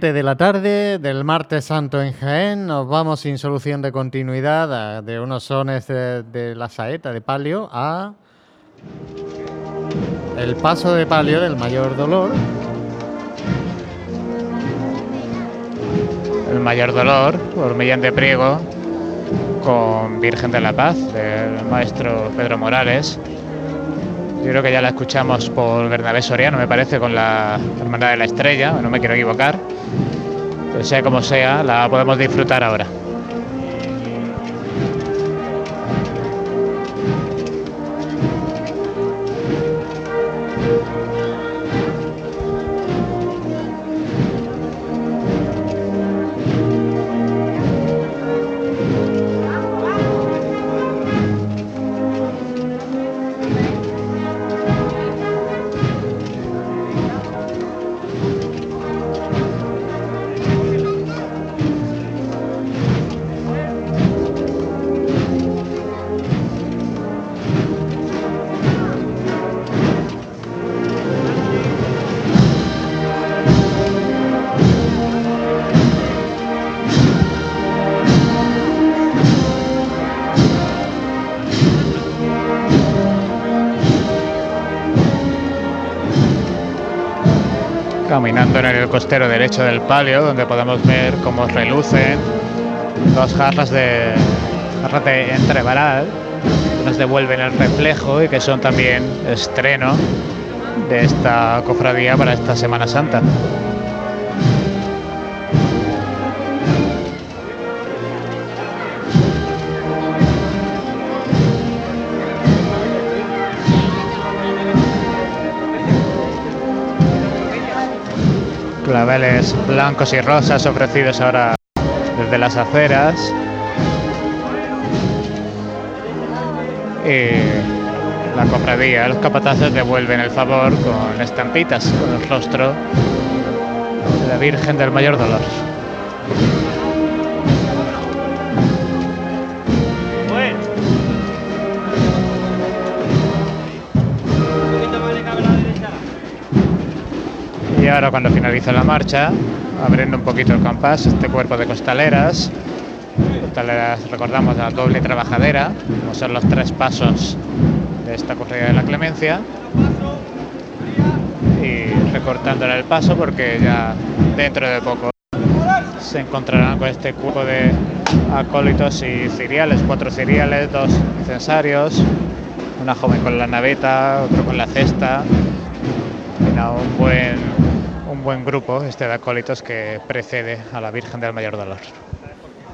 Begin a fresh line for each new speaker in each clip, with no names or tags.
De la tarde del martes santo en Jaén. Nos vamos sin solución de continuidad de unos sones de, la saeta de palio a el paso de palio del mayor dolor.
El mayor dolor, por de Priego, con Virgen de la Paz, del maestro Pedro Morales. Yo creo que ya la escuchamos por Bernabé Soriano, me parece, con la Hermandad de la Estrella, no me quiero equivocar. Pero sea como sea, la podemos disfrutar ahora. Del palio, donde podemos ver cómo relucen dos jarras de jarras de entrevaral que nos devuelven el reflejo y que son también estreno de esta cofradía para esta Semana Santa. Claveles blancos y rosas ofrecidos ahora desde las aceras. Y la cofradía, los capataces devuelven el favor con estampitas con el rostro de la Virgen del Mayor Dolor. Ahora cuando finaliza la marcha, abriendo un poquito el compás, este cuerpo de costaleras, costaleras recordamos la doble trabajadera, como son los tres pasos de esta corrida de la clemencia, y recortándole el paso porque ya dentro de poco se encontrarán con este cuerpo de acólitos y ciriales, cuatro ciriales, dos incensarios, una joven con la naveta, otro con la cesta, un buen, un buen grupo este de acólitos que precede a la Virgen del Mayor Dolor.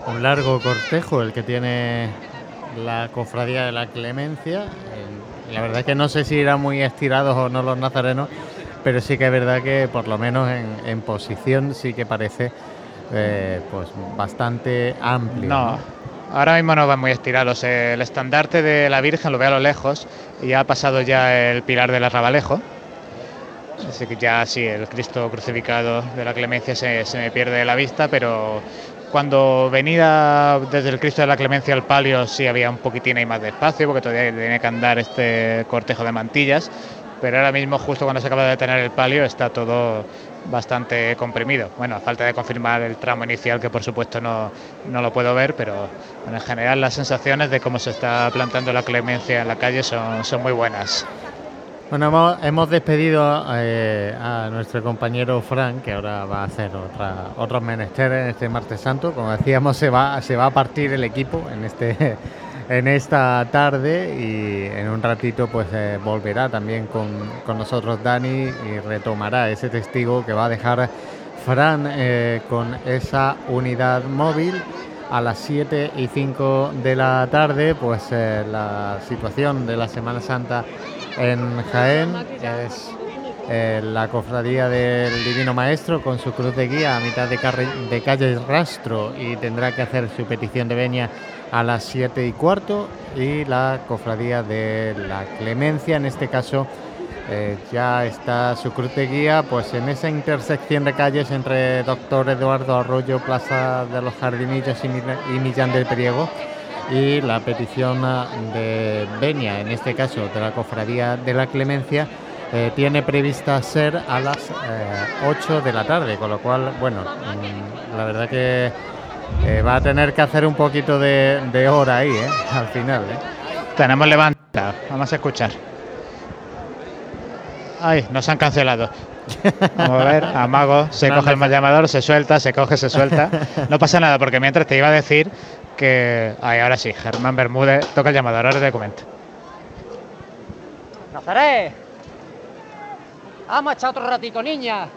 Un largo cortejo el que tiene la cofradía de la Clemencia. La verdad es que no sé si irán muy estirados o no los nazarenos, pero sí que es verdad que por lo menos en, en posición sí que parece eh, pues bastante amplio.
No, ahora mismo no van muy estirados. El estandarte de la Virgen lo veo a lo lejos y ha pasado ya el pilar del arrabalejo. Así que ya sí, el Cristo crucificado de la Clemencia se, se me pierde de la vista, pero cuando venía desde el Cristo de la Clemencia al palio sí había un poquitín ahí más de espacio, porque todavía tenía que andar este cortejo de mantillas, pero ahora mismo justo cuando se acaba de detener el palio está todo bastante comprimido. Bueno, a falta de confirmar el tramo inicial, que por supuesto no, no lo puedo ver, pero en general las sensaciones de cómo se está plantando la clemencia en la calle son, son muy buenas.
Bueno, hemos, hemos despedido eh, a nuestro compañero Frank, que ahora va a hacer otra, otros menesteres este martes santo. Como decíamos, se va, se va a partir el equipo en, este, en esta tarde y en un ratito pues eh, volverá también con, nosotros Dani y retomará ese testigo que va a dejar Fran eh, con esa unidad móvil. A las 7 y 5 de la tarde, pues la situación de la Semana Santa en Jaén es eh, la cofradía del Divino Maestro con su cruz de guía a mitad de, de calle Rastro y tendrá que hacer su petición de venia a las 7 y cuarto y la cofradía de la Clemencia, en este caso eh, ya está su cruz de guía pues en esa intersección de calles entre Doctor Eduardo Arroyo, Plaza de los Jardinillos y, Millán del Priego y la petición de Venia, en este caso de la cofradía de la Clemencia, eh, tiene prevista ser a las 8 eh, de la tarde, con lo cual, bueno, mm, la verdad que eh, va a tener que hacer un poquito de, hora ahí, ¿eh? Al final.
Tenemos levanta, vamos a escuchar. Ay, nos han cancelado. Vamos a ver, Amago, se coge el mal llamador, se suelta, se coge, se suelta. No pasa nada, porque mientras te iba a decir que. Ay, ahora sí, Germán Bermúdez toca el llamador, ahora te comento.
Nazaret, vamos a echar otro ratico, niña.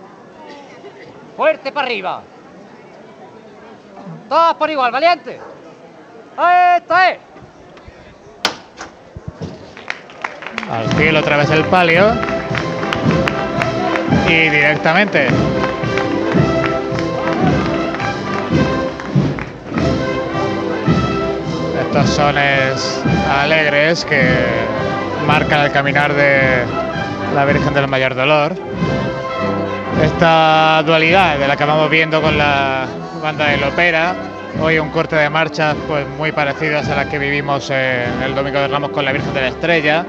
Fuerte para arriba. Todas por igual, valiente. ¡Esta es!
Al cielo otra vez el palio. Y directamente. Estos sones alegres que marcan el caminar de la Virgen del Mayor Dolor. Esta dualidad de la que vamos viendo con la banda del ópera. Hoy un corte de marchas pues muy parecidas a las que vivimos en el Domingo de Ramos con la Virgen de la Estrella.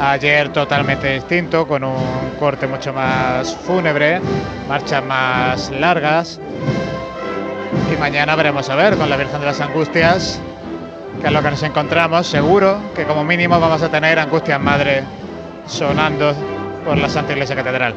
Ayer totalmente distinto, con un corte mucho más fúnebre, marchas más largas. Y mañana veremos a ver con la Virgen de las Angustias, que es lo que nos encontramos. Seguro que como mínimo vamos a tener Angustias Madre sonando por la Santa Iglesia Catedral.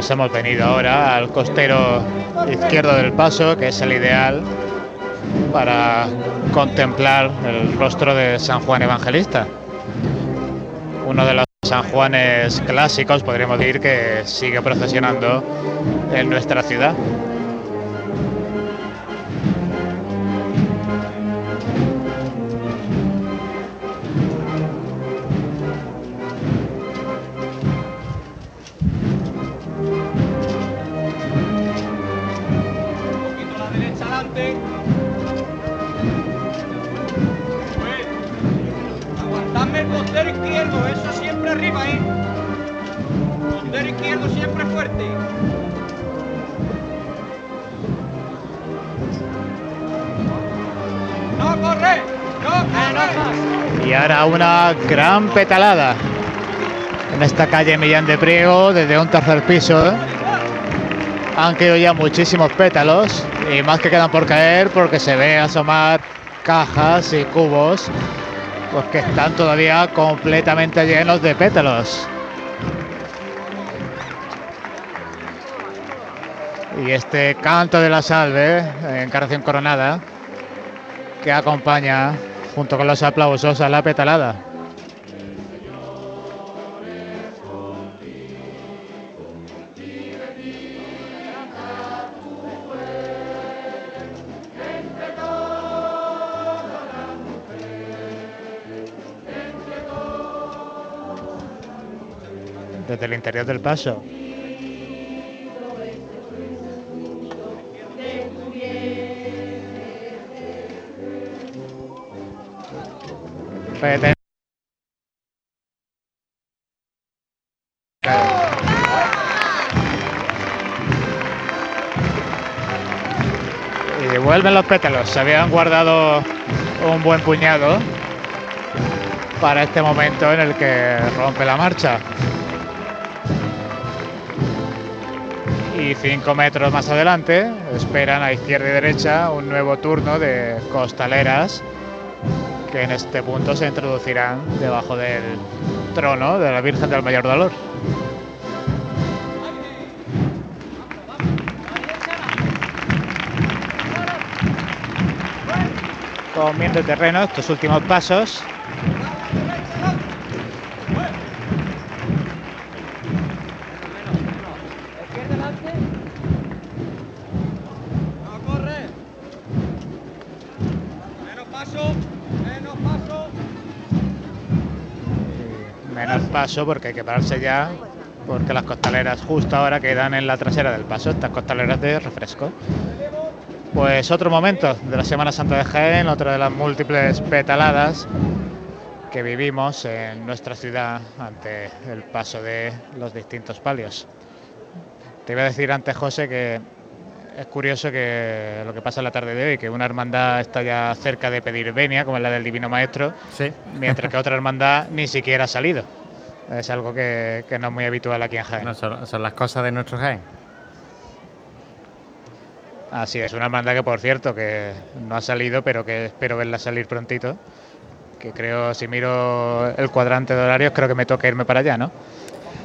Nos hemos venido ahora al costero izquierdo del paso, que es el ideal para contemplar el rostro de San Juan Evangelista. Uno de los San Juanes clásicos, podríamos decir, que sigue procesionando en nuestra ciudad. Una gran petalada. En esta calle Millán de Priego desde un tercer piso. Han caído ya muchísimos pétalos y más que quedan por caer porque se ve asomar cajas y cubos pues que están todavía completamente llenos de pétalos. Y este canto de la salve, encarnación coronada, que acompaña junto con los aplausos a la petalada. Interior del paso. Y vuelven los pétalos. Se habían guardado un buen puñado para este momento en el que rompe la marcha. Y cinco metros más adelante esperan a izquierda y derecha un nuevo turno de costaleras que en este punto se introducirán debajo del trono de la Virgen del Mayor Dolor. Comiendo terreno estos últimos pasos. Menos paso porque hay que pararse ya porque las costaleras justo ahora quedan en la trasera del paso, estas costaleras de refresco. Pues otro momento de la Semana Santa de Jaén, otra de las múltiples petaladas que vivimos en nuestra ciudad ante el paso de los distintos palios. Te iba a decir antes, José, que es curioso que lo que pasa en la tarde de hoy, que una hermandad está ya cerca de pedir venia, como es la del Divino Maestro, mientras que otra hermandad ni siquiera ha salido. Es algo que, no es muy habitual aquí en Jaén.
son, las cosas de nuestro Jaén.
Así es, una hermandad que por cierto que no ha salido, pero que espero verla salir prontito. Que creo, si miro el cuadrante de horarios, creo que me toca irme para allá, ¿no?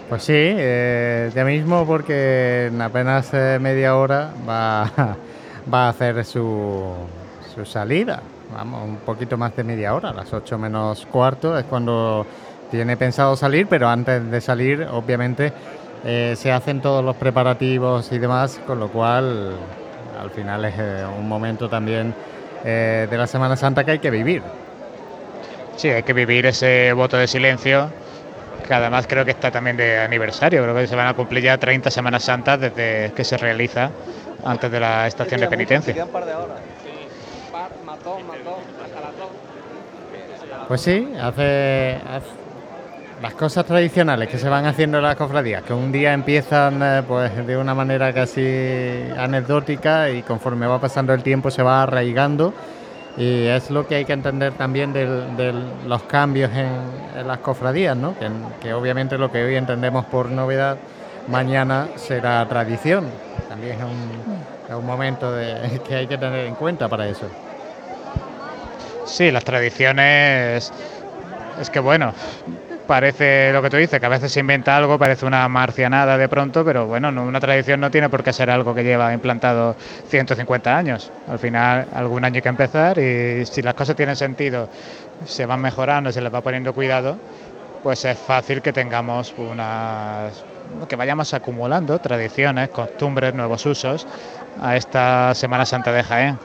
Pues sí, eh, ya mismo porque en apenas eh, media hora va, va a hacer su, su, salida. Vamos, un poquito más de media hora, a las 8 menos cuarto es cuando tiene pensado salir, pero antes de salir, obviamente, eh, se hacen todos los preparativos y demás, con lo cual al final es un momento también de la Semana Santa que hay que vivir.
Sí, hay que vivir ese voto de silencio que además creo que está también de aniversario, creo que se van a cumplir ya 30 Semanas Santas desde que se realiza antes de la estación de penitencia.
Pues sí, hace, las cosas tradicionales que se van haciendo en las cofradías, que un día empiezan eh, pues de una manera casi anecdótica y conforme va pasando el tiempo se va arraigando y es lo que hay que entender también de los cambios en, las cofradías, ¿no? Que, obviamente lo que hoy entendemos por novedad, mañana será tradición. También es un, momento de, que hay que tener en cuenta para eso.
Sí, las tradiciones, es que bueno, parece lo que tú dices, que a veces se inventa algo, parece una marcianada de pronto, pero bueno, una tradición no tiene por qué ser algo que lleva implantado 150 años. Al final, algún año hay que empezar y si las cosas tienen sentido, se van mejorando, se les va poniendo cuidado, pues es fácil que tengamos unas que vayamos acumulando tradiciones, costumbres, nuevos usos a esta Semana Santa de Jaén.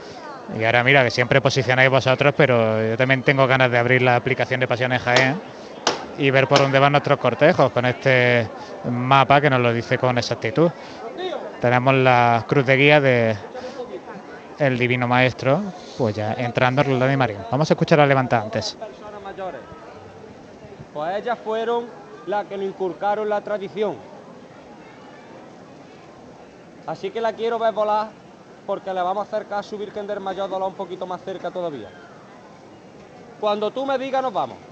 Y ahora mira que siempre posicionáis vosotros, pero yo también tengo ganas de abrir la aplicación de Pasiones Jaén y ver por dónde van nuestros cortejos con este mapa que nos lo dice con exactitud. Tenemos la cruz de guía de el Divino Maestro, pues ya entrando en de Marín. Vamos a escuchar a levantantes.
Pues ellas fueron las que nos inculcaron la tradición. Así que la quiero ver volar porque le vamos a acercar a su Virgen Mayor Dolor un poquito más cerca todavía. Cuando tú me digas nos vamos.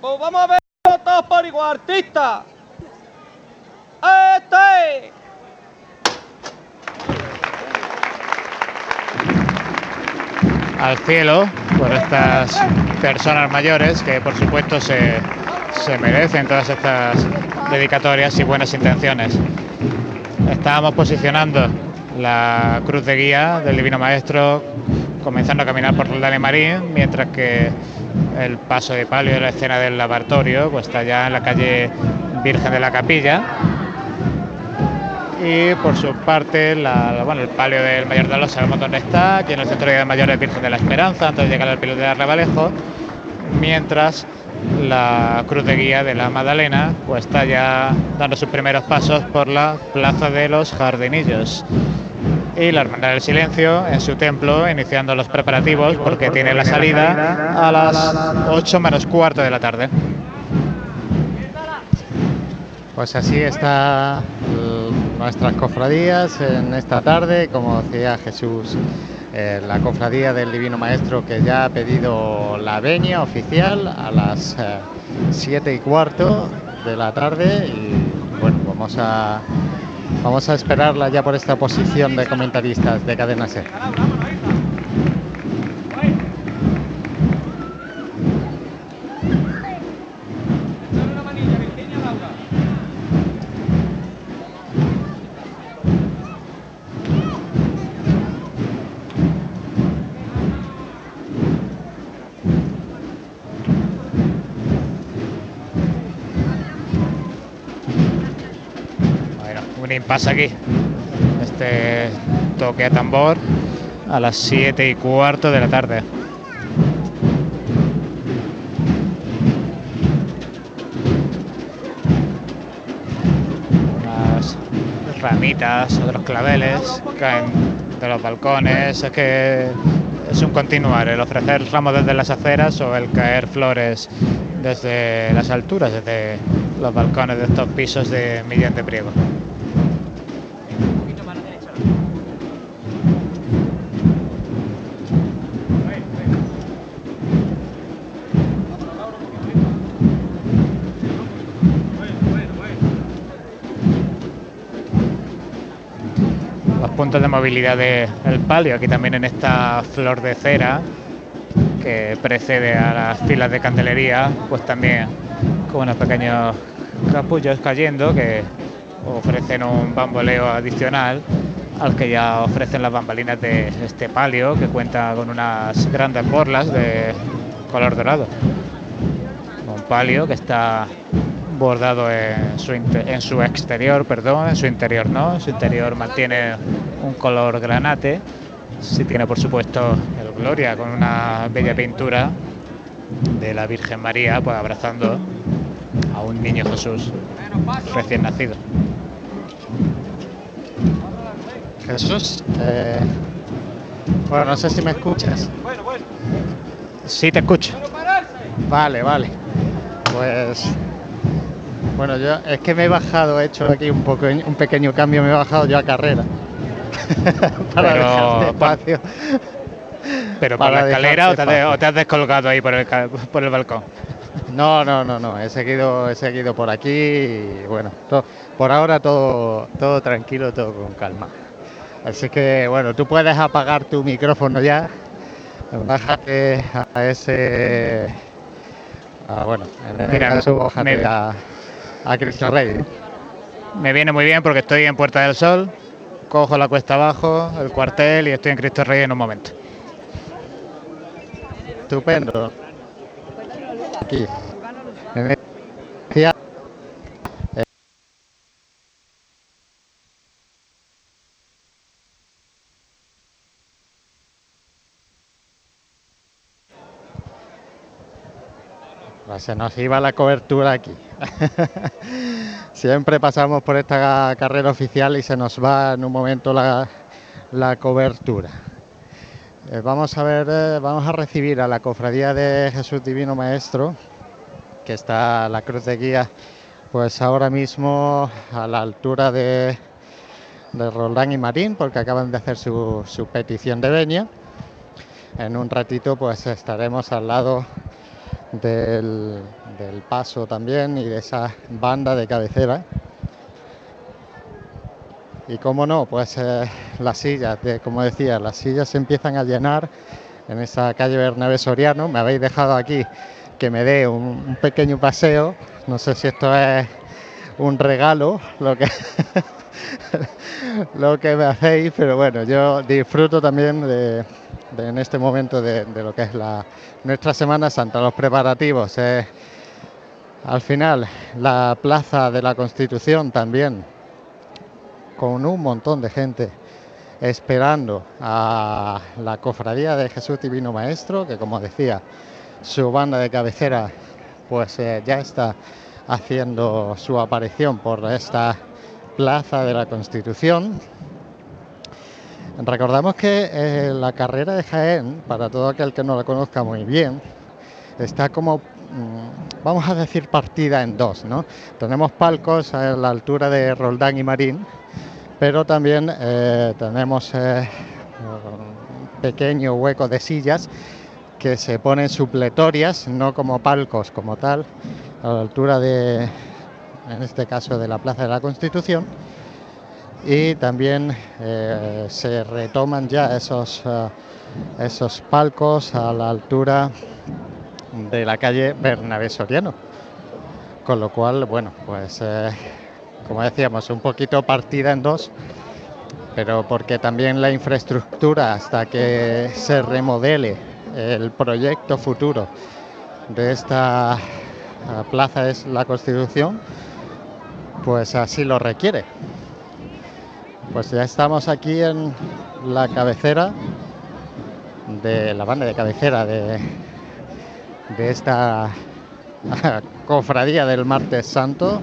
Pues vamos a ver todos por igual, artista. Este.
Al cielo por estas personas mayores que por supuesto se, se merecen todas estas dedicatorias y buenas intenciones. Estábamos posicionando la cruz de guía del Divino Maestro comenzando a caminar por el Marín, mientras que el paso de palio de la escena del lavatorio, pues está ya en la calle Virgen de la Capilla. Y por su parte, bueno, el palio del Mayor de los sabemos dónde está, aquí en el centro de mayores Virgen de la Esperanza, antes de llegar al piloto de Arrabalejo, mientras la cruz de guía de la Magdalena pues está ya dando sus primeros pasos por la Plaza de los Jardinillos y la Hermandad del Silencio en su templo, iniciando los preparativos porque tiene la salida a las 8 menos cuarto de la tarde.
Pues así está nuestras cofradías en esta tarde, como decía Jesús eh, la cofradía del Divino Maestro que ya ha pedido la veña oficial a las 7 y cuarto de la tarde y bueno, vamos a vamos a esperarla ya por esta posición de comentaristas de Cadena Ser.
Pasa aquí. Este toque a tambor a las 7 y cuarto de la tarde. Unas ramitas, otros claveles caen de los balcones. Es que es un continuar el ofrecer ramos desde las aceras o el caer flores desde las alturas, desde los balcones de estos pisos de Millán de Priego. De movilidad del palio, aquí también en esta flor de cera que precede a las filas de candelería, pues también con unos pequeños capullos cayendo que ofrecen un bamboleo adicional al que ya ofrecen las bambalinas de este palio que cuenta con unas grandes borlas de color dorado. Un palio que está bordado en su, en su exterior, perdón, en su interior no, en su interior mantiene un color granate, si tiene por supuesto el Gloria con una bella pintura de la Virgen María pues abrazando a un niño Jesús recién nacido.
Jesús, eh, bueno, no sé si me escuchas.
Sí, te escucho.
Vale, vale. Pues bueno, yo es que me he bajado, he hecho aquí un, poco, un pequeño cambio, me he bajado yo a carrera.
para pero, espacio. ¿Pero por la escalera o te, has descolgado ahí por el, por el balcón?
No, no, no, no. He seguido, he seguido por aquí y bueno, por ahora todo, todo tranquilo, todo con calma. Así que bueno, tú puedes apagar tu micrófono ya. Bájate a ese. bueno, en Mira, caso, bájate a, a Cristo Rey.
Me viene muy bien porque estoy en Puerta del Sol, cojo la cuesta abajo, el cuartel y estoy en Cristo Rey en un momento.
Estupendo. Aquí. se nos iba la cobertura aquí. Siempre pasamos por esta carrera oficial y se nos va en un momento la, cobertura. Eh, vamos a ver, eh, vamos a recibir a la cofradía de Jesús Divino Maestro, que está la cruz de guía, pues ahora mismo a la altura de, de Roldán y Marín, porque acaban de hacer su, su petición de venia. En un ratito pues estaremos al lado del, paso también y de esa banda de cabecera. Y como no, pues eh, las sillas, de, como decía, las sillas se empiezan a llenar en esa calle Bernabé Soriano. Me habéis dejado aquí que me dé un, pequeño paseo. No sé si esto es un regalo, lo que, lo que me hacéis, pero bueno, yo disfruto también de, en este momento de, lo que es la, nuestra Semana Santa, los preparativos. Eh, al final, la Plaza de la Constitución también, con un montón de gente esperando a la Cofradía de Jesús Divino Maestro, que como decía, su banda de cabecera pues eh, ya está haciendo su aparición por esta Plaza de la Constitución Recordamos que eh, la carrera de Jaén, para todo aquel que no la conozca muy bien, está como, mm, vamos a decir, partida en dos. ¿no? Tenemos palcos a la altura de Roldán y Marín, pero también eh, tenemos eh, pequeño hueco de sillas que se ponen supletorias, no como palcos como tal, a la altura de, en este caso, de la Plaza de la Constitución. Y también eh, se retoman ya esos, eh, esos palcos a la altura de la calle Bernabé Soriano. Con lo cual, bueno, pues eh, como decíamos, un poquito partida en dos, pero porque también la infraestructura hasta que se remodele el proyecto futuro de esta plaza es la Constitución, pues así lo requiere. Pues ya estamos aquí en la cabecera de la banda de cabecera de, de esta cofradía del martes santo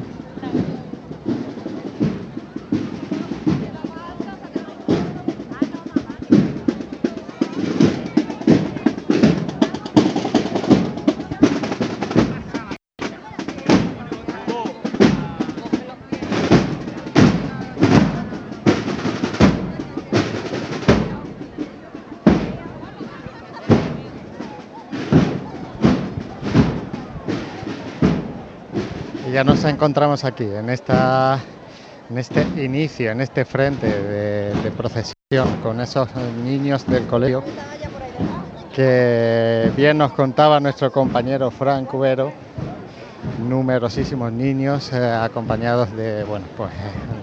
nos encontramos aquí, en, esta, en este inicio, en este frente de, procesión, con esos niños del colegio que bien nos contaba nuestro compañero Frank Cubero, numerosísimos niños eh, acompañados de, bueno, pues,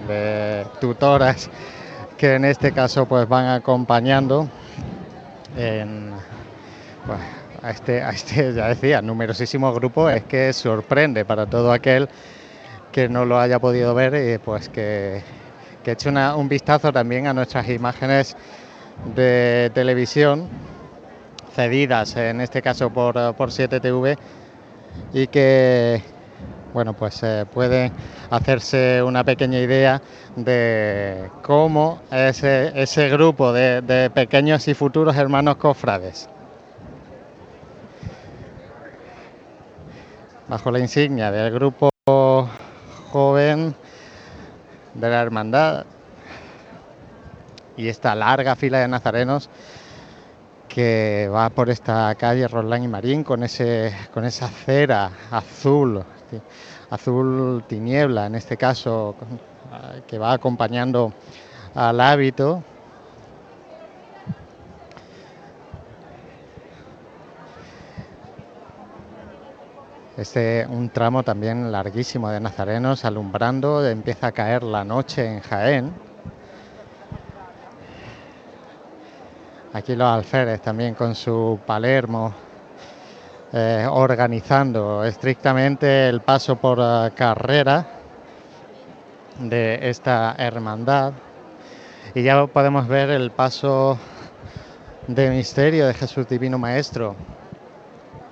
de tutoras que en este caso pues van acompañando en, pues, a este, a este, ya decía, numerosísimo grupo, es que sorprende para todo aquel que no lo haya podido ver y pues que, que eche un vistazo también a nuestras imágenes de televisión cedidas, en este caso por, por 7TV, y que bueno, pues eh, puede hacerse una pequeña idea de cómo ese, ese grupo de pequeños y futuros hermanos cofrades bajo la insignia del grupo joven de la hermandad y esta larga fila de nazarenos que va por esta calle Roland y Marín con ese con esa cera azul azul tiniebla en este caso que va acompañando al hábito Este, un tramo también larguísimo de nazarenos alumbrando, empieza a caer la noche en Jaén. Aquí los alférez también con su Palermo eh, organizando estrictamente el paso por eh, carrera de esta hermandad. Y ya podemos ver el paso de misterio de Jesús Divino Maestro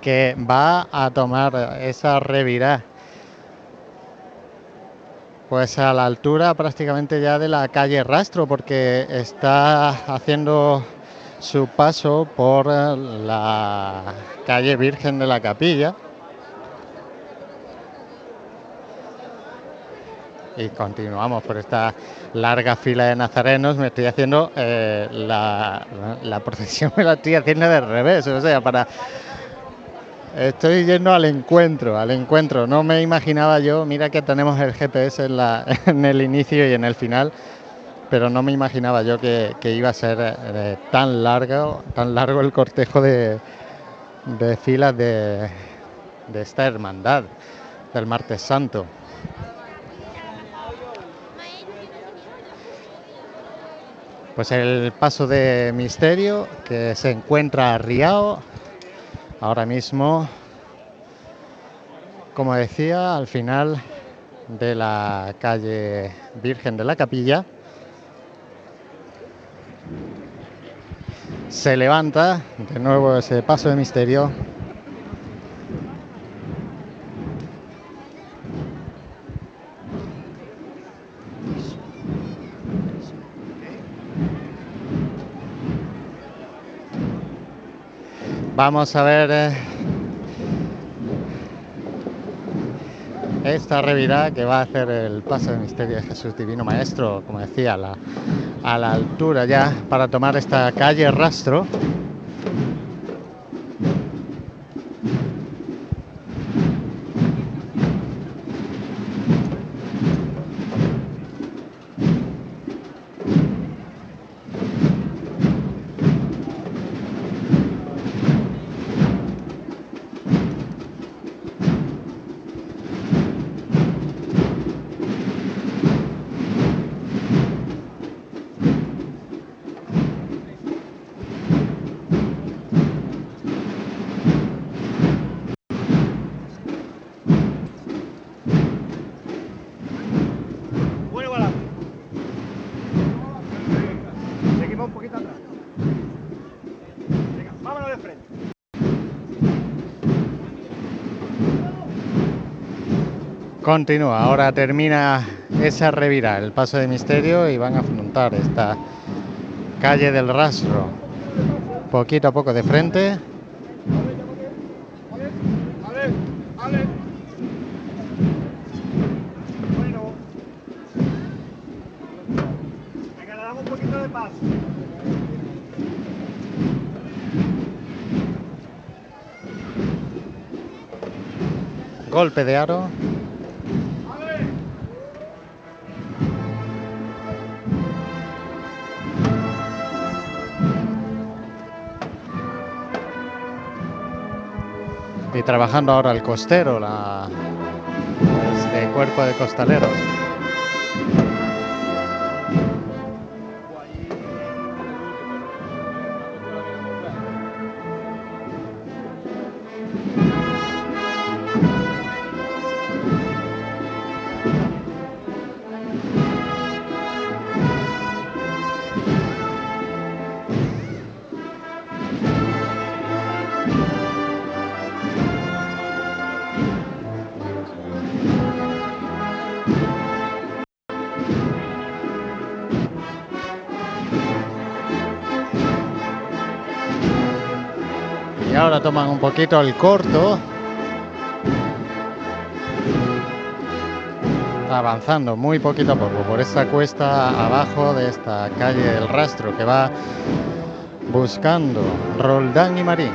que va a tomar esa revirá pues a la altura prácticamente ya de la calle Rastro porque está haciendo su paso por la calle Virgen de la Capilla y continuamos por esta larga fila de nazarenos. Me estoy haciendo eh, la, la, procesión, me la estoy haciendo de revés, o sea, para Estoy yendo al encuentro, al encuentro. No me imaginaba yo, mira que tenemos el GPS en, la, en el inicio y en el final, pero no me imaginaba yo que, iba a ser eh, tan largo, tan largo el cortejo de, de filas de, de esta hermandad del martes santo. Pues el paso de misterio que se encuentra arriado ahora mismo, como decía, al final de la calle Virgen de la Capilla. Se levanta de nuevo ese paso de misterio Vamos a ver eh, esta revirada que va a hacer el paso de misterio de Jesús Divino Maestro, como decía, a la altura ya para tomar esta calle rastro. Continúa, ahora termina esa revira, el paso de misterio y van a afrontar esta calle del rastro. Poquito a poco de frente. Golpe de aro. Trabajando ahora el costero, la, este cuerpo de costaleros. Poquito el corto. Avanzando muy poquito a poco por esta cuesta abajo de esta calle del rastro que va buscando Roldán y Marín.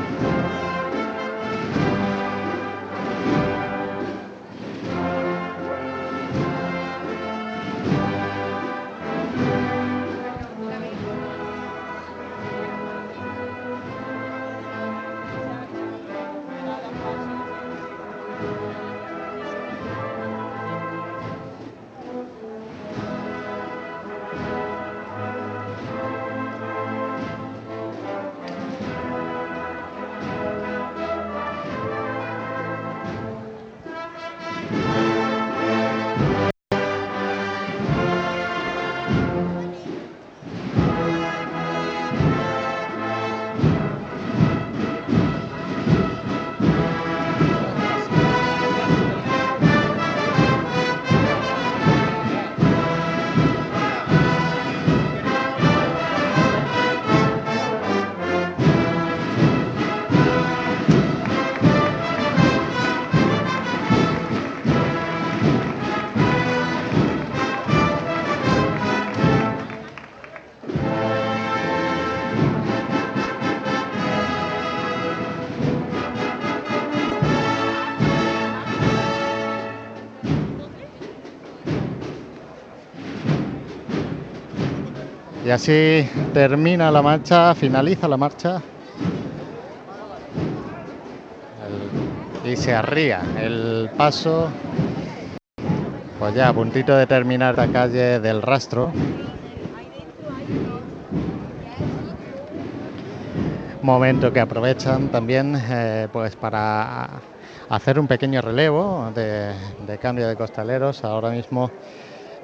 Así termina la marcha, finaliza la marcha. y se arría el paso. Pues ya a puntito de terminar la calle del rastro. Momento que aprovechan también eh, pues para hacer un pequeño relevo de, cambio de costaleros. Ahora mismo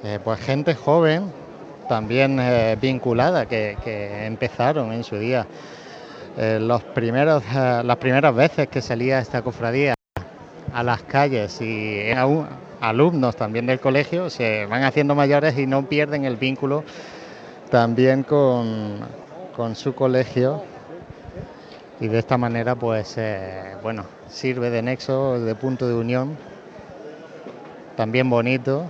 eh, pues gente joven también eh, vinculada que, empezaron en su día. Eh, eh, las primeras veces que salía esta cofradía a las calles y alumnos también del colegio se van haciendo mayores y no pierden el vínculo también con, con su colegio y de esta manera pues bueno sirve de nexo de punto de unión también bonito.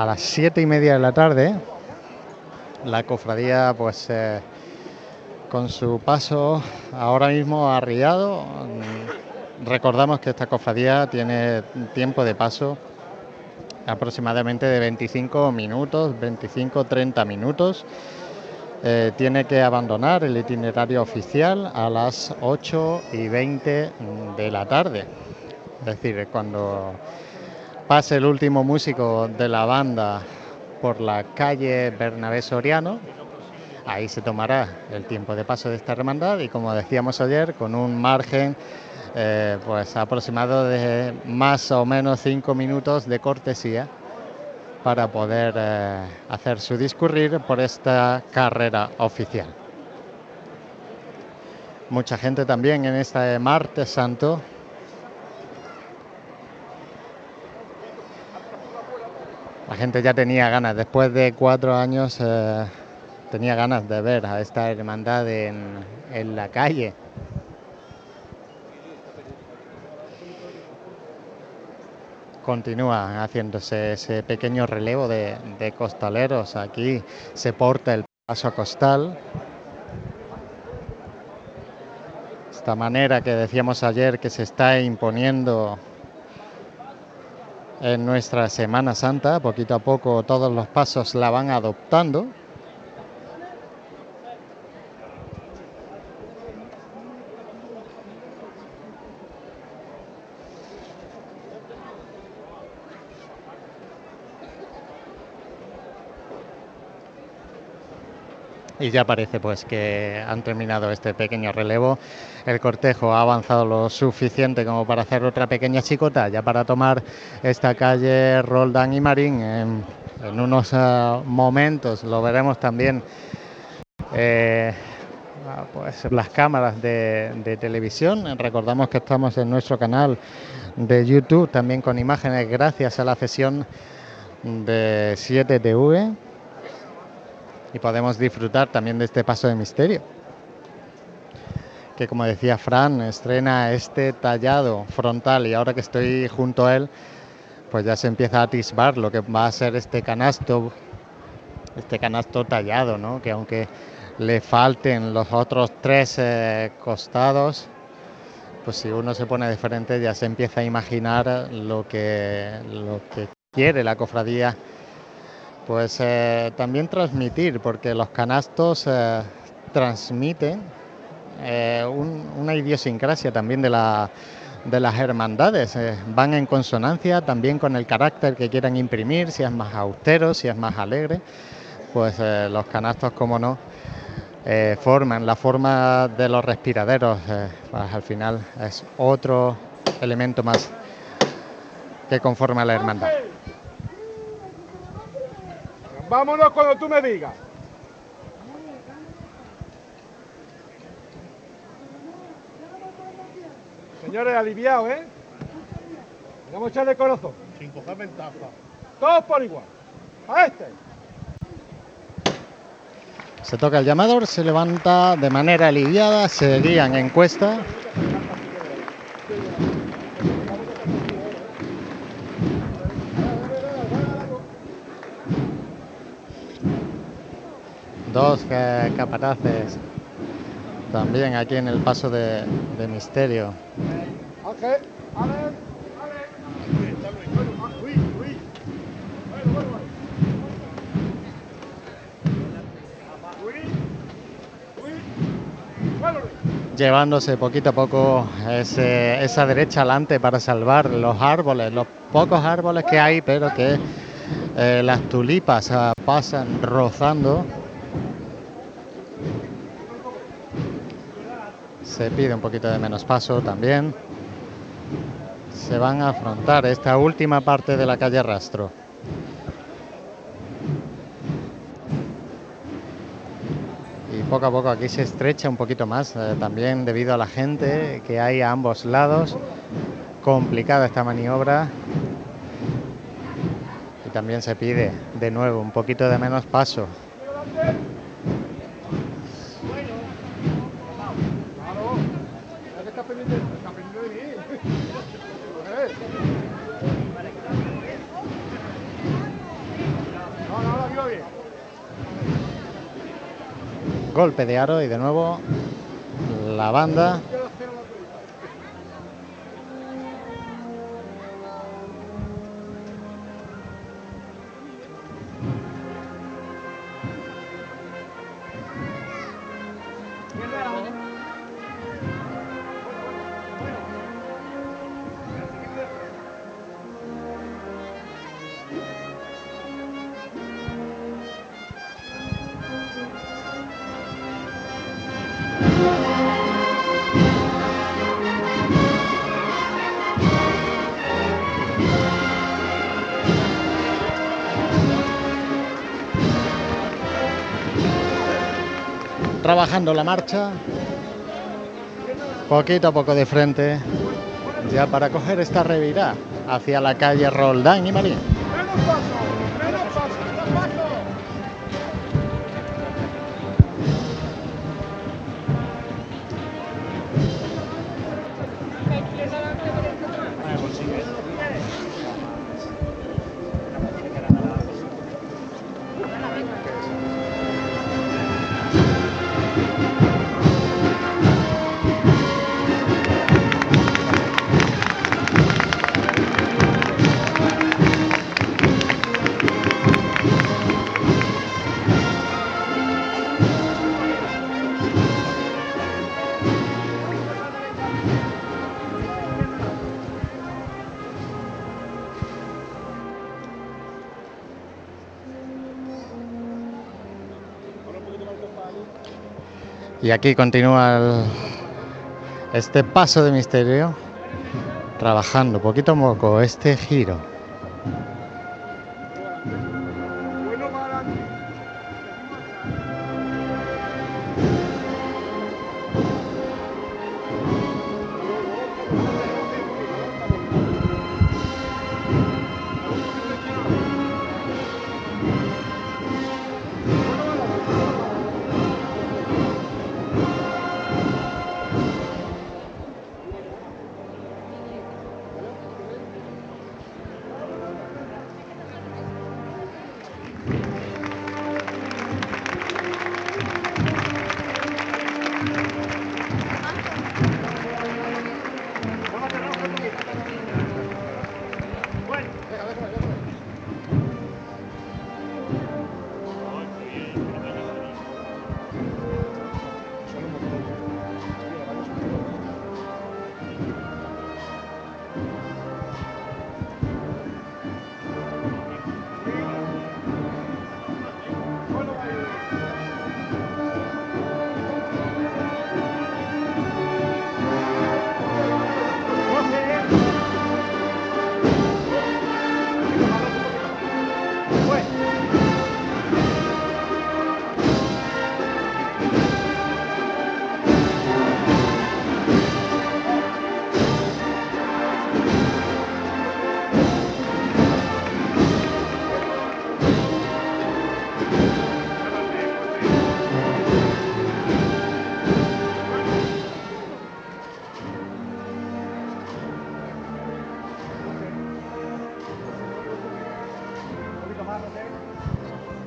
A las siete y media de la tarde, la cofradía, pues eh, con su paso ahora mismo arriado, recordamos que esta cofradía tiene tiempo de paso aproximadamente de 25 minutos, 25-30 minutos. Eh, tiene que abandonar el itinerario oficial a las 8 y 20 de la tarde. Es decir, cuando pase el último músico de la banda por la calle Bernabé Soriano, ahí se tomará el tiempo de paso de esta hermandad y como decíamos ayer, con un margen eh, pues aproximado de más o menos cinco minutos de cortesía para poder eh, hacer su discurrir por esta carrera oficial. Mucha gente también en este martes santo. La gente ya tenía ganas, después de cuatro años, eh, tenía ganas de ver a esta hermandad en, la calle. continúa haciéndose ese pequeño relevo de, de, costaleros. Aquí se porta el paso costal. Esta manera que decíamos ayer que se está imponiendo en nuestra Semana Santa, poquito a poco todos los pasos la van adoptando. y ya parece pues que han terminado este pequeño relevo. El cortejo ha avanzado lo suficiente como para hacer otra pequeña chicota, ya para tomar esta calle Roldán y Marín. En, unos uh, momentos lo veremos también. Eh, pues las cámaras de, de, televisión. Recordamos que estamos en nuestro canal de YouTube también con imágenes gracias a la sesión de 7TV y podemos disfrutar también de este paso de misterio. Que como decía Fran, estrena este tallado frontal y ahora que estoy junto a él, pues ya se empieza a atisbar lo que va a ser este canasto, este canasto tallado, ¿no? Que aunque le falten los otros tres eh, costados, pues si uno se pone de frente ya se empieza a imaginar lo que, lo que quiere la cofradía pues eh, también transmitir, porque los canastos eh, transmiten eh, un, una idiosincrasia también de, la, de las hermandades. Eh, van en consonancia también con el carácter que quieran imprimir, si es más austero, si es más alegre. Pues eh, los canastos, como no, forman la forma de los respiraderos. pues al final es otro elemento más que conforma la hermandad.
Vámonos cuando tú me digas. Señores, aliviados, ¿eh? Vamos a echarle corazón.
Sin coger ventaja.
Todos por igual. A este.
Se toca el llamador, se levanta de manera aliviada, se guían en cuesta. Dos eh, capataces también aquí en el paso de, de misterio. Llevándose poquito a poco ese, esa derecha adelante para salvar los árboles, los pocos árboles que hay, pero que eh, las tulipas uh, pasan rozando. Se pide un poquito de menos paso también. Se van a afrontar esta última parte de la calle Rastro. y poco a poco aquí se estrecha un poquito más, eh, también debido a la gente que hay a ambos lados. Complicada esta maniobra. Y también se pide de nuevo un poquito de menos paso.
pendiente, está pendiente de mí. Joder. No, no, no, iba bien.
Golpe de aro y de nuevo la banda. Trabajando la marcha. Poquito a poco de frente. Ya para coger esta revirada hacia la calle Roldán y Marín. Y aquí continúa este paso de misterio, trabajando poquito a poco este giro.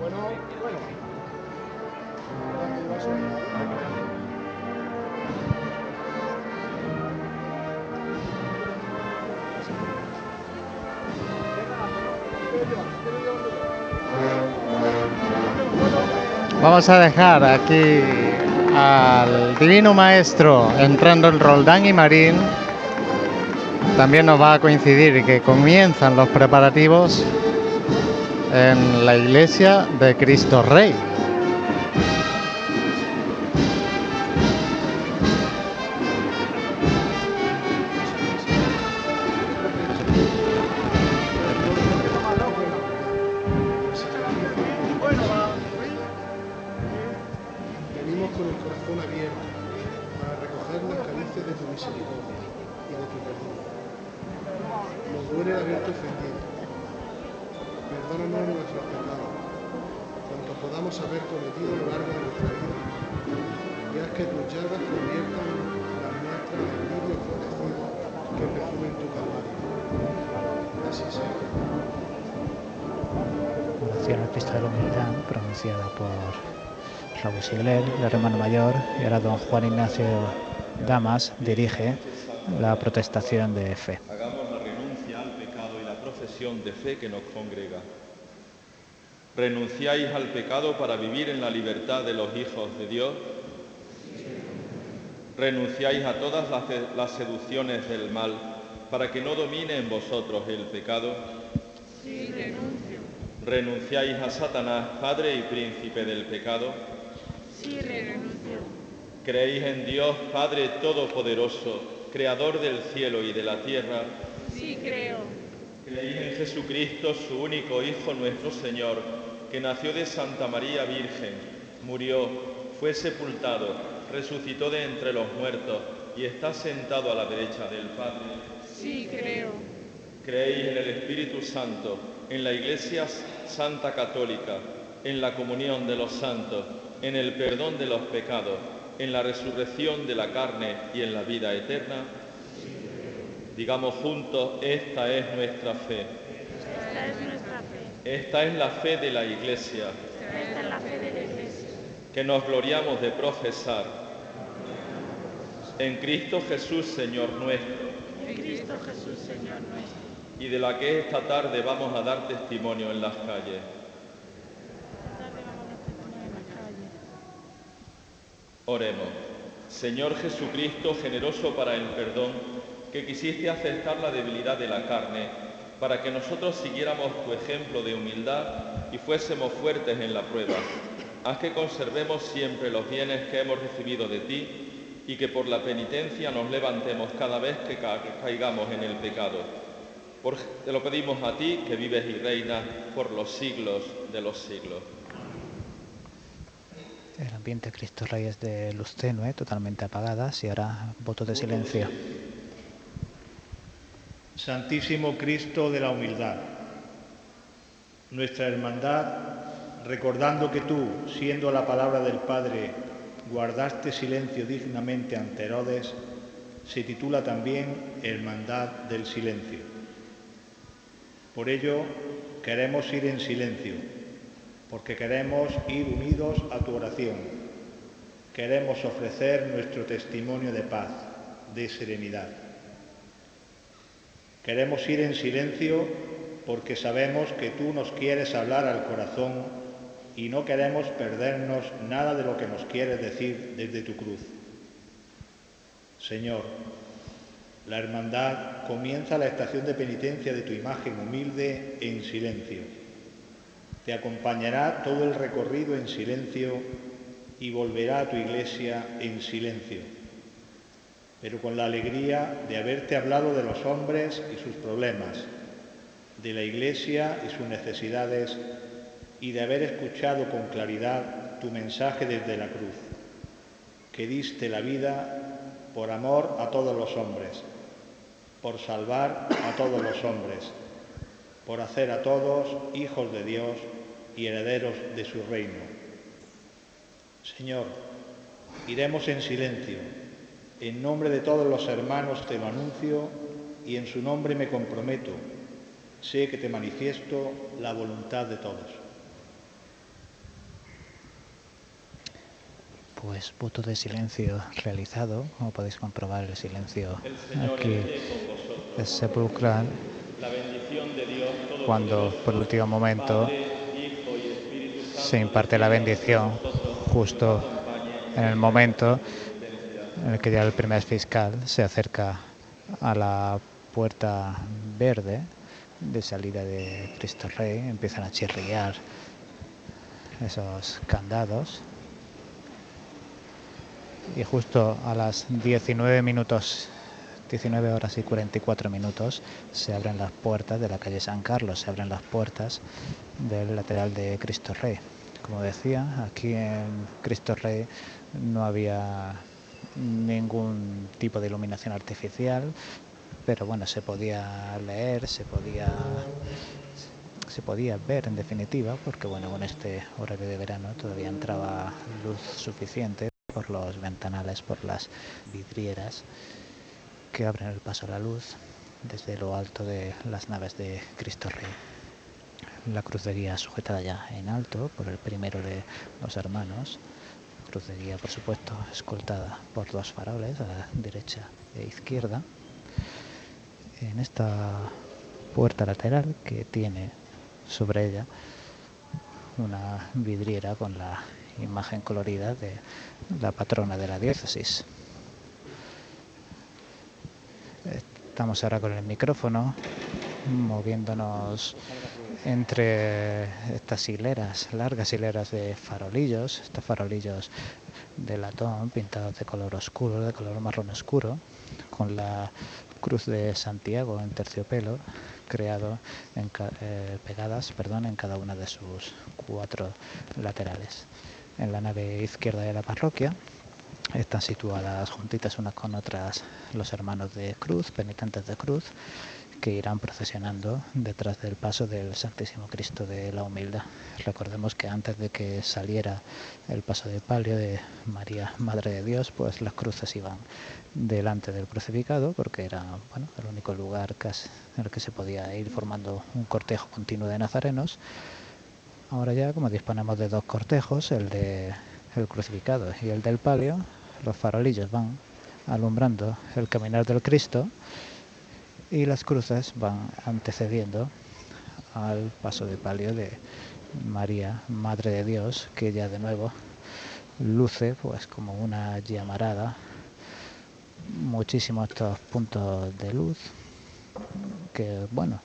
Bueno, bueno.
Vamos a dejar aquí al Divino Maestro entrando en Roldán y Marín. También nos va a coincidir que comienzan los preparativos en la iglesia de Cristo Rey.
Juan Ignacio Damas dirige la protestación de fe.
Hagamos la renuncia al pecado y la profesión de fe que nos congrega. ¿Renunciáis al pecado para vivir en la libertad de los hijos de Dios? ¿Renunciáis a todas las, las seducciones del mal para que no domine en vosotros el pecado?
Sí, renuncio.
¿Renunciáis a Satanás, padre y príncipe del pecado?
Sí, renuncio.
¿Creéis en Dios, Padre Todopoderoso, Creador del cielo y de la tierra?
Sí, creo.
¿Creéis en Jesucristo, su único Hijo, nuestro Señor, que nació de Santa María Virgen, murió, fue sepultado, resucitó de entre los muertos y está sentado a la derecha del Padre?
Sí, creo.
¿Creéis en el Espíritu Santo, en la Iglesia Santa Católica, en la comunión de los santos, en el perdón de los pecados, en la resurrección de la carne y en la vida eterna? Digamos juntos, esta es nuestra fe.
Esta es nuestra fe.
Esta es la fe de la Iglesia.
Esta es la fe de la Iglesia.
Que nos gloriamos de profesar. En Cristo Jesús, Señor nuestro.
En Cristo Jesús, Señor nuestro.
Y de la que esta tarde vamos a dar testimonio en las calles. Oremos. Señor Jesucristo, generoso para el perdón, que quisiste aceptar la debilidad de la carne, para que nosotros siguiéramos tu ejemplo de humildad y fuésemos fuertes en la prueba. Haz que conservemos siempre los bienes que hemos recibido de ti y que por la penitencia nos levantemos cada vez que caigamos en el pecado. Por, te lo pedimos a ti, que vives y reinas por los siglos de los siglos.
El ambiente Cristo Rey es de luz tenue, totalmente apagada, y ahora voto de silencio.
Santísimo Cristo de la humildad, nuestra hermandad, recordando que tú, siendo la palabra del Padre, guardaste silencio dignamente ante Herodes, se titula también Hermandad del Silencio. Por ello, queremos ir en silencio, porque queremos ir unidos a tu oración. Queremos ofrecer nuestro testimonio de paz, de serenidad. Queremos ir en silencio porque sabemos que tú nos quieres hablar al corazón y no queremos perdernos nada de lo que nos quieres decir desde tu cruz. Señor, la hermandad comienza la estación de penitencia de tu imagen humilde en silencio. Te acompañará todo el recorrido en silencio y volverá a tu iglesia en silencio, pero con la alegría de haberte hablado de los hombres y sus problemas, de la iglesia y sus necesidades y de haber escuchado con claridad tu mensaje desde la cruz, que diste la vida por amor a todos los hombres, por salvar a todos los hombres, por hacer a todos hijos de Dios y herederos de su reino. Señor, iremos en silencio. En nombre de todos los hermanos te lo anuncio y en su nombre me comprometo. Sé que te manifiesto la voluntad de todos.
Pues voto de silencio realizado, como podéis comprobar el silencio aquí es sepulcral cuando por último momento se imparte la bendición justo en el momento en el que ya el primer fiscal se acerca a la puerta verde de salida de Cristo Rey, empiezan a chirriar esos candados. Y justo a las 19 minutos 19 horas y 44 minutos se abren las puertas de la calle San Carlos, se abren las puertas del lateral de Cristo Rey. Como decía, aquí en Cristo Rey no había ningún tipo de iluminación artificial, pero bueno, se podía leer, se podía se podía ver en definitiva, porque bueno, con este horario de verano todavía entraba luz suficiente por los ventanales, por las vidrieras que abren el paso a la luz desde lo alto de las naves de Cristo Rey. la crucería sujetada ya en alto por el primero de los hermanos. Crucería, por supuesto, escoltada por dos faroles a la derecha e izquierda. En esta puerta lateral que tiene sobre ella una vidriera con la imagen colorida de la patrona de la diócesis. Estamos ahora con el micrófono moviéndonos entre estas hileras, largas hileras de farolillos, estos farolillos de latón pintados de color oscuro, de color marrón oscuro, con la cruz de Santiago en terciopelo, creado eh, pegadas perdón, en cada una de sus cuatro laterales. En la nave izquierda de la parroquia están situadas juntitas unas con otras los hermanos de cruz, penitentes de cruz, que irán procesionando detrás del paso del Santísimo Cristo de la Humildad. Recordemos que antes de que saliera el paso de palio de María, Madre de Dios, pues las cruces iban delante del crucificado, porque era bueno, el único lugar en el que se podía ir formando un cortejo continuo de nazarenos. Ahora ya, como disponemos de dos cortejos, el de el crucificado y el del palio, los farolillos van alumbrando el caminar del Cristo y las cruces van antecediendo al paso de palio de María, Madre de Dios, que ya de nuevo luce pues como una llamarada. Muchísimos estos puntos de luz que bueno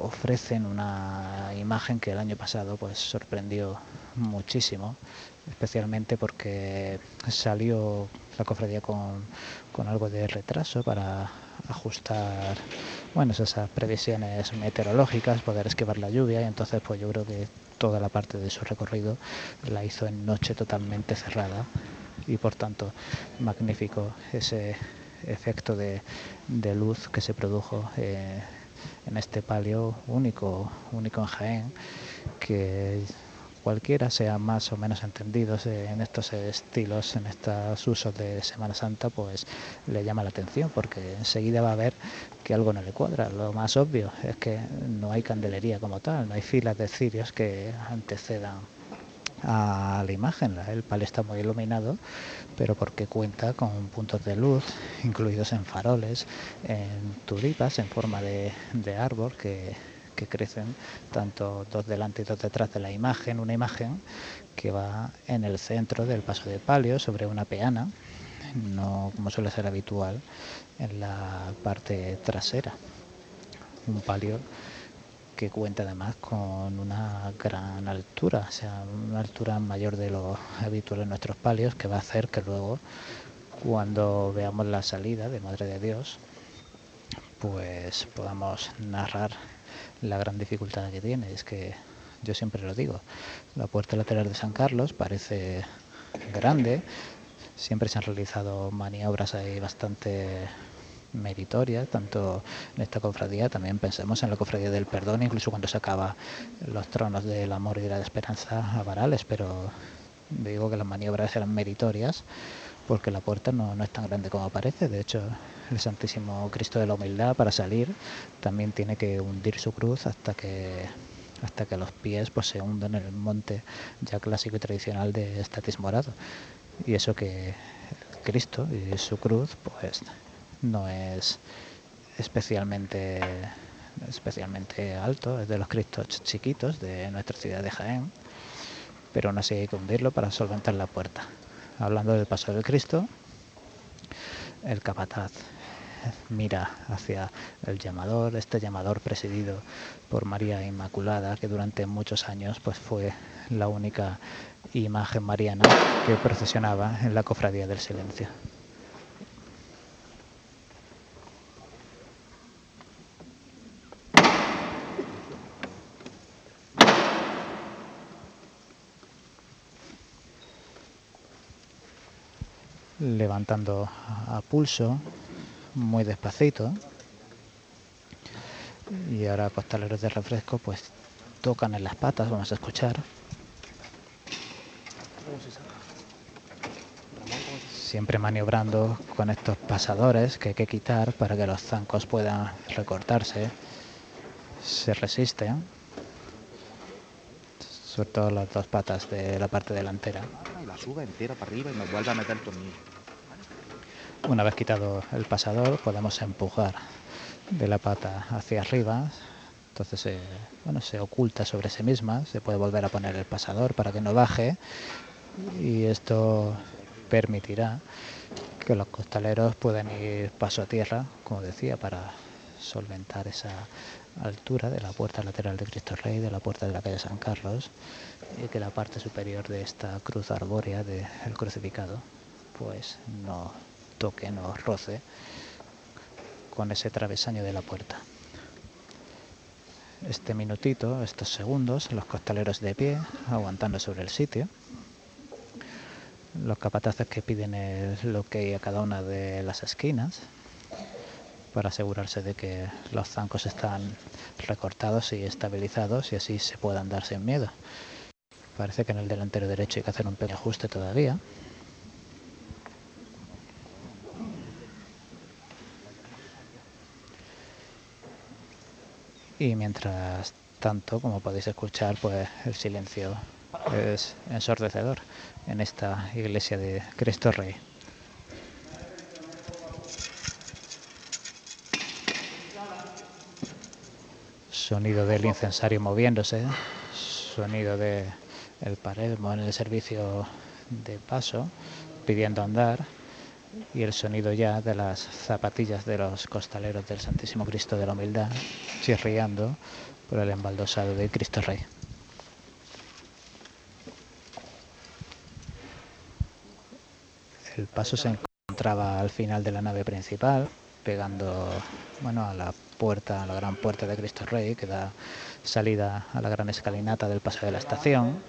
ofrecen una imagen que el año pasado pues sorprendió muchísimo especialmente porque salió la cofradía con, con algo de retraso para ajustar bueno, esas previsiones meteorológicas, poder esquivar la lluvia y entonces pues yo creo que toda la parte de su recorrido la hizo en noche totalmente cerrada y por tanto magnífico ese efecto de, de luz que se produjo eh, en este palio único, único en Jaén, que cualquiera sea más o menos entendidos en estos estilos, en estos usos de Semana Santa, pues le llama la atención porque enseguida va a ver que algo no le cuadra. Lo más obvio es que no hay candelería como tal, no hay filas de cirios que antecedan a la imagen. El pal está muy iluminado, pero porque cuenta con puntos de luz incluidos en faroles, en tulipas en forma de árbol que que crecen tanto dos delante y dos detrás de la imagen, una imagen que va en el centro del paso de palio sobre una peana, no como suele ser habitual en la parte trasera. Un palio que cuenta además con una gran altura, o sea, una altura mayor de lo habitual en nuestros palios, que va a hacer que luego, cuando veamos la salida de Madre de Dios, pues podamos narrar la gran dificultad que tiene es que yo siempre lo digo, la puerta lateral de San Carlos parece grande, siempre se han realizado maniobras ahí bastante meritorias, tanto en esta cofradía, también pensemos en la cofradía del perdón, incluso cuando se acaba los tronos del amor y de la esperanza a Varales, pero digo que las maniobras eran meritorias porque la puerta no, no es tan grande como parece, de hecho el Santísimo Cristo de la Humildad para salir también tiene que hundir su cruz hasta que hasta que los pies pues se hunden en el monte ya clásico y tradicional de Estatis Morado y eso que Cristo y su cruz pues no es especialmente especialmente alto, es de los cristos chiquitos de nuestra ciudad de Jaén, pero aún así hay que hundirlo para solventar la puerta. Hablando del paso del Cristo, el capataz mira hacia el llamador, este llamador presidido por María Inmaculada, que durante muchos años pues fue la única imagen mariana que procesionaba en la cofradía del silencio. levantando a pulso muy despacito. Y ahora costaleros de refresco pues tocan en las patas, vamos a escuchar. Siempre maniobrando con estos pasadores que hay que quitar para que los zancos puedan recortarse. Se resisten. sobre todo las dos patas de la parte delantera.
Y la suba entera para arriba y me vuelve a meter.
Una vez quitado el pasador, podemos empujar de la pata hacia arriba. Entonces se, bueno, se oculta sobre sí misma, se puede volver a poner el pasador para que no baje y esto permitirá que los costaleros puedan ir paso a tierra, como decía, para solventar esa altura de la puerta lateral de Cristo Rey, de la puerta de la calle San Carlos, y que la parte superior de esta cruz arbórea del crucificado, pues no toque, no roce con ese travesaño de la puerta. Este minutito, estos segundos, los costaleros de pie, aguantando sobre el sitio. Los capataces que piden el ok a cada una de las esquinas para asegurarse de que los zancos están recortados y estabilizados y así se pueda andar sin miedo. Parece que en el delantero derecho hay que hacer un pequeño ajuste todavía. Y mientras tanto, como podéis escuchar, pues el silencio es ensordecedor en esta iglesia de Cristo Rey. Sonido del incensario moviéndose, sonido de el en el servicio de paso pidiendo andar y el sonido ya de las zapatillas de los costaleros del Santísimo Cristo de la Humildad chirriando por el embaldosado de Cristo Rey. El paso se encontraba al final de la nave principal, pegando bueno, a la puerta, a la gran puerta de Cristo Rey, que da salida a la gran escalinata del paso de la estación.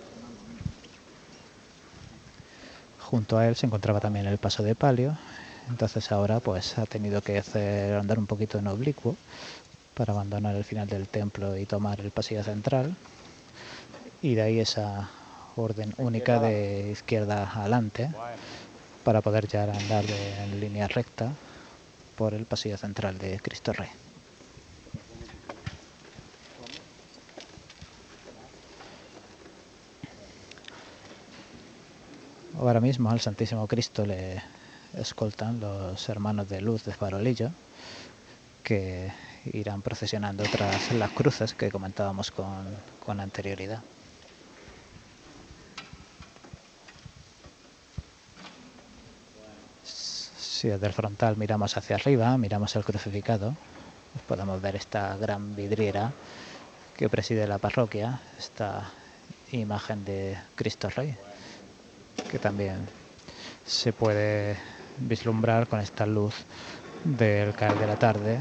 Junto a él se encontraba también el paso de palio, entonces ahora pues ha tenido que hacer andar un poquito en oblicuo para abandonar el final del templo y tomar el pasillo central. Y de ahí esa orden única de izquierda adelante para poder ya andar en línea recta por el pasillo central de Cristo Rey. Ahora mismo al Santísimo Cristo le escoltan los hermanos de luz de Farolillo que irán procesionando tras las cruces que comentábamos con, con anterioridad. Si desde el frontal miramos hacia arriba, miramos el crucificado, pues podemos ver esta gran vidriera que preside la parroquia, esta imagen de Cristo Rey, que también se puede vislumbrar con esta luz del caer de la tarde,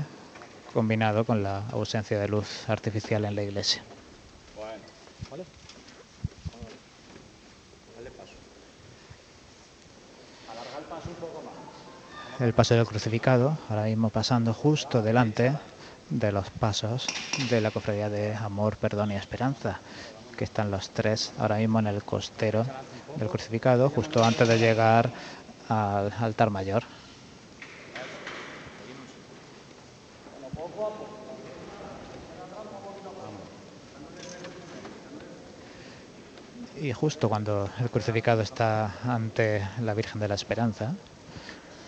combinado con la ausencia de luz artificial en la iglesia. El paso del crucificado, ahora mismo pasando justo delante de los pasos de la cofradía de Amor, Perdón y Esperanza, que están los tres ahora mismo en el costero del crucificado, justo antes de llegar al altar mayor. Y justo cuando el crucificado está ante la Virgen de la Esperanza,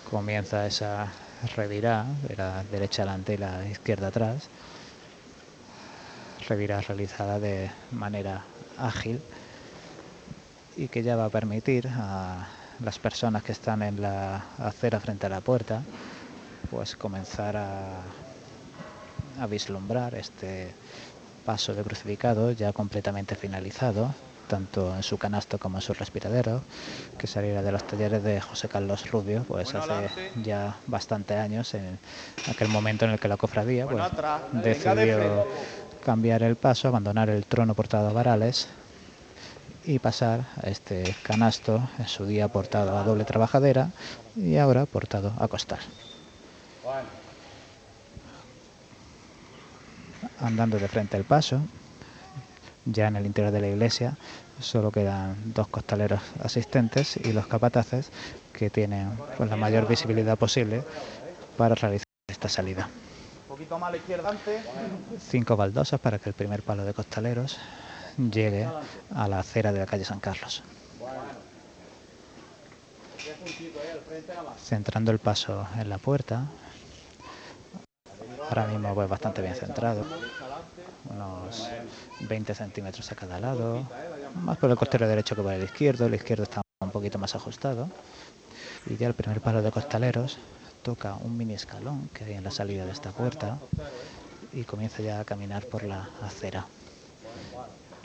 comienza esa revirá de la derecha adelante y la izquierda atrás, revirá realizada de manera ágil y que ya va a permitir a las personas que están en la acera frente a la puerta pues comenzar a, a vislumbrar este paso de crucificado ya completamente finalizado tanto en su canasto como en su respiradero, que saliera de los talleres de José Carlos Rubio, pues hace ya bastante años, en aquel momento en el que la cofradía pues, decidió cambiar el paso, abandonar el trono portado a varales y pasar a este canasto, en su día portado a doble trabajadera y ahora portado a costal. Andando de frente al paso, ya en el interior de la iglesia solo quedan dos costaleros asistentes y los capataces que tienen pues, la mayor visibilidad posible para realizar esta salida. Cinco baldosas para que el primer palo de costaleros llegue a la acera de la calle San Carlos. Centrando el paso en la puerta, ahora mismo pues bastante bien centrado, unos 20 centímetros a cada lado, más por el costero derecho que por el izquierdo, el izquierdo está un poquito más ajustado, y ya el primer palo de costaleros toca un mini escalón que hay en la salida de esta puerta y comienza ya a caminar por la acera.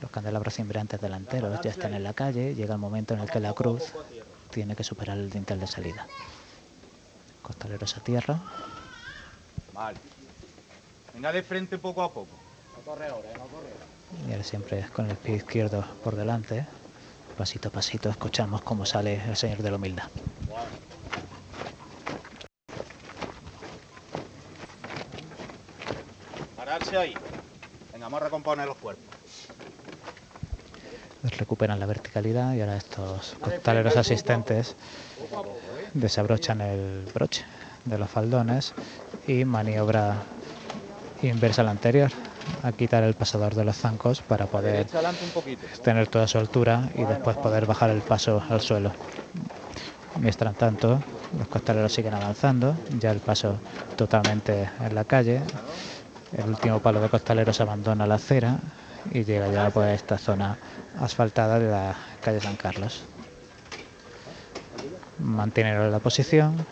Los candelabros cimbrantes delanteros ya están en la calle, llega el momento en el que la cruz tiene que superar el dintel de salida. Costaleros a tierra.
Vale. Venga de frente poco a poco.
Y ahora siempre con el pie izquierdo por delante. Pasito a pasito escuchamos cómo sale el Señor de la Humildad.
Pararse ahí. Venga, vamos a recomponer los cuerpos.
Recuperan la verticalidad y ahora estos costaleros asistentes desabrochan el broche de los faldones y maniobra inversa a la anterior a quitar el pasador de los zancos para poder tener toda su altura y después poder bajar el paso al suelo. Mientras tanto, los costaleros siguen avanzando, ya el paso totalmente en la calle. El último palo de costaleros abandona la acera y llega ya pues, a esta zona asfaltada de la calle San Carlos. Mantienen la posición,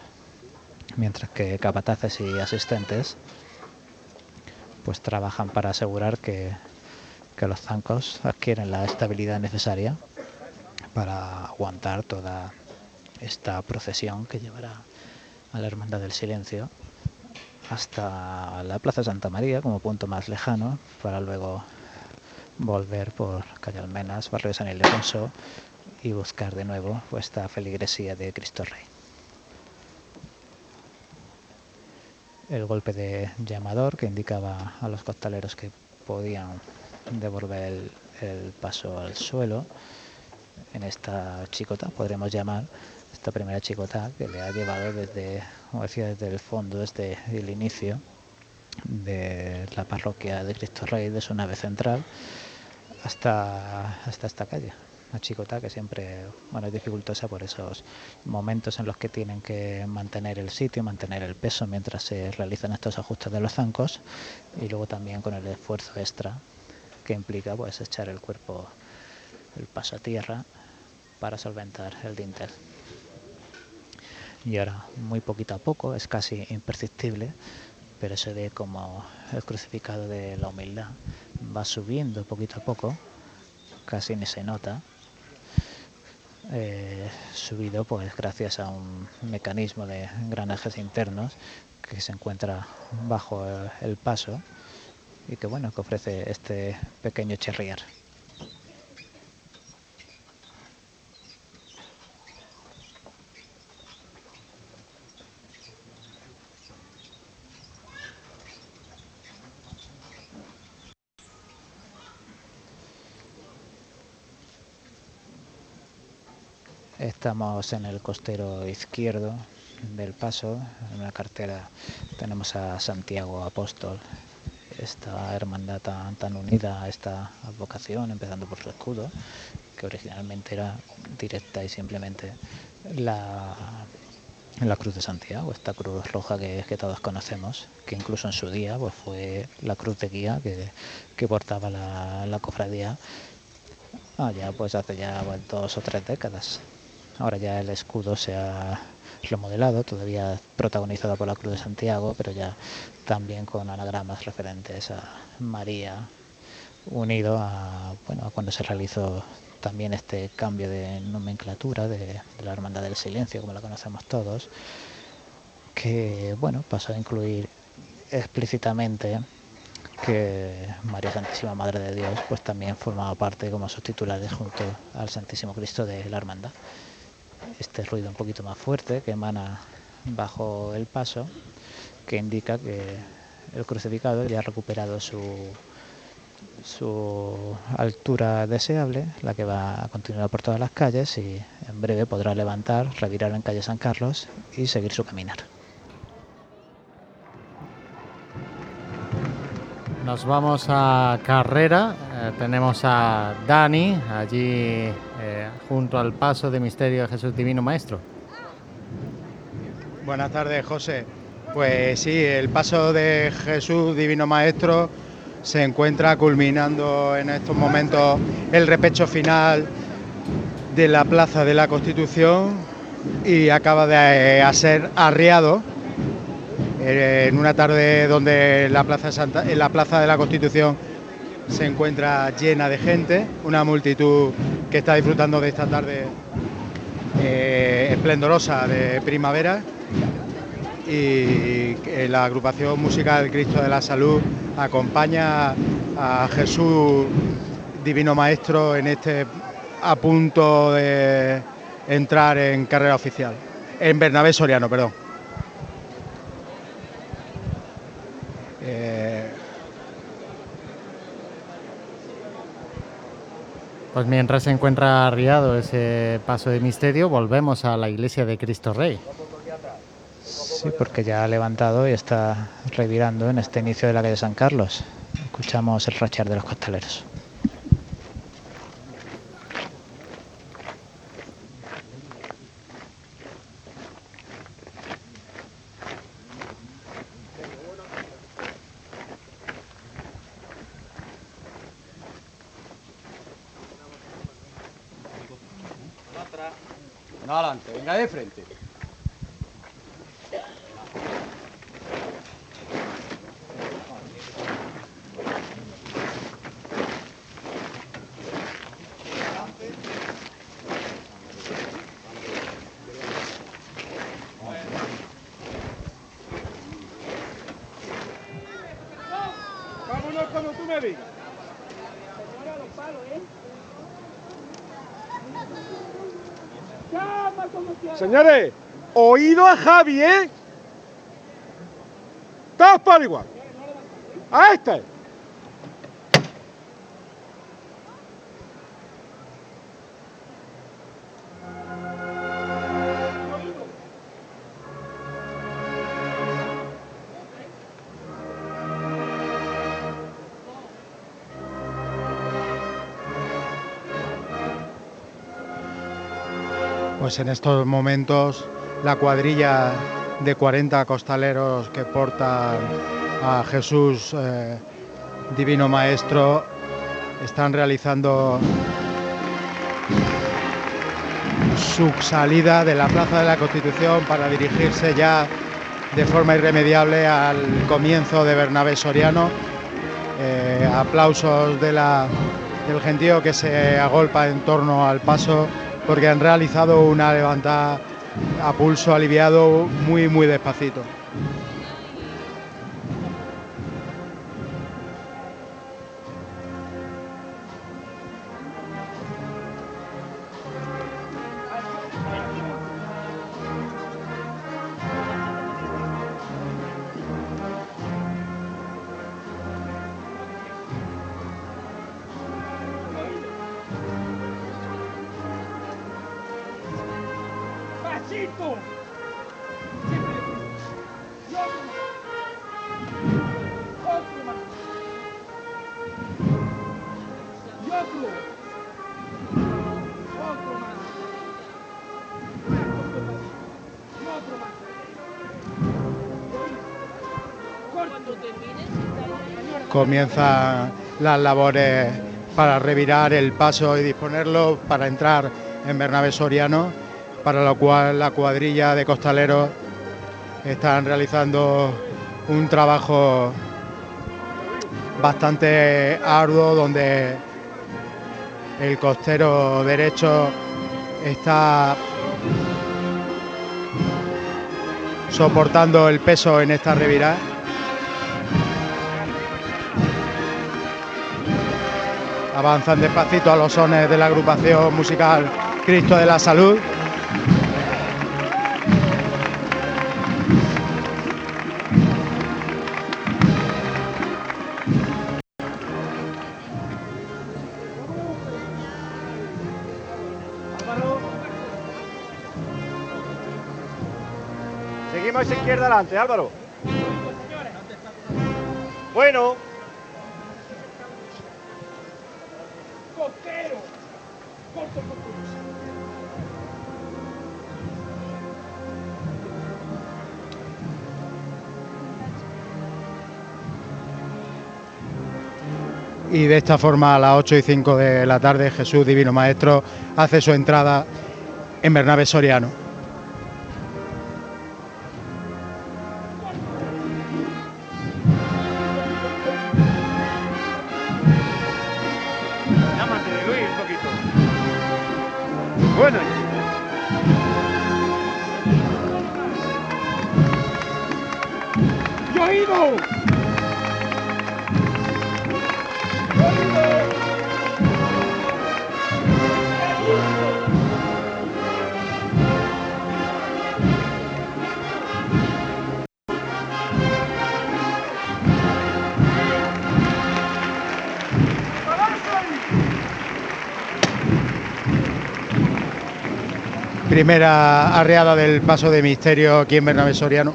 mientras que capataces y asistentes pues trabajan para asegurar que, que los zancos adquieren la estabilidad necesaria para aguantar toda esta procesión que llevará a la Hermandad del Silencio hasta la Plaza Santa María como punto más lejano para luego volver por calle Almenas, barrio de San Ildefonso y buscar de nuevo esta feligresía de Cristo Rey. El golpe de llamador que indicaba a los costaleros que podían devolver el, el paso al suelo en esta chicota, podremos llamar esta primera chicota que le ha llevado desde, como decía, desde el fondo, desde el inicio de la parroquia de Cristo Rey, de su nave central, hasta, hasta esta calle. Una chicota que siempre bueno, es dificultosa por esos momentos en los que tienen que mantener el sitio, mantener el peso mientras se realizan estos ajustes de los zancos y luego también con el esfuerzo extra que implica pues echar el cuerpo, el paso a tierra para solventar el dintel. Y ahora, muy poquito a poco, es casi imperceptible, pero se ve como el crucificado de la humildad va subiendo poquito a poco, casi ni se nota, eh, subido pues gracias a un mecanismo de engranajes internos que se encuentra bajo el, el paso y que bueno que ofrece este pequeño chirriar. Estamos en el costero izquierdo del paso, en una cartera tenemos a Santiago Apóstol, esta hermandad tan, tan unida a esta advocación, empezando por su escudo, que originalmente era directa y simplemente la, la cruz de Santiago, esta cruz roja que, todos conocemos, que incluso en su día pues, fue la cruz de guía que, que portaba la, la cofradía allá pues hace ya pues, dos o tres décadas. Ahora ya el escudo se ha remodelado, todavía protagonizado por la Cruz de Santiago, pero ya también con anagramas referentes a María, unido a, bueno, a cuando se realizó también este cambio de nomenclatura de, de, la Hermandad del Silencio, como la conocemos todos, que bueno, pasó a incluir explícitamente que María Santísima Madre de Dios pues también formaba parte como sus titulares junto al Santísimo Cristo de la Hermandad este ruido un poquito más fuerte que emana bajo el paso, que indica que el crucificado ya ha recuperado su, su altura deseable, la que va a continuar por todas las calles y en breve podrá levantar, revirar en calle San Carlos y seguir su caminar.
Nos vamos a carrera. eh, tenemos a Dani allí eh, junto al paso de misterio de Jesús Divino Maestro.
Buenas tardes, José. Pues sí, el paso de Jesús Divino Maestro se encuentra culminando en estos momentos el repecho final de la Plaza de la Constitución y acaba de eh, ser arriado eh, en una tarde donde la Plaza, de la Constitución se encuentra llena de gente, una multitud que está disfrutando de esta tarde eh, esplendorosa de primavera y la agrupación musical Cristo de la Salud acompaña a Jesús Divino Maestro en este a punto de entrar en carrera oficial, en Bernabé Soriano, perdón. Eh,
Pues mientras se encuentra arriado ese paso de misterio, volvemos a la iglesia de Cristo Rey.
Sí, porque ya ha levantado y está revirando en este inicio de la calle San Carlos. Escuchamos el rachar de los costaleros.
No adelante, venga de frente.
Vámonos como tú me digas. Señores, oído a Javi, ¿eh? Todos por igual. A este.
Pues en estos momentos la cuadrilla de 40 costaleros que portan a Jesús eh, Divino Maestro están realizando su salida de la Plaza de la Constitución para dirigirse ya de forma irremediable al comienzo de Bernabé Soriano. Eh, aplausos de la- del gentío que se agolpa en torno al paso porque han realizado una levantada a pulso aliviado muy muy despacito. Comienzan las labores para revirar el paso y disponerlo para entrar en Bernabé Soriano, para lo cual la cuadrilla de costaleros están realizando un trabajo bastante arduo donde el costero derecho está soportando el peso en esta revirada. Avanzan despacito a los sones de la agrupación musical Cristo de la Salud.
Seguimos esa izquierda adelante, Álvaro. Bueno.
Y de esta forma a las 8 y 5 de la tarde Jesús Divino Maestro hace su entrada en Bernabé Soriano. Primera arreada del paso de misterio aquí en Bernabé Soriano.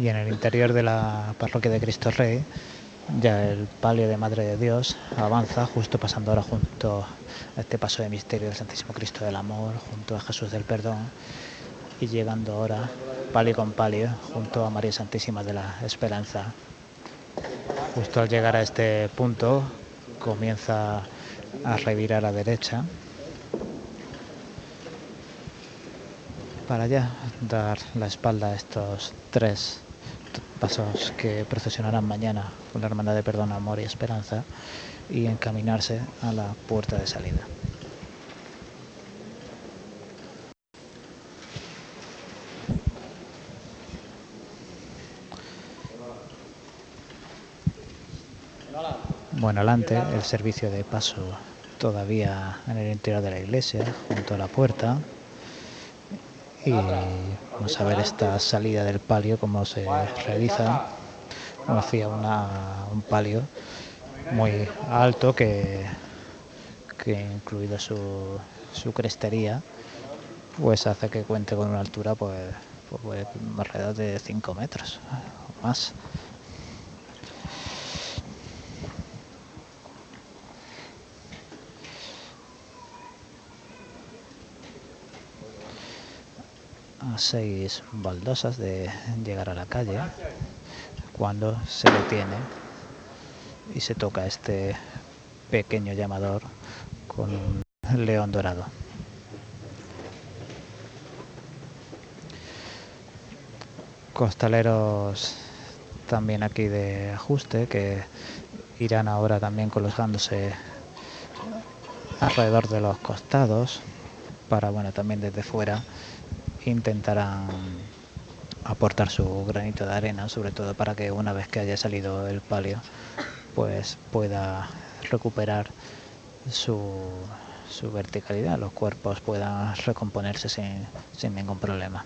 Y en el interior de la parroquia de Cristo Rey, ya el palio de Madre de Dios avanza, justo pasando ahora junto a este paso de misterio del Santísimo Cristo del Amor, junto a Jesús del Perdón, y llegando ahora palio con palio, junto a María Santísima de la Esperanza. Justo al llegar a este punto, comienza a revirar a la derecha para ya dar la espalda a estos tres pasos que procesionarán mañana con la Hermandad de Perdón, Amor y Esperanza y encaminarse a la puerta de salida. Bueno, adelante el servicio de paso todavía en el interior de la iglesia, junto a la puerta. Y vamos a ver esta salida del palio, cómo se realiza. Hacía una, un palio muy alto que, que incluido su, su crestería, pues hace que cuente con una altura pues, pues alrededor de 5 metros o más. Seis baldosas de llegar a la calle cuando se detiene y se toca este pequeño llamador con un león dorado. Costaleros también aquí de ajuste que irán ahora también colocándose alrededor de los costados para bueno también desde fuera intentarán aportar su granito de arena, sobre todo para que una vez que haya salido el palio, pues pueda recuperar su, su verticalidad, los cuerpos puedan recomponerse sin, sin ningún problema.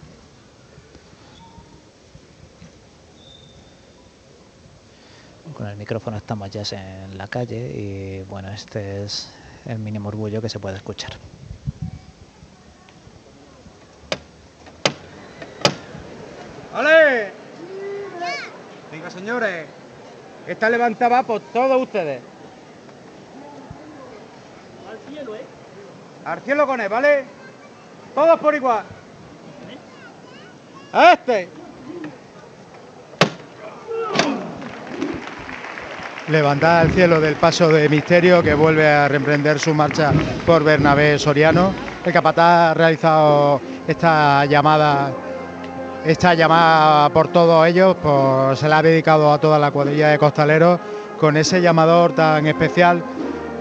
Con el micrófono estamos ya en la calle y bueno, este es el mínimo orgullo que se puede escuchar.
¡Vale! Venga, señores. Esta levantada va por todos ustedes.
Al cielo, ¿eh?
Al cielo con él, ¿vale? Todos por igual. A este.
Levantada al cielo del paso de misterio que vuelve a reemprender su marcha por Bernabé Soriano. El capataz ha realizado esta llamada esta llamada por todos ellos, se la ha dedicado a toda la cuadrilla de costaleros con ese llamador tan especial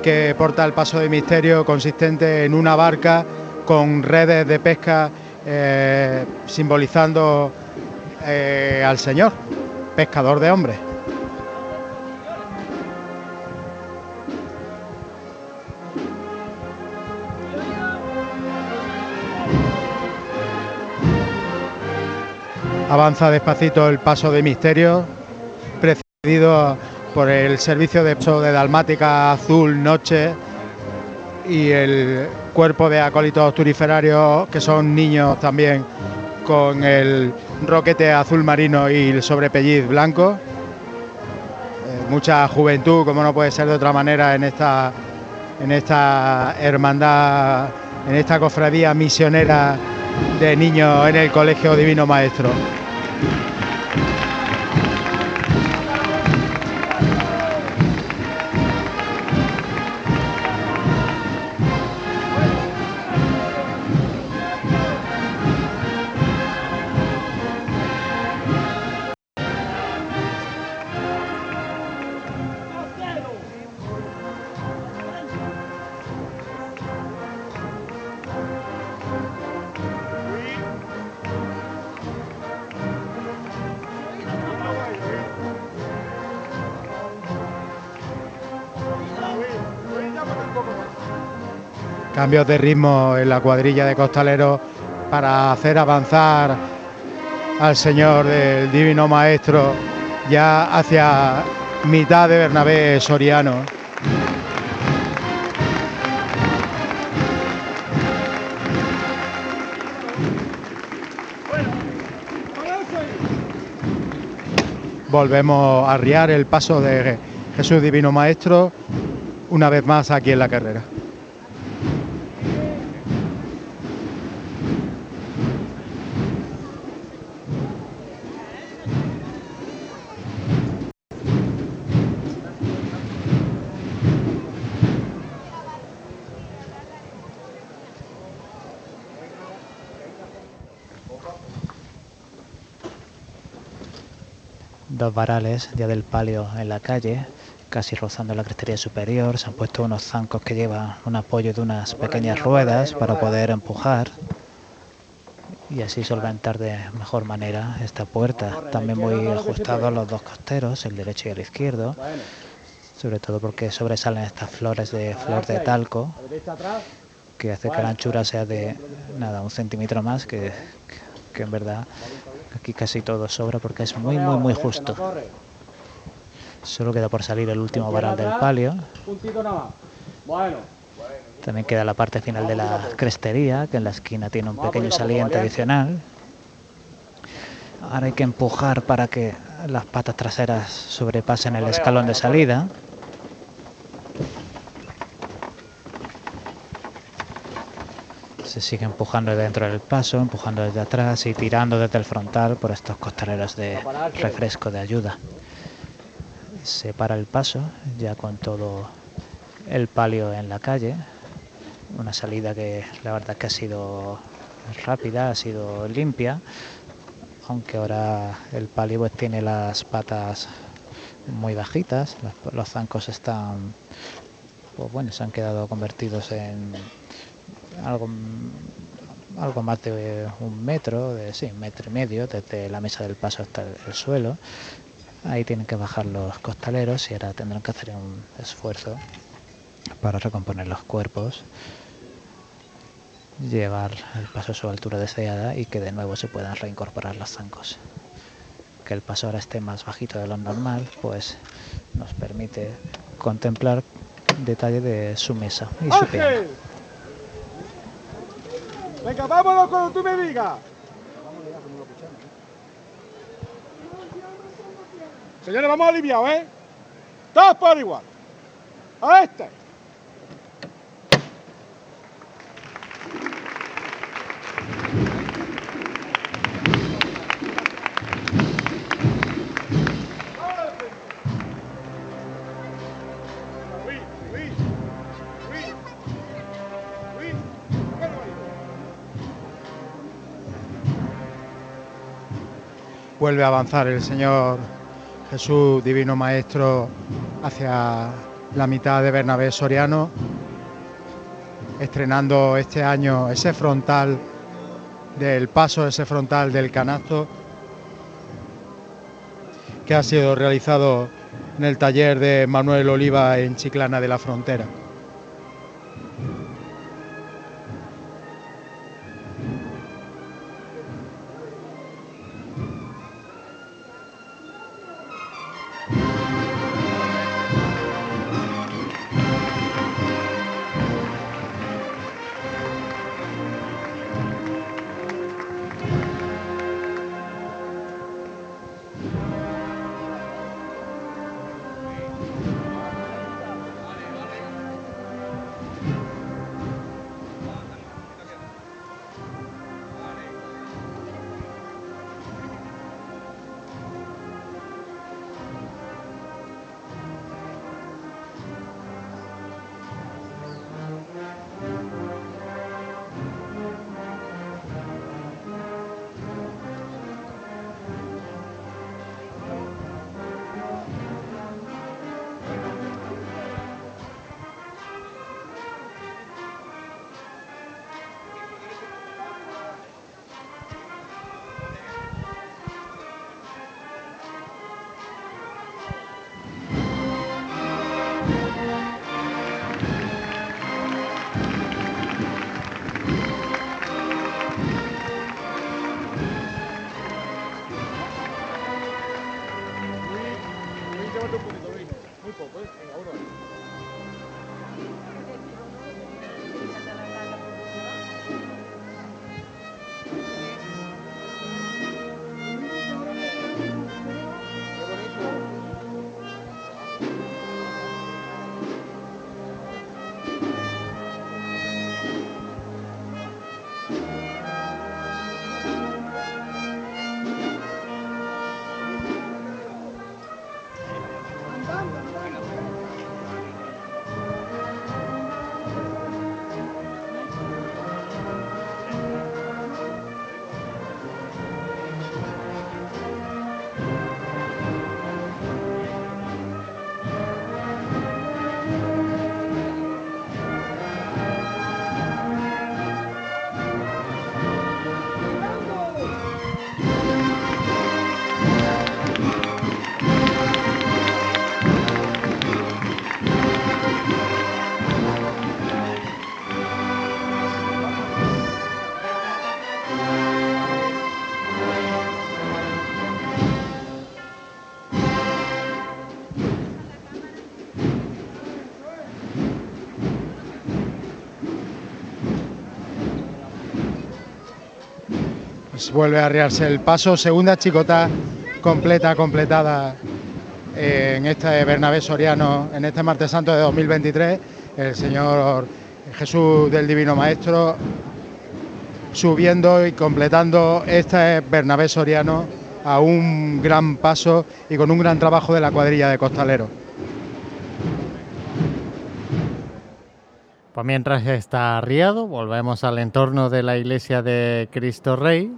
que porta el paso de misterio consistente en una barca con redes de pesca eh, simbolizando eh, al Señor, pescador de hombres. Avanza despacito el paso de misterio, precedido por el servicio de paso de Dalmática Azul Noche, y el cuerpo de acólitos turiferarios que son niños también con el roquete azul marino y el sobrepelliz blanco. Eh, mucha juventud, como no puede ser de otra manera, en esta, en esta hermandad, en esta cofradía misionera de niños en el Colegio Divino Maestro. you. Cambios de ritmo en la cuadrilla de costaleros para hacer avanzar al Señor del Divino Maestro ya hacia mitad de Bernabé Soriano. Volvemos a arriar el paso de Jesús Divino Maestro una vez más aquí en la carrera.
Dos varales ya del palio en la calle, casi rozando la crestería superior. Se han puesto unos zancos que llevan un apoyo de unas pequeñas ruedas para poder empujar y así solventar de mejor manera esta puerta. También muy ajustados los dos costeros, el derecho y el izquierdo, sobre todo porque sobresalen estas flores de flor de talco que hace que la anchura sea de nada un centímetro más que en verdad Aquí casi todo sobra porque es muy, muy, muy justo. Solo queda por salir el último varal del palio. También queda la parte final de la crestería, que en la esquina tiene un pequeño saliente adicional. Ahora hay que empujar para que las patas traseras sobrepasen el escalón de salida. Se sigue empujando dentro del paso, empujando desde atrás y tirando desde el frontal por estos costaleros de refresco de ayuda. Se para el paso ya con todo el palio en la calle, una salida que la verdad que ha sido rápida, ha sido limpia, aunque ahora el palio pues, tiene las patas muy bajitas, los zancos están, pues bueno, se han quedado convertidos en algo, algo más de un metro, de sí, un metro y medio, desde la mesa del paso hasta el, suelo. Ahí tienen que bajar los costaleros y ahora tendrán que hacer un esfuerzo para recomponer los cuerpos, llevar el paso a su altura deseada y que de nuevo se puedan reincorporar los zancos. Que el paso ahora esté más bajito de lo normal, pues nos permite contemplar detalle de su mesa y su piano.
Venga, vámonos cuando tú me digas. Señores, vamos aliviados, ¿eh? Todos por igual. A este.
Vuelve a avanzar el Señor Jesús, Divino Maestro, hacia la mitad de Bernabé Soriano, estrenando este año ese frontal del paso, ese frontal del canasto, que ha sido realizado en el taller de Manuel Oliva en Chiclana de la Frontera. Pues vuelve a arriarse el paso, segunda chicota completa, completada eh, en este Bernabé Soriano, en este martes santo de 2023, el Señor Jesús del Divino Maestro subiendo y completando este Bernabé Soriano a un gran paso y con un gran trabajo de la cuadrilla de costaleros.
Pues mientras está arriado, volvemos al entorno de la iglesia de Cristo Rey.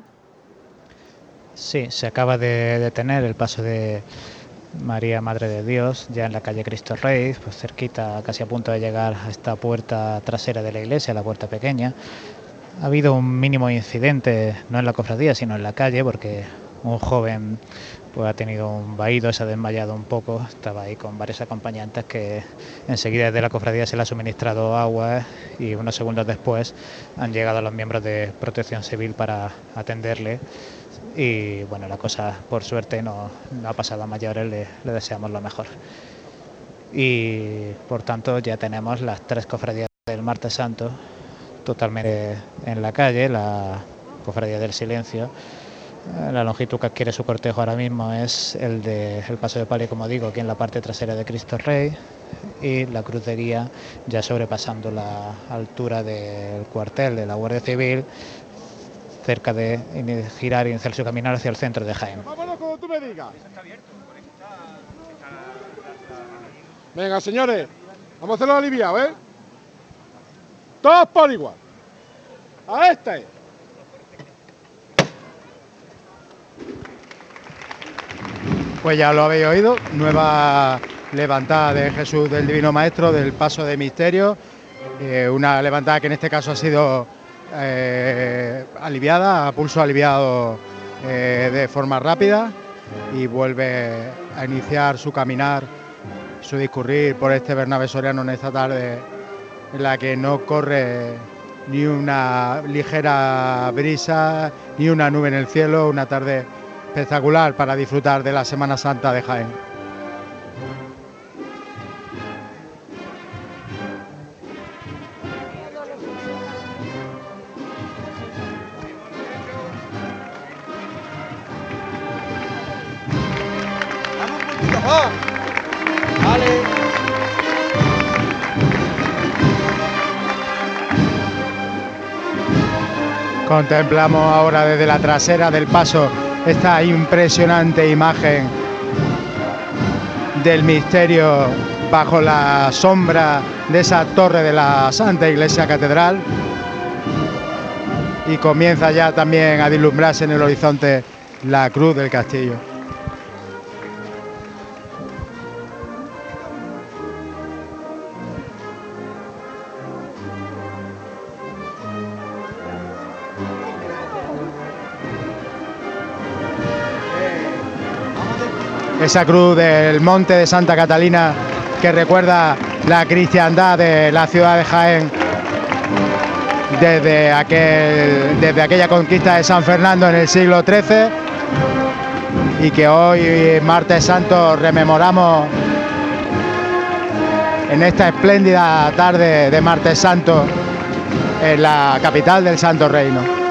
Sí, se acaba de detener el paso de María Madre de Dios, ya en la calle Cristo Rey, pues cerquita, casi a punto de llegar a esta puerta trasera de la iglesia, la puerta pequeña. Ha habido un mínimo incidente, no en la cofradía, sino en la calle, porque un joven pues ha tenido un vaído, se ha desmayado un poco, estaba ahí con varios acompañantes que enseguida desde la cofradía se le ha suministrado agua y unos segundos después han llegado los miembros de protección civil para atenderle y bueno, la cosa por suerte no, no ha pasado a mayores, le, le deseamos lo mejor. Y por tanto ya tenemos las tres cofradías del Martes Santo totalmente en la calle, la cofradía del silencio, la longitud que adquiere su cortejo ahora mismo es el de el paso de palio, como digo, aquí en la parte trasera de Cristo Rey y la cruz de guía ya sobrepasando la altura del cuartel de la Guardia Civil, cerca de girar y iniciar su caminar hacia el centro de Jaén.
Vámonos como tú me digas. Venga, señores, vamos a hacerlo aliviado, ¿eh? Todos por igual. A este.
Pues ya lo habéis oído, nueva levantada de Jesús del Divino Maestro del Paso de Misterio, eh, una levantada que en este caso ha sido eh, aliviada, a pulso aliviado eh, de forma rápida y vuelve a iniciar su caminar, su discurrir por este Bernabé Soriano en esta tarde en la que no corre ni una ligera brisa, ni una nube en el cielo, una tarde espectacular para disfrutar de la Semana Santa de Jaén. Contemplamos ahora desde la trasera del paso esta impresionante imagen del misterio bajo la sombra de esa torre de la Santa Iglesia Catedral y comienza ya también a dislumbrarse en el horizonte la cruz del castillo. Esa cruz del monte de Santa Catalina que recuerda la cristiandad de la ciudad de Jaén desde, aquel, desde aquella conquista de San Fernando en el siglo XIII y que hoy, martes santo, rememoramos en esta espléndida tarde de martes santo en la capital del Santo Reino.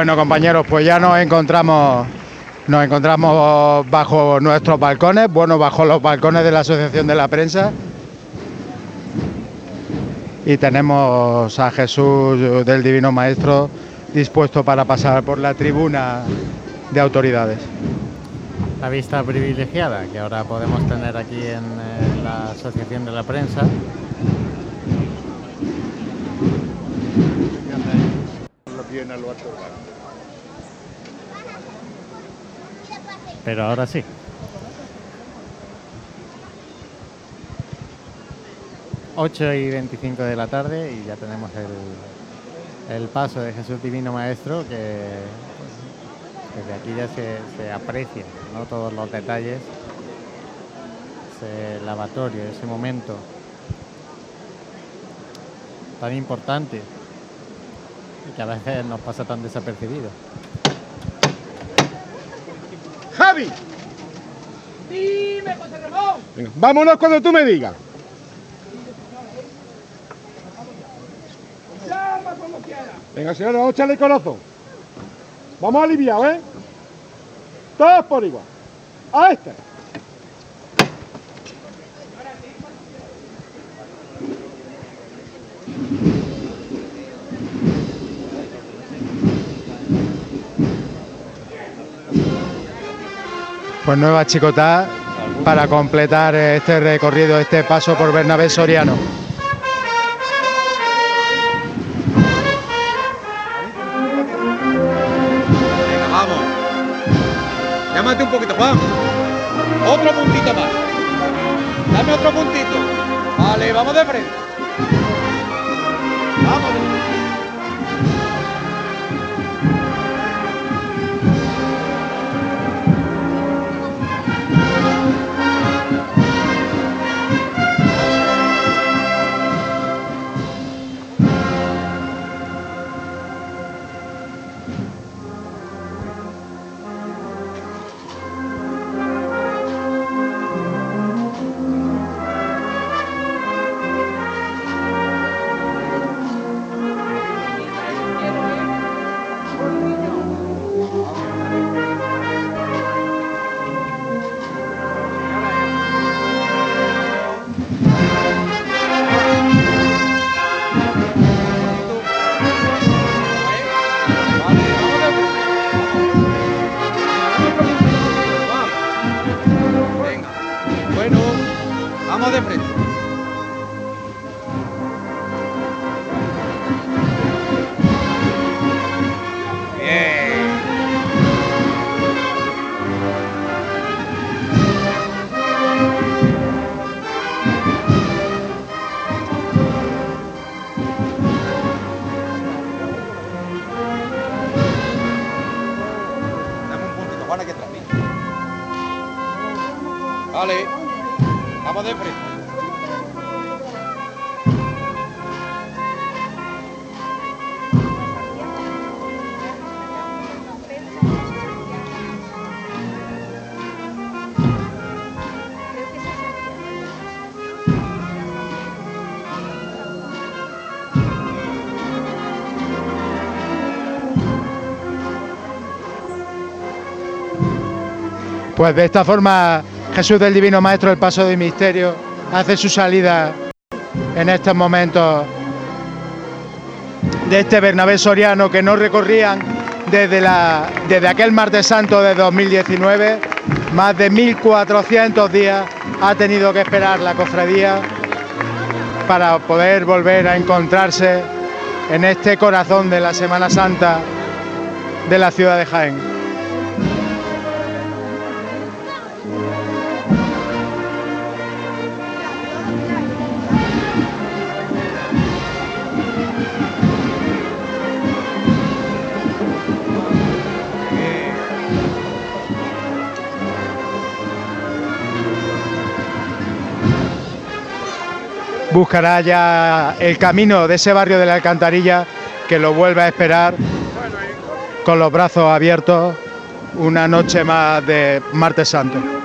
Bueno, compañeros, pues ya nos encontramos nos encontramos bajo nuestros balcones, bueno, bajo los balcones de la Asociación de la Prensa. Y tenemos a Jesús del Divino Maestro dispuesto para pasar por la tribuna de autoridades.
La vista privilegiada que ahora podemos tener aquí en eh, la Asociación de la Prensa. Pero ahora sí. ...8 y 25 de la tarde y ya tenemos el, el paso de Jesús Divino Maestro que desde aquí ya se, se aprecia ¿no? todos los detalles, ese lavatorio, ese momento tan importante y que a veces nos pasa tan desapercibido.
¡Javi!
Dime, José Ramón.
Venga, vámonos cuando tú me digas.
Llama cuando quieras.
Venga, señores, vamos a echarle corazón. Vamos aliviados, ¿eh? Todos por igual. A este.
Pues nueva chicotá para completar este recorrido, este paso por Bernabé Soriano. Pues de esta forma Jesús del Divino Maestro, el paso de misterio, hace su salida en estos momentos de este Bernabé Soriano que no recorrían desde, la, desde aquel martes santo de 2019. Más de 1.400 días ha tenido que esperar la cofradía para poder volver a encontrarse en este corazón de la Semana Santa de la ciudad de Jaén. Buscará ya el camino de ese barrio de la Alcantarilla que lo vuelve a esperar con los brazos abiertos una noche más de martes santo.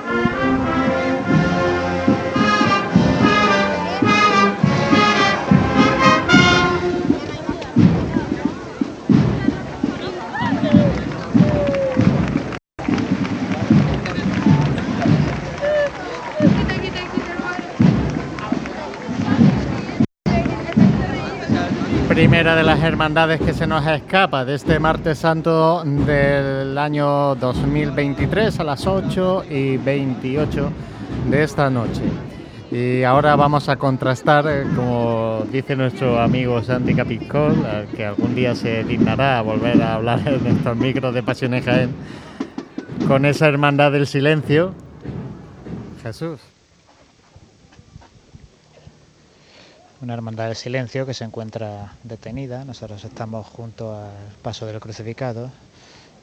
De las hermandades que se nos escapa de este martes santo del año 2023 a las 8 y 28 de esta noche. Y ahora vamos a contrastar, eh, como dice nuestro amigo Santi Capicol, que algún día se dignará a volver a hablar en estos micros de Pasiones Jaén, con esa hermandad del silencio. Jesús.
Una hermandad del silencio que se encuentra detenida. Nosotros estamos junto al paso del crucificado.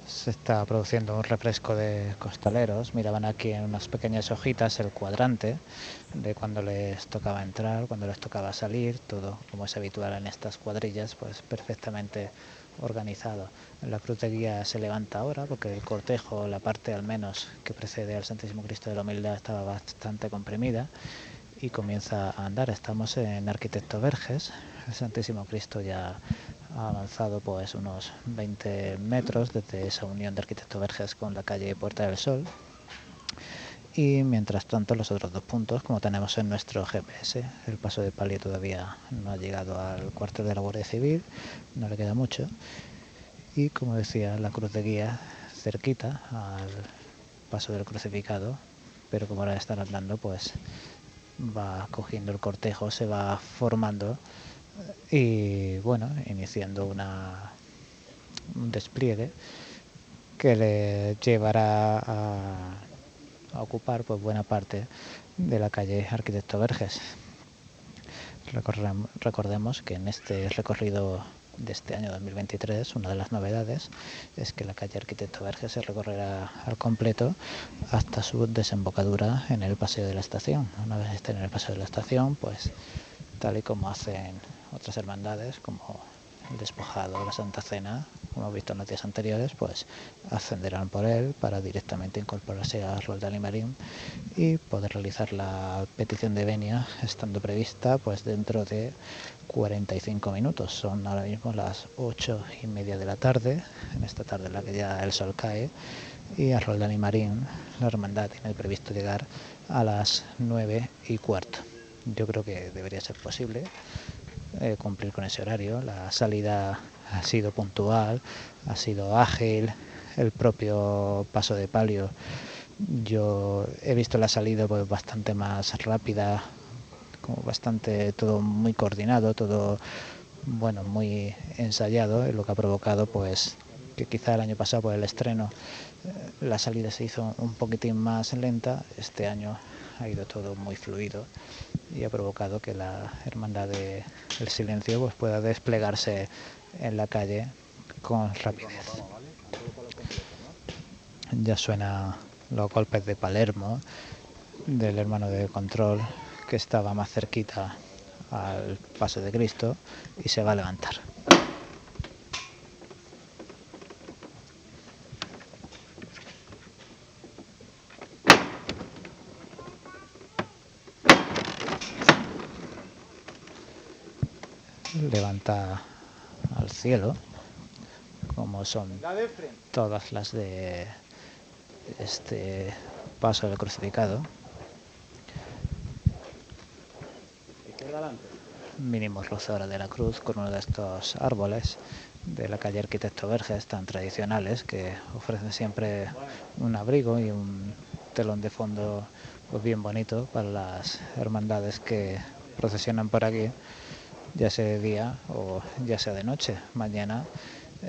Se está produciendo un refresco de costaleros. Miraban aquí en unas pequeñas hojitas el cuadrante de cuando les tocaba entrar, cuando les tocaba salir, todo como es habitual en estas cuadrillas, pues perfectamente organizado. La cruz de se levanta ahora porque el cortejo, la parte al menos que precede al Santísimo Cristo de la Humildad, estaba bastante comprimida y comienza a andar. Estamos en Arquitecto Verges, el Santísimo Cristo ya ha avanzado pues unos 20 metros desde esa unión de Arquitecto Verges con la calle Puerta del Sol. Y mientras tanto los otros dos puntos, como tenemos en nuestro GPS, el paso de palio todavía no ha llegado al cuartel de la Guardia Civil, no le queda mucho. Y como decía, la cruz de guía cerquita al paso del crucificado, pero como ahora están andando, pues va cogiendo el cortejo, se va formando y bueno, iniciando una, un despliegue que le llevará a, ocupar pues buena parte de la calle Arquitecto Verges. Recordemos que en este recorrido de este año 2023, una de las novedades es que la calle Arquitecto Verge se recorrerá al completo hasta su desembocadura en el paseo de la estación. Una vez esté en el paseo de la estación, pues tal y como hacen otras hermandades como despojado, la Santa Cena, como hemos visto en los días anteriores, pues ascenderán por él para directamente incorporarse a Roldán y Marín y poder realizar la petición de venia estando prevista pues dentro de 45 minutos. Son ahora mismo las 8 y media de la tarde, en esta tarde en la que ya el sol cae, y a Roldán y Marín la hermandad tiene previsto llegar a las 9 y cuarto. Yo creo que debería ser posible eh, cumplir con ese horario. La salida ha sido puntual, ha sido ágil, el propio paso de palio. Yo he visto la salida pues, bastante más rápida, como bastante todo muy coordinado, todo bueno, muy ensayado, lo que ha provocado pues que quizá el año pasado por el estreno eh, la salida se hizo un poquitín más lenta, este año ha ido todo muy fluido y ha provocado que la hermandad del silencio pues, pueda desplegarse en la calle con rapidez. Ya suena los golpes de Palermo, del hermano de control que estaba más cerquita al paso de Cristo y se va a levantar. Levanta al cielo, como son todas las de este paso del crucificado. Mínimo rozadora de la cruz con uno de estos árboles de la calle Arquitecto Verges tan tradicionales que ofrecen siempre un abrigo y un telón de fondo pues bien bonito para las hermandades que procesionan por aquí, ya sea de día o ya sea de noche. Mañana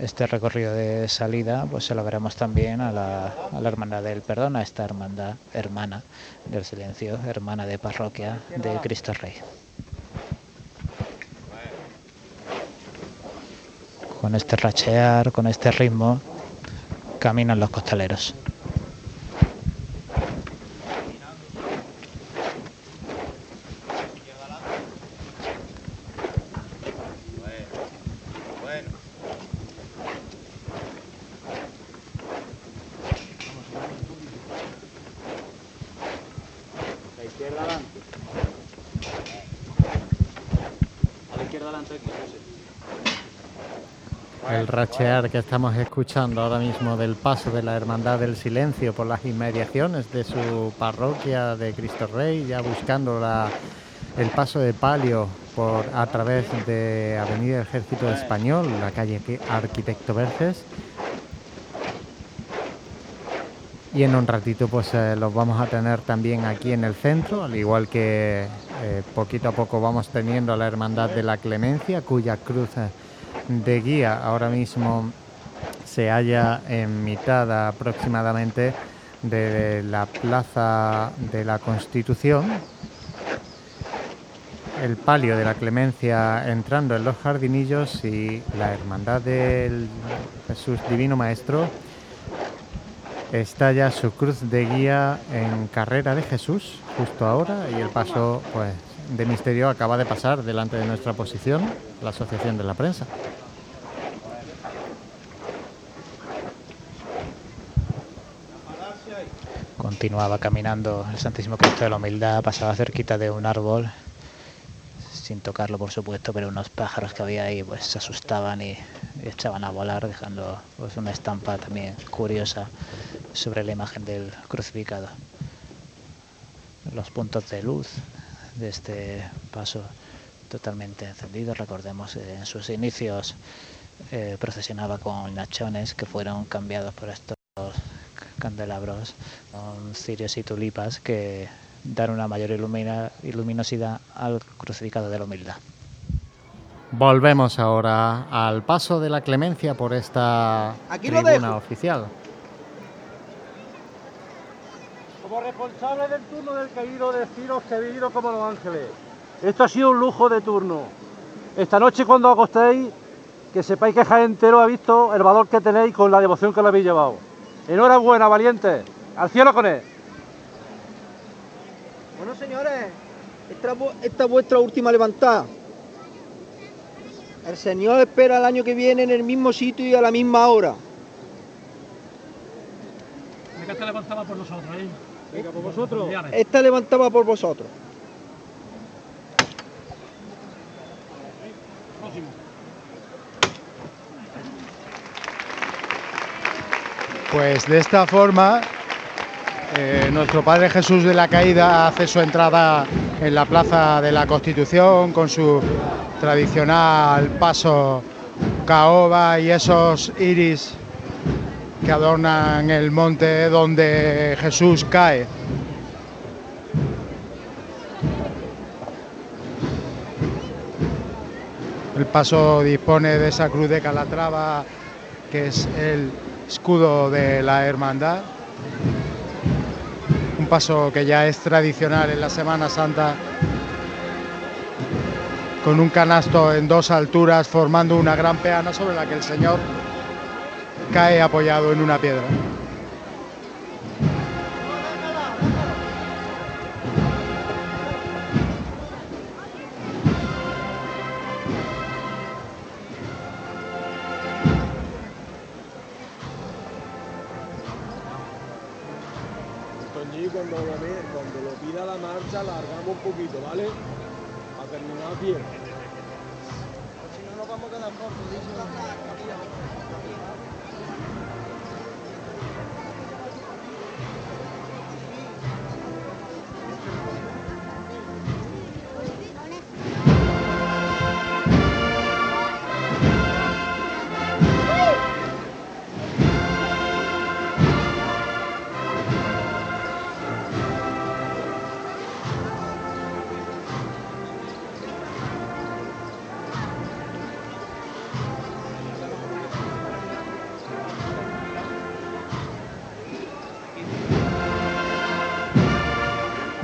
este recorrido de salida pues se lo veremos también a la, hermandad del perdón, a esta hermandad hermana del silencio, hermana de parroquia de Cristo Rey. Con este rachear, con este ritmo, caminan los costaleros.
La izquierda adelante. A la izquierda adelante aquí, José.
Que estamos escuchando ahora mismo del paso de la Hermandad del Silencio por las inmediaciones de su parroquia de Cristo Rey, ya buscando la- el paso de palio por, a través de Avenida Ejército Español, la calle Arquitecto Verges. Y en un ratito pues eh, los vamos a tener también aquí en el centro, al igual que eh, poquito a poco vamos teniendo a la Hermandad de la Clemencia, cuya cruz eh, de guía ahora mismo se halla en mitad aproximadamente de la Plaza de la Constitución. El palio de la Clemencia entrando en los jardinillos y la Hermandad del Jesús Divino Maestro está ya su cruz de guía en carrera de Jesús justo ahora y el paso pues de misterio acaba de pasar delante de nuestra posición la asociación de la prensa
Continuaba caminando el Santísimo Cristo de la Humildad, pasaba cerquita de un árbol, sin tocarlo por supuesto, pero unos pájaros que había ahí pues se asustaban y, echaban a volar, dejando pues una estampa también curiosa sobre la imagen del crucificado. Los puntos de luz de este paso totalmente encendidos, recordemos eh, en sus inicios eh, procesionaba con nachones que fueron cambiados por estos candelabros con cirios y tulipas que dan una mayor ilumina- luminosidad al crucificado de la humildad.
volvemos ahora al paso de la clemencia por esta
Aquí
tribuna oficial
Como responsable del turno del caído, deciros que he vivido como los ángeles. Esto ha sido un lujo de turno. Esta noche cuando acostéis, que sepáis que Jaén entero ha visto el valor que tenéis con la devoción que le habéis llevado. Enhorabuena, valientes. Al cielo con él.
Bueno, señores, esta, es vu- esta es vuestra última levantada. El Señor espera el año que viene en el mismo sitio y a la misma hora.
Levantaba por nosotros, ¿eh? Venga, por vosotros.
Esta levantaba por vosotros.
Pues de esta forma, eh, nuestro Padre Jesús de la Caída hace su entrada en la Plaza de la Constitución con su tradicional paso caoba y esos iris que adornan el monte donde Jesús cae. El paso dispone de esa cruz de Calatrava que es el escudo de la hermandad. Un paso que ya es tradicional en la Semana Santa, con un canasto en dos alturas formando una gran peana sobre la que el Señor cae apoyado en una piedra.
Cuando lo, cuando lo pida la marcha, largamos un poquito, ¿vale? Para terminar bien.
Pues si no, nos vamos a quedar cortos,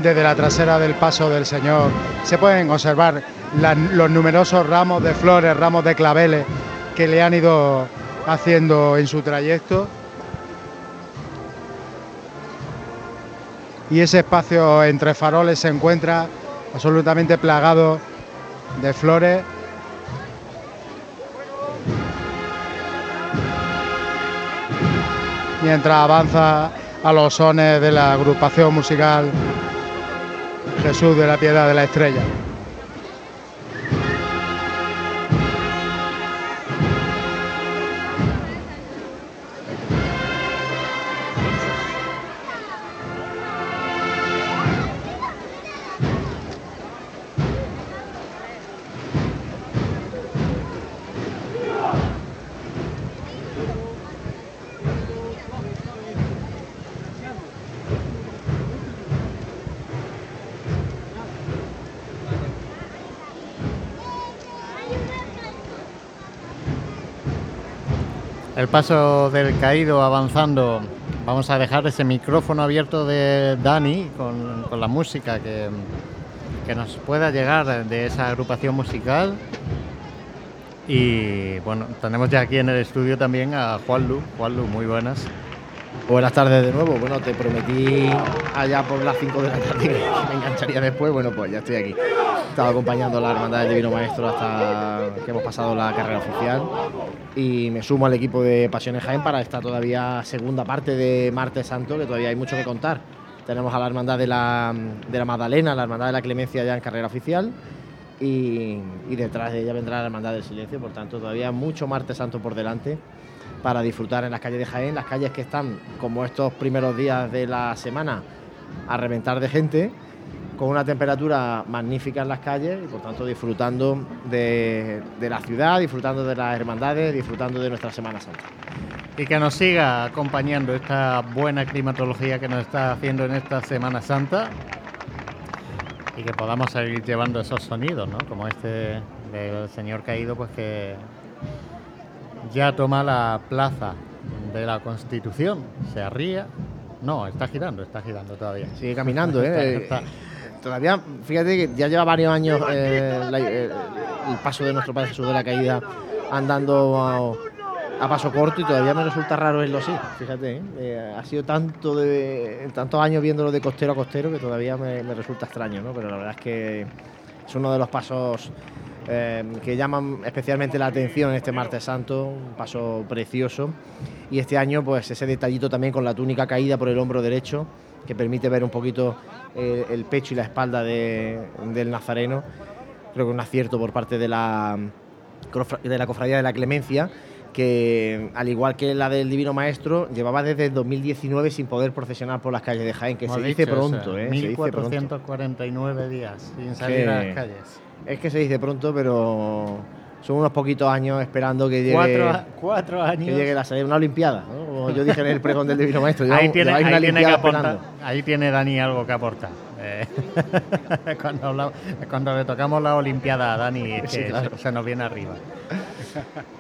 Desde la trasera del paso del Señor se pueden observar los numerosos ramos de flores, ramos de claveles que le han ido haciendo en su trayecto. Y ese espacio entre faroles se encuentra absolutamente plagado de flores. Mientras avanza a los sones de la agrupación musical Jesús de la Piedad de la Estrella.
Paso del caído avanzando. Vamos a dejar ese micrófono abierto de Dani con, la música que, que nos pueda llegar de esa agrupación musical. Y bueno, tenemos ya aquí en el estudio también a Juanlu. Juanlu, muy buenas.
Buenas tardes de nuevo. Bueno, te prometí allá por las 5 de la tarde que me engancharía después. Bueno, pues ya estoy aquí. Estaba acompañando a la Hermandad del Divino Maestro hasta que hemos pasado la carrera oficial. Y me sumo al equipo de Pasiones Jaén para esta todavía segunda parte de Martes Santo, que todavía hay mucho que contar. Tenemos a la Hermandad de la, de la Magdalena, la Hermandad de la Clemencia ya en carrera oficial. Y, y detrás de ella vendrá la Hermandad del Silencio. Por tanto, todavía mucho Martes Santo por delante para disfrutar en las calles de Jaén, las calles que están como estos primeros días de la semana a reventar de gente, con una temperatura magnífica en las calles y por tanto disfrutando de, de la ciudad, disfrutando de las hermandades, disfrutando de nuestra Semana Santa.
Y que nos siga acompañando esta buena climatología que nos está haciendo en esta Semana Santa. Y que podamos seguir llevando esos sonidos, ¿no? Como este del señor caído, pues que ya toma la plaza de la Constitución. Se arría. No, está girando, está girando todavía.
Sigue caminando, ¿eh?
Está- está-
Todavía, fíjate que ya lleva varios años eh, eh, el paso de nuestro Padre Jesús de la Caída andando a, a paso corto y todavía me resulta raro verlo así, fíjate. ¿eh? Eh, ha sido tanto de, tantos años viéndolo de costero a costero que todavía me, me resulta extraño, ¿no? Pero la verdad es que es uno de los pasos eh, que llaman especialmente la atención en este martes santo, un paso precioso. Y este año, pues ese detallito también con la túnica caída por el hombro derecho, que permite ver un poquito eh, el pecho y la espalda de- del nazareno. Creo que un acierto por parte de la, de la Cofradía de la Clemencia, que al igual que la del Divino Maestro, llevaba desde el 2019 sin poder procesionar por las calles de Jaén, que se dice
dicho,
pronto,
o sea,
¿eh? Se dice pronto.
1449 días sin salir
Que-
a las calles.
Es que se dice pronto, pero son unos poquitos años esperando que llegue,
Cuatro cuatro años.
que llegue la salida, una Olimpiada. ¿no? Como yo dije en el pregón del Divino Maestro.
ahí
llevamos-
tiene, ahí tiene que aportar, ahí tiene Dani algo que aportar. Eh, cuando, hablamos- cuando le tocamos la Olimpiada a Dani,
Sí, claro.
se, se nos viene arriba.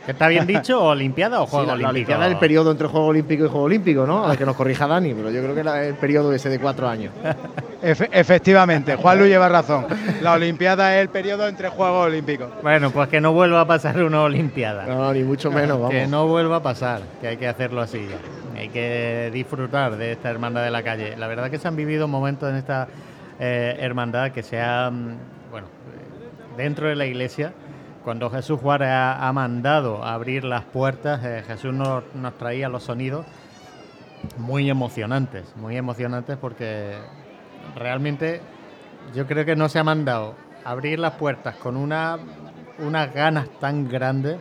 ¿Qué ¿Está bien dicho? ¿Olimpiada o
Sí,
Juego
la, la
Olímpico?
Olimpiada es el periodo entre Juego Olímpico y Juego Olímpico, ¿no? A ver que nos corrija Dani, pero yo creo que era el periodo ese de cuatro años.
Efe- efectivamente, Juan Luis lleva razón. La Olimpiada es el periodo entre Juegos Olímpicos.
Bueno, pues que no vuelva a pasar una Olimpiada.
No, ni mucho menos, vamos.
Que no vuelva a pasar, que hay que hacerlo así ya. Hay que disfrutar de esta hermandad de la calle. La verdad que se han vivido momentos en esta eh, hermandad que se ha, mm, bueno, eh, dentro de la iglesia, cuando Jesús Juárez ha, ha mandado abrir las puertas, eh, Jesús nos, nos traía los sonidos muy emocionantes, muy emocionantes porque realmente yo creo que no se ha mandado abrir las puertas con una, unas ganas tan grandes.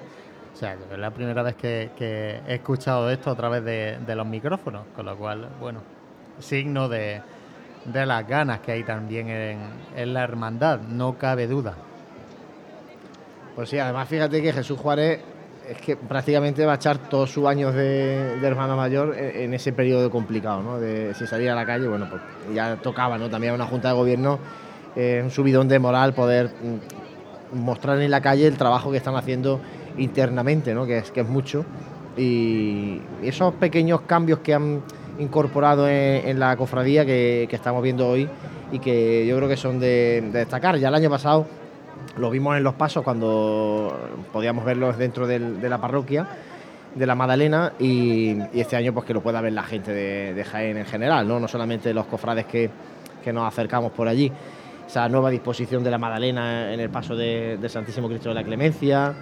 O sea, es la primera vez que, he escuchado esto a través de, de, los micrófonos, con lo cual, bueno, signo de, de las ganas que hay también en, en, la hermandad, no cabe duda.
Pues sí, además fíjate que Jesús Juárez es que prácticamente va a echar todos sus años de, de hermano mayor en, ese periodo complicado, ¿no? De si salir a la calle, bueno, pues ya tocaba, ¿no? También una junta de gobierno eh, un subidón de moral poder mm, mostrar en la calle el trabajo que están haciendo internamente, ¿no? que, es, mucho. Y esos pequeños cambios que han incorporado en, la cofradía que, estamos viendo hoy y que yo creo que son de, destacar. Ya el año pasado lo vimos en los pasos cuando podíamos verlos dentro del, de la parroquia de la Madalena y, y, este año pues que lo pueda ver la gente de, de Jaén en general, ¿no? no solamente los cofrades que, que nos acercamos por allí esa nueva disposición de la Madalena en el paso de, de Santísimo Cristo de la Clemencia,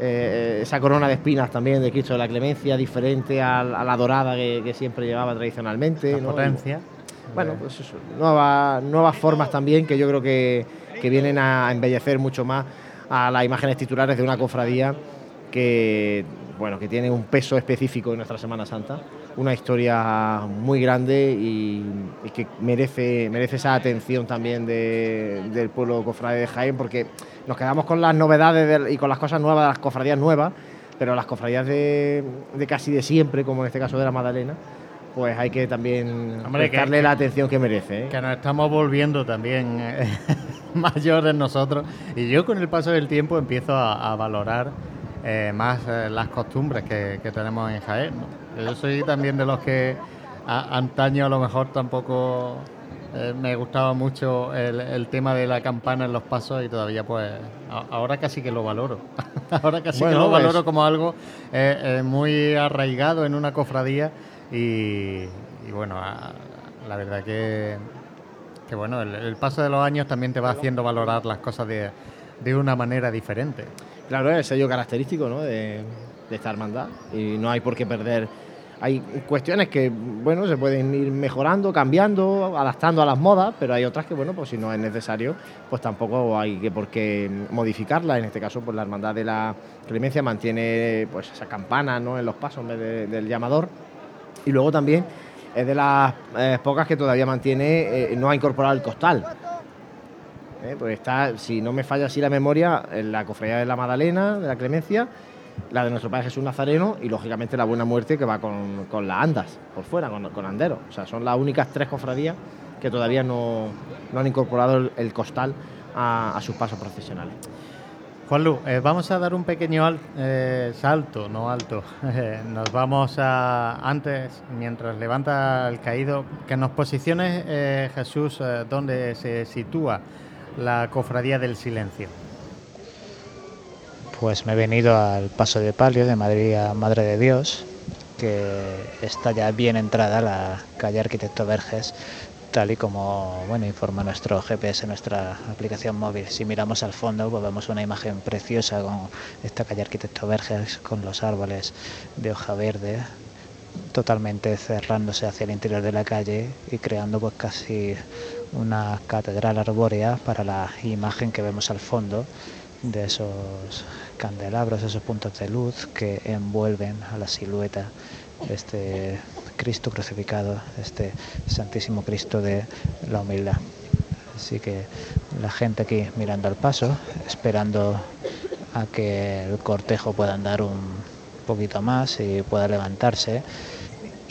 eh, esa corona de espinas también de Cristo de la Clemencia, diferente a, a la dorada que, que, siempre llevaba tradicionalmente.
La
¿no?
potencia.
Y, bueno, pues eso, nuevas, nuevas formas también que yo creo que, que vienen a embellecer mucho más a las imágenes titulares de una cofradía que, bueno, que tiene un peso específico en nuestra Semana Santa una historia muy grande y, que merece, merece esa atención también de, del pueblo cofrade de Jaén, porque nos quedamos con las novedades de, y con las cosas nuevas de las cofradías nuevas, pero las cofradías de, de, casi de siempre, como en este caso de la Magdalena, pues hay que también Hombre, prestarle que, la atención que merece. ¿eh?
Que nos estamos volviendo también eh, mayores nosotros, y yo con el paso del tiempo empiezo a, a valorar eh, más las costumbres que, que, tenemos en Jaén. ¿no? Yo soy también de los que a, antaño a lo mejor tampoco me gustaba mucho el, el, tema de la campana en los pasos y todavía pues a, ahora casi que lo valoro. ahora casi bueno, que lo valoro como algo muy arraigado en una cofradía y, y bueno, la verdad que, que bueno, el, el, paso de los años también te va haciendo valorar las cosas de, de una manera diferente.
Claro, es el sello característico ¿no? de, de, esta hermandad y no hay por qué perder. Hay cuestiones que, bueno, se pueden ir mejorando, cambiando, adaptando a las modas, pero hay otras que, bueno, pues si no es necesario, pues tampoco hay que por qué modificarla. En este caso, pues la hermandad de la Clemencia mantiene pues esa campana ¿no? en los pasos en vez de, del llamador. Y luego también es de las eh, pocas que todavía mantiene, eh, no ha incorporado el costal. ¿eh? pues está, si no me falla así la memoria, la cofradía de la Magdalena, de la Clemencia, la de nuestro Padre Jesús Nazareno y lógicamente la Buena Muerte que va con, con las andas por fuera, con, con anderos. O sea, son las únicas tres cofradías que todavía no, no han incorporado el, el costal a, a, sus pasos profesionales.
Juanlu, eh, vamos a dar un pequeño eh, salto, no alto. nos vamos a, antes, mientras levanta el caído, que nos posicione eh, Jesús donde se sitúa la Cofradía del Silencio?
Pues me he venido al Paso de Palio de Madrid a Madre de Dios, que está ya bien entrada la calle Arquitecto Verges, tal y como bueno, informa nuestro GPS, nuestra aplicación móvil. Si miramos al fondo, pues vemos una imagen preciosa con esta calle Arquitecto Verges, con los árboles de hoja verde, totalmente cerrándose hacia el interior de la calle y creando pues casi una catedral arbórea para la imagen que vemos al fondo de esos candelabros, esos puntos de luz que envuelven a la silueta de este Cristo crucificado, este Santísimo Cristo de la humildad. Así que la gente aquí mirando al paso, esperando a que el cortejo pueda andar un poquito más y pueda levantarse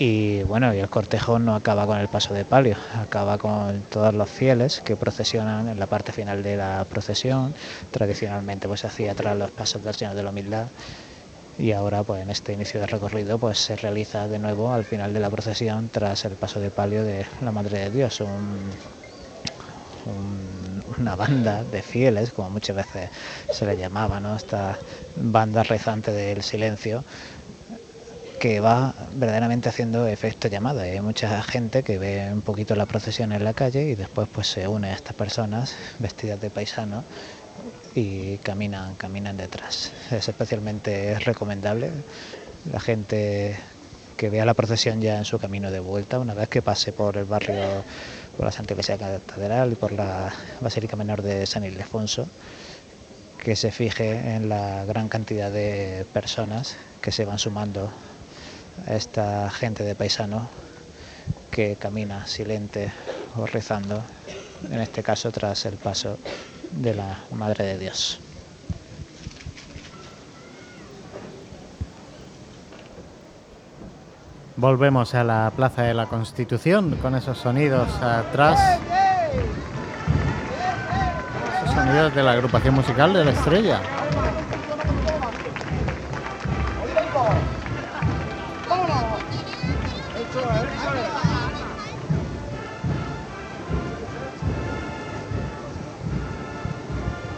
y bueno, y el cortejo no acaba con el paso de palio, acaba con todos los fieles que procesionan en la parte final de la procesión. Tradicionalmente pues hacía tras los pasos del Señor de la Humildad y ahora pues en este inicio de recorrido pues se realiza de nuevo al final de la procesión tras el paso de palio de la Madre de Dios, un, un, una banda de fieles, como muchas veces se le llamaba, ¿no? esta banda rezante del silencio que va verdaderamente haciendo efecto llamada. Hay mucha gente que ve un poquito la procesión en la calle y después pues se une a estas personas vestidas de paisano y caminan, caminan detrás. Es especialmente recomendable la gente que vea la procesión ya en su camino de vuelta, una vez que pase por el barrio por la Santa Iglesia Catedral y por la Basílica Menor de San Ildefonso, que se fije en la gran cantidad de personas que se van sumando a esta gente de paisano que camina silente o rezando, en este caso tras el paso de la Madre de Dios.
Volvemos a la Plaza de la Constitución con esos sonidos atrás. Esos sonidos de la agrupación musical de la estrella.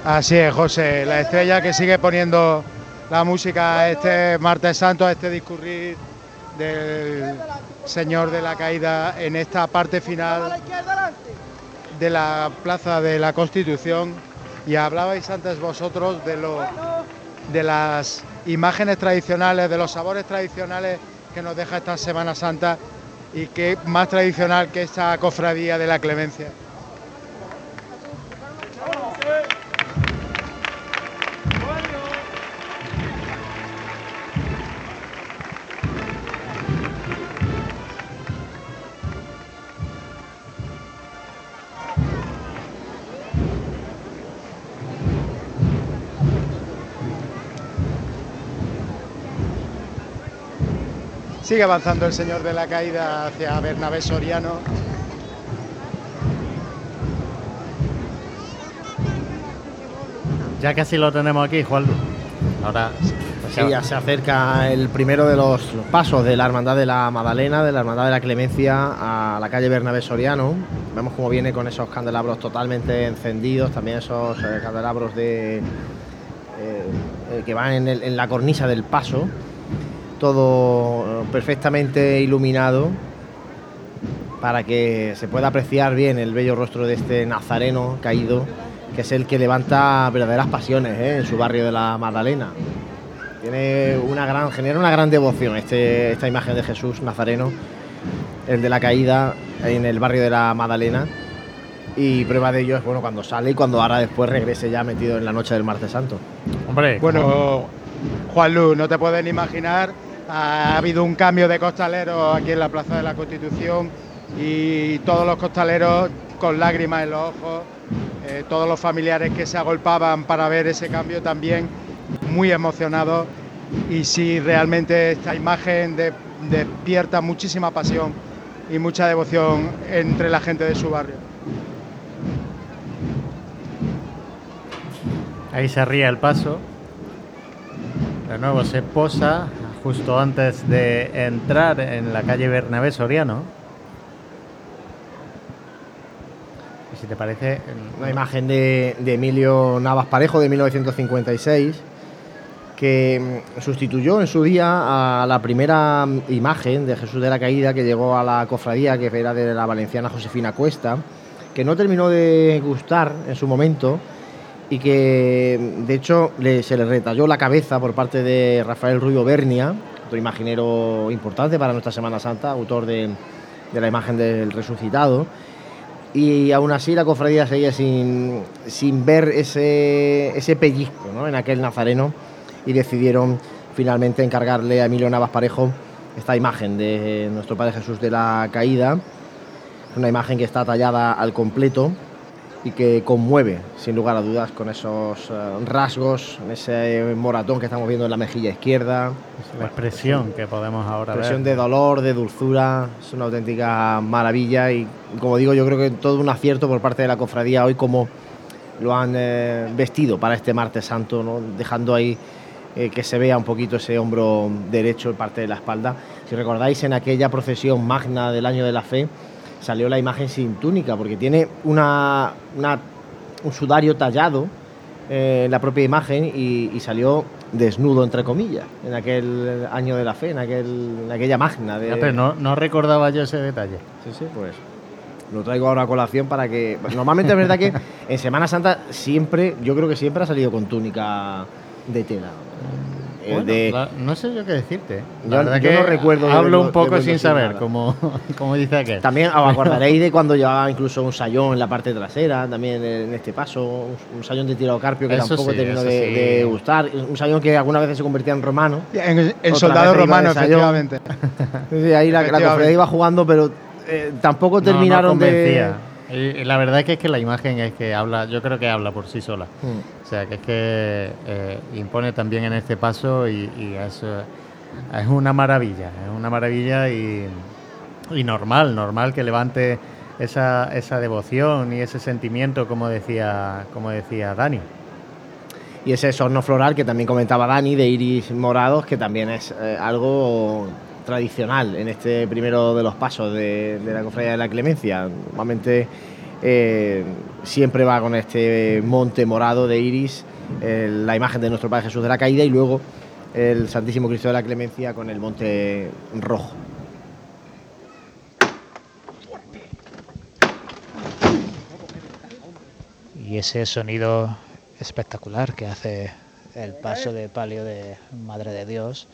Así es, José, la estrella que sigue poniendo la música este martes santo, a este discurrir del Señor de la Caída en esta parte final de la Plaza de la Constitución. Y hablabais antes vosotros de, lo, de las imágenes tradicionales, de los sabores tradicionales que nos deja esta Semana Santa y que más tradicional que esta cofradía de la Clemencia. Sigue avanzando el señor de la caída hacia Bernabé Soriano.
Ya casi lo tenemos aquí, Juan. Ahora
Sí, ya se acerca el primero de los pasos de la Hermandad de la Madalena, de la Hermandad de la Clemencia a la calle Bernabé Soriano. Vemos cómo viene con esos candelabros totalmente encendidos, también esos eh, candelabros de, eh, eh, que van en, el- en la cornisa del paso, todo eh, perfectamente iluminado para que se pueda apreciar bien el bello rostro de este nazareno caído, que es el que levanta verdaderas pasiones ¿eh? en su barrio de la Magdalena. Tiene una gran, genera una gran devoción este, esta imagen de Jesús Nazareno, el de la caída en el barrio de la Magdalena. Y prueba de ello es bueno cuando sale y cuando ahora después regrese ya metido en la noche del martes santo.
Hombre,
Bueno, Juan Luz, no te pueden imaginar, ha habido un cambio de costaleros aquí en la Plaza de la Constitución y todos los costaleros con lágrimas en los ojos, eh, todos los familiares que se agolpaban para ver ese cambio también muy emocionados y sí, realmente esta imagen de- despierta muchísima pasión y mucha devoción entre la gente de su barrio.
Ahí se ríe el paso. De nuevo se posa justo antes de entrar en la calle Bernabé Soriano. Si te parece,
Una imagen de, de Emilio Navas Parejo de 1956 que mm, sustituyó en su día a la primera mm, imagen de Jesús de la Caída que llegó a la cofradía, que era de la valenciana Josefina Cuesta, que no terminó de gustar en su momento y que de hecho se le retalló la cabeza por parte de Rafael Rubio Bernia, otro imaginero importante para nuestra Semana Santa, autor de, la imagen del resucitado. Y aún así la cofradía seguía sin, ver ese, ese pellizco en aquel nazareno y decidieron finalmente encargarle a Emilio Navas Parejo esta imagen de nuestro Padre Jesús de la Caída, una imagen que está tallada al completo y que conmueve, sin lugar a dudas, con esos eh, rasgos, ese moratón que estamos viendo en la mejilla izquierda.
la expresión que podemos ahora
Expresión
ver.
de dolor, de dulzura, es una auténtica maravilla y como digo, yo creo que todo un acierto por parte de la cofradía hoy como lo han eh, vestido para este martes santo, ¿no? dejando ahí eh, que se vea un poquito ese hombro derecho parte de la espalda. Si recordáis en aquella procesión magna del año de la fe, salió la imagen sin túnica porque tiene una, una- un sudario tallado eh, en la propia imagen y, y salió desnudo entre comillas en aquel año de la fe, en, aquel, en aquella magna. De,
no, no recordaba yo ese detalle.
Sí, sí, pues lo traigo ahora a colación para que. Normalmente es verdad que en Semana Santa siempre, yo creo que siempre ha salido con túnica de tela. El
Bueno,
de-
la- no sé yo qué decirte. ¿eh? La
Yo-
verdad
yo
que
no recuerdo
Hablo un poco sin saber, como, como dice aquel.
También os acordaréis de cuando llevaba incluso un sayón en la parte trasera, también en este paso, un, sayón de tiro carpio que
Eso
tampoco
sí,
terminó de,
sí.
de gustar, un sayón que algunas veces se convertía en romano.
En, en soldado romano, efectivamente.
Sí, ahí la, la cofradía iba jugando, pero eh, tampoco
No, no
terminaron de...
Y, y la verdad que es que la imagen es que habla, yo creo que habla por sí sola.
Mm.
O sea, que es que eh, impone también en este paso y, y es, eh, es una maravilla, es una maravilla y, y normal, normal que levante esa, esa devoción y ese sentimiento, como decía, como decía Dani.
Y ese sorno floral que también comentaba Dani, de iris morados, que también es eh, algo tradicional en este primero de los pasos de, la Cofradía de la Clemencia. Normalmente eh, siempre va con este monte morado de iris, la imagen de nuestro Padre Jesús de la Caída y luego el Santísimo Cristo de la Clemencia con el monte rojo.
Y ese sonido espectacular que hace el paso de palio de Madre de Dios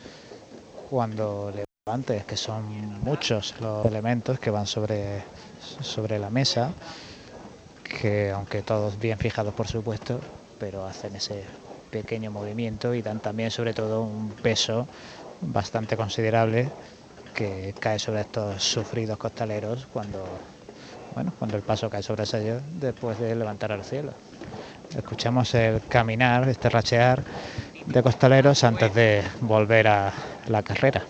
cuando levantes, que son muchos los elementos que van sobre, sobre la mesa, que aunque todos bien fijados por supuesto, pero hacen ese pequeño movimiento y dan también sobre todo un peso bastante considerable que cae sobre estos sufridos costaleros cuando bueno, cuando el paso cae sobre ellos después de levantar al cielo. Escuchamos el caminar, este rachear de costaleros antes de volver a la carrera.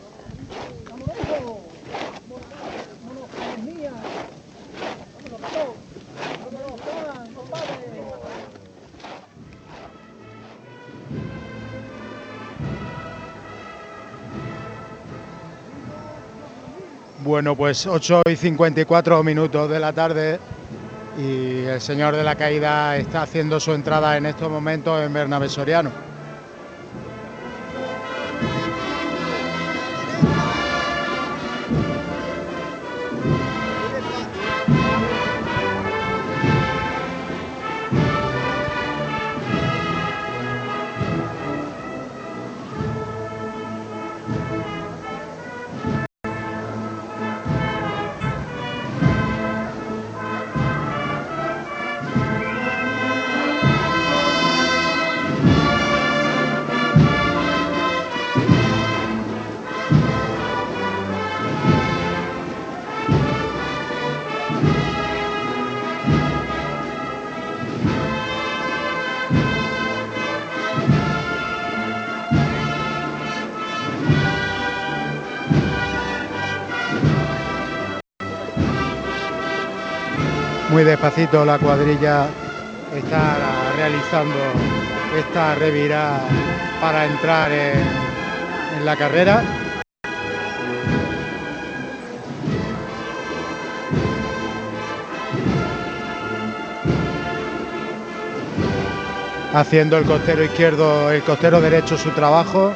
Bueno, pues 8 y 54 minutos de la tarde y el señor de la caída está haciendo su entrada en estos momentos en Bernabé Soriano. Despacito la cuadrilla está realizando esta revirada para entrar en, en la carrera. Haciendo el costero izquierdo, el costero derecho su trabajo.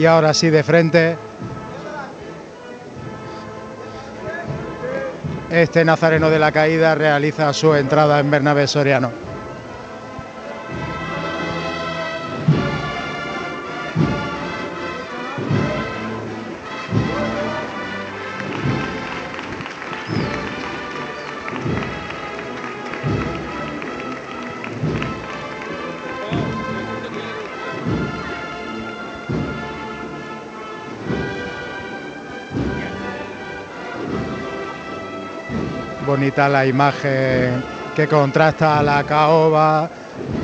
Y ahora sí, de frente. Este Nazareno de la Caída realiza su entrada en Bernabé Soriano. Bonita la imagen que contrasta la caoba,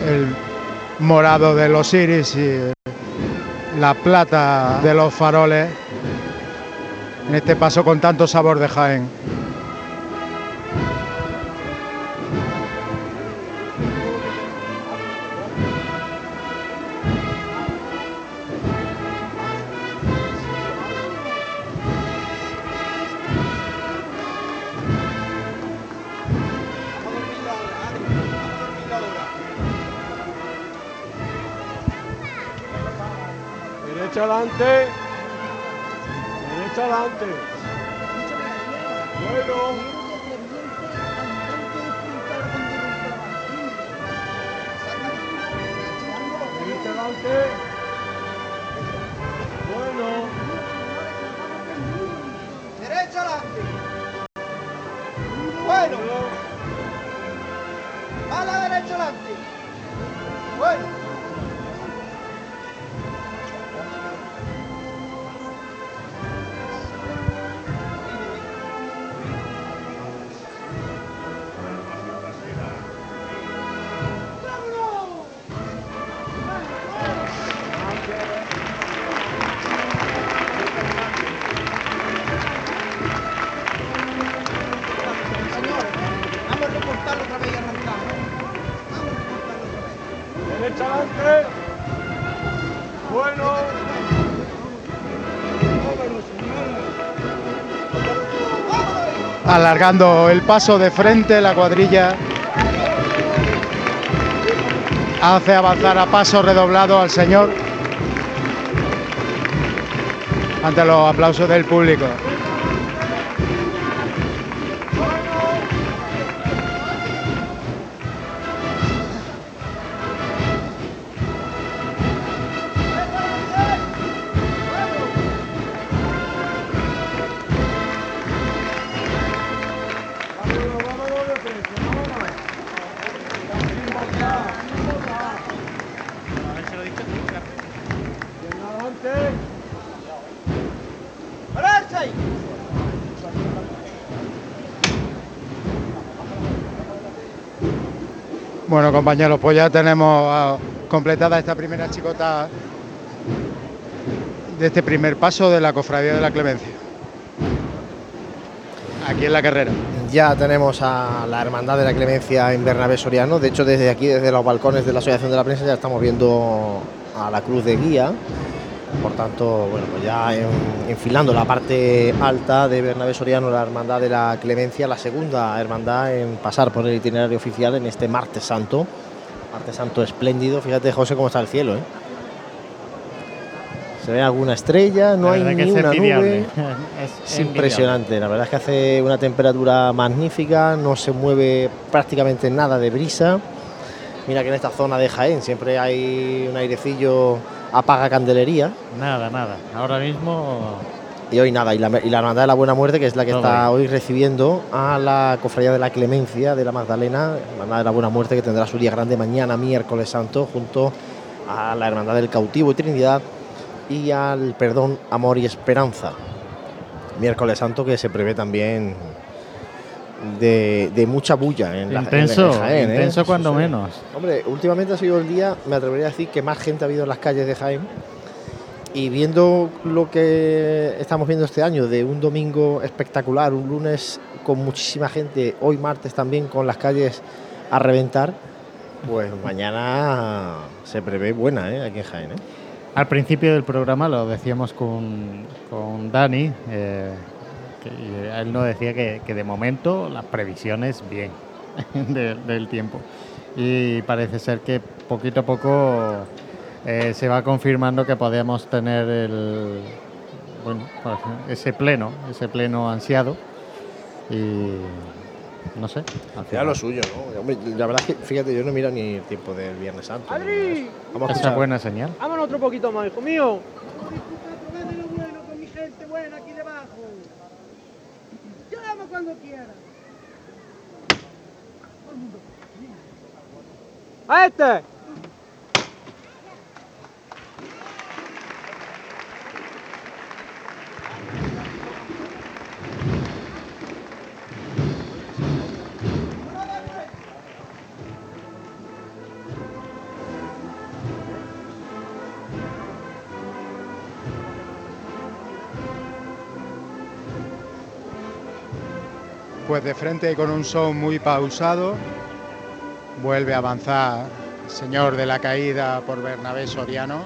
el morado de los iris y la plata de los faroles. En este paso con tanto sabor de Jaén. El paso de frente, la cuadrilla hace avanzar a paso redoblado al señor ante los aplausos del público. Compañeros, pues ya tenemos ah, completada esta primera chicota de este primer paso de la Cofradía de la Clemencia. Aquí en la carrera.
Ya tenemos a la Hermandad de la Clemencia en Bernabé Soriano. De hecho, desde aquí, desde los balcones de la Asociación de la Prensa, ya estamos viendo a la cruz de guía. Por tanto, bueno, pues ya en- enfilando la parte alta de Bernabé Soriano, la Hermandad de la Clemencia, la segunda hermandad en pasar por el itinerario oficial en este martes santo. Martes santo espléndido. Fíjate, José, cómo está el cielo, ¿eh? Se ve alguna estrella, no hay ni
es
una nube.
Es
Es impresionante, la verdad es que hace una temperatura magnífica, no se mueve prácticamente nada de brisa. Mira que en esta zona de Jaén siempre hay un airecillo apaga candelería
Nada, nada. Ahora mismo
y hoy nada. Y la, y la Hermandad de la Buena Muerte, que es la que está hoy recibiendo a la Cofradía de la Clemencia de la Magdalena, Hermandad de la Buena Muerte, que tendrá su día grande mañana, miércoles santo, junto a la Hermandad del Cautivo y Trinidad y al Perdón, Amor y Esperanza. Miércoles santo que se prevé también de, de mucha bulla en la
intenso,
en Jaén, ¿eh?
intenso cuando
sí.
menos.
Hombre, últimamente ha sido el día, me atrevería a decir, que más gente ha habido en las calles de Jaén. Y viendo lo que estamos viendo este año, de un domingo espectacular, un lunes con muchísima gente, hoy martes también con las calles a reventar, pues mañana se prevé buena ¿eh? aquí en Jaén. ¿eh?
Al principio del programa lo decíamos con, con Dani, eh, y él nos decía que, que de momento las previsiones bien de- del tiempo. Y parece ser que poquito a poco eh, se va confirmando que podemos tener el, bueno, pues, ese pleno, ese pleno ansiado. Y no sé. final-
lo suyo, ¿no? Hombre, la verdad es que, fíjate, yo no miro ni el tiempo del Viernes Santo. Vamos a
Esa buena señal.
Vámonos otro poquito más, hijo mío.
con mi gente buena aquí debajo. Llama cuando quiera.
¡A este!
Pues de frente con un son muy pausado, vuelve a avanzar señor de la caída por Bernabé Soriano.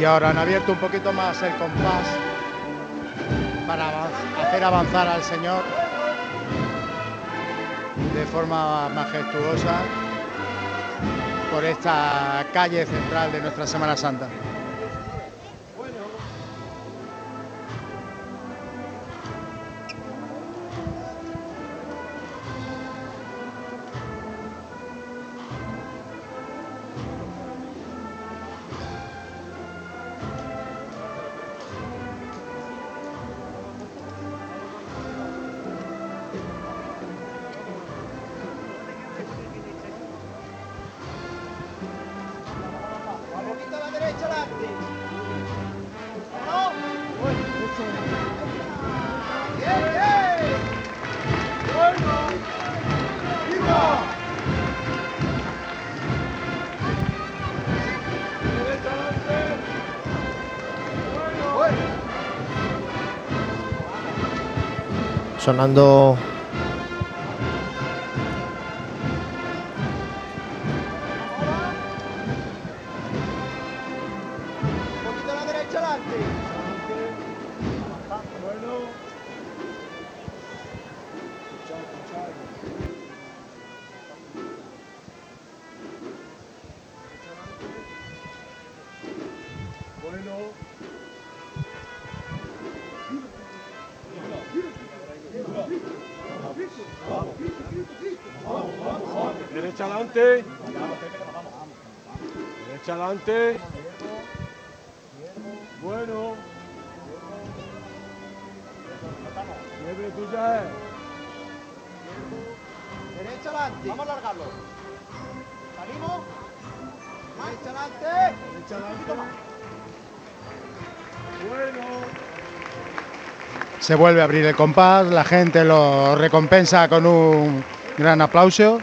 Y ahora han abierto un poquito más el compás para hacer avanzar al Señor de forma majestuosa por esta calle central de nuestra Semana Santa.
Sonando
Se vuelve a abrir el compás, la gente lo recompensa con un gran aplauso.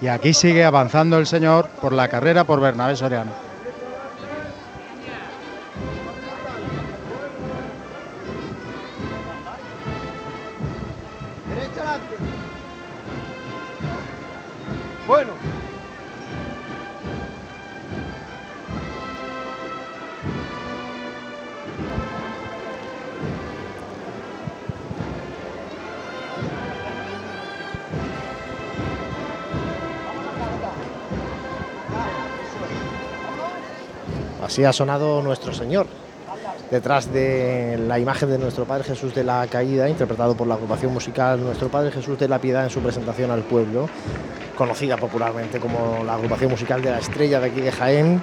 Y aquí sigue avanzando el señor por la carrera por Bernabé Soriano.
Así ha sonado nuestro Señor. Detrás de la imagen de nuestro Padre Jesús de la Caída, interpretado por la agrupación musical Nuestro Padre Jesús de la Piedad en su presentación al pueblo, conocida popularmente como la agrupación musical de la estrella de aquí de Jaén.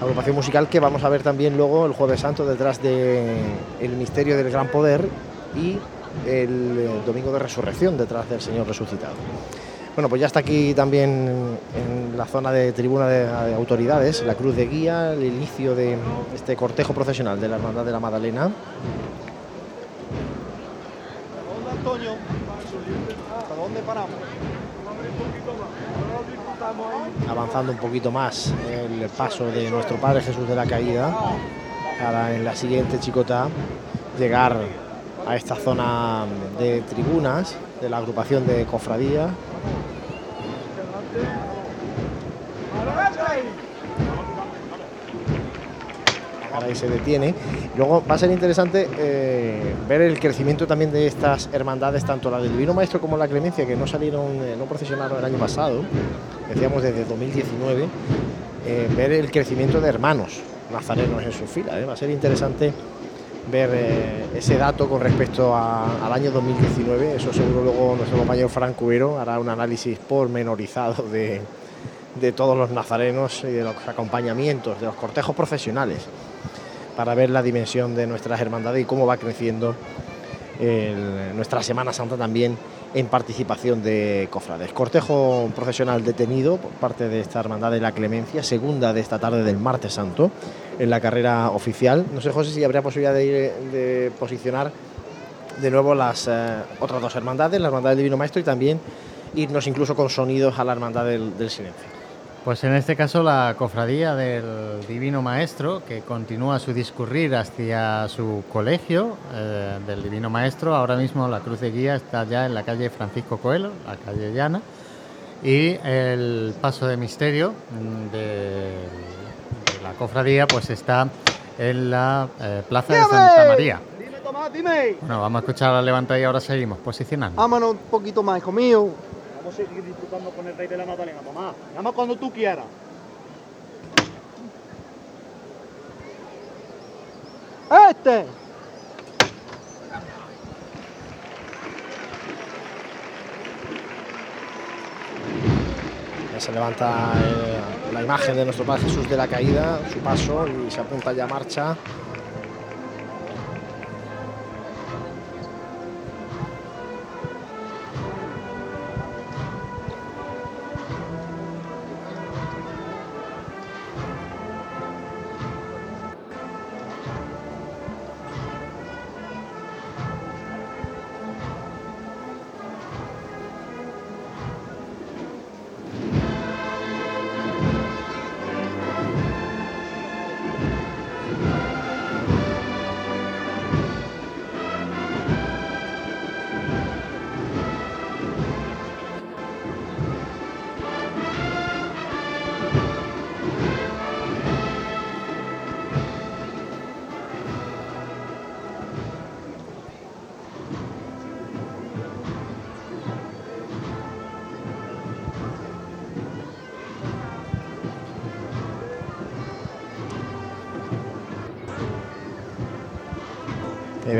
Agrupación musical que vamos a ver también luego el Jueves Santo detrás de Misterio del Gran Poder y el Domingo de Resurrección detrás del Señor resucitado. Bueno, pues ya está aquí también la zona de tribuna de, de autoridades, la cruz de guía, el inicio de este cortejo procesional de la Hermandad de la Magdalena.
¿Dónde, Antonio? ¿Hasta dónde paramos?
avanzando un poquito más el paso de nuestro Padre Jesús de la Caída para en la siguiente chicota llegar a esta zona de tribunas de la agrupación de cofradía se detiene. Luego va a ser interesante eh, ver el crecimiento también de estas hermandades, tanto la del Divino Maestro como la Clemencia, que no salieron, eh, no procesionaron el año pasado, decíamos desde 2019, eh, ver el crecimiento de hermanos nazarenos en su fila. Va a ser interesante ver ese dato con respecto al año 2019. Eso seguro luego nuestro compañero Frank Cubero hará un análisis pormenorizado de, de todos los nazarenos y de los acompañamientos, de los cortejos profesionales, para ver la dimensión de nuestras hermandades y cómo va creciendo nuestra Semana Santa también en participación de cofrades. Cortejo profesional detenido por parte de esta Hermandad de la Clemencia, segunda de esta tarde del martes santo, en la carrera oficial. No sé, José, si habría posibilidad de, ir- de posicionar de nuevo las eh, otras dos hermandades, la Hermandad del Divino Maestro y también irnos incluso con sonidos a la Hermandad del Silencio.
Pues en este caso la cofradía del Divino Maestro, que continúa su discurrir hacia su colegio eh, del Divino Maestro. Ahora mismo la cruz de guía está ya en la calle Francisco Coelho, la calle llana. Y el paso de misterio mm, de, de la cofradía pues está en la eh, plaza de Santa María.
Dime, Tomás, dime.
Bueno, vamos a escuchar la levanta y ahora seguimos posicionando.
Vámonos un poquito más, hijo mío. Vamos a seguir disfrutando con el rey de la Magdalena, Tomás. Llama cuando tú quieras. ¡Este!
Se levanta eh, la imagen de nuestro Padre Jesús de la caída, su paso y se apunta ya a marcha.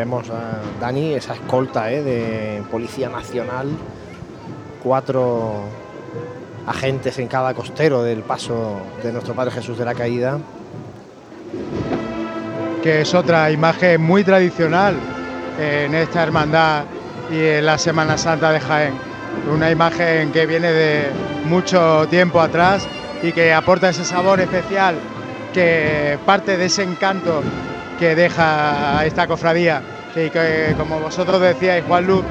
Vemos a Dani, esa escolta eh, de Policía Nacional, cuatro agentes en cada costero del paso de nuestro Padre Jesús de la Caída.
que es otra imagen muy tradicional en esta hermandad y en la Semana Santa de Jaén. Una imagen que viene de mucho tiempo atrás y que aporta ese sabor especial que parte de ese encanto que deja esta cofradía y que como vosotros decíais Juan Luz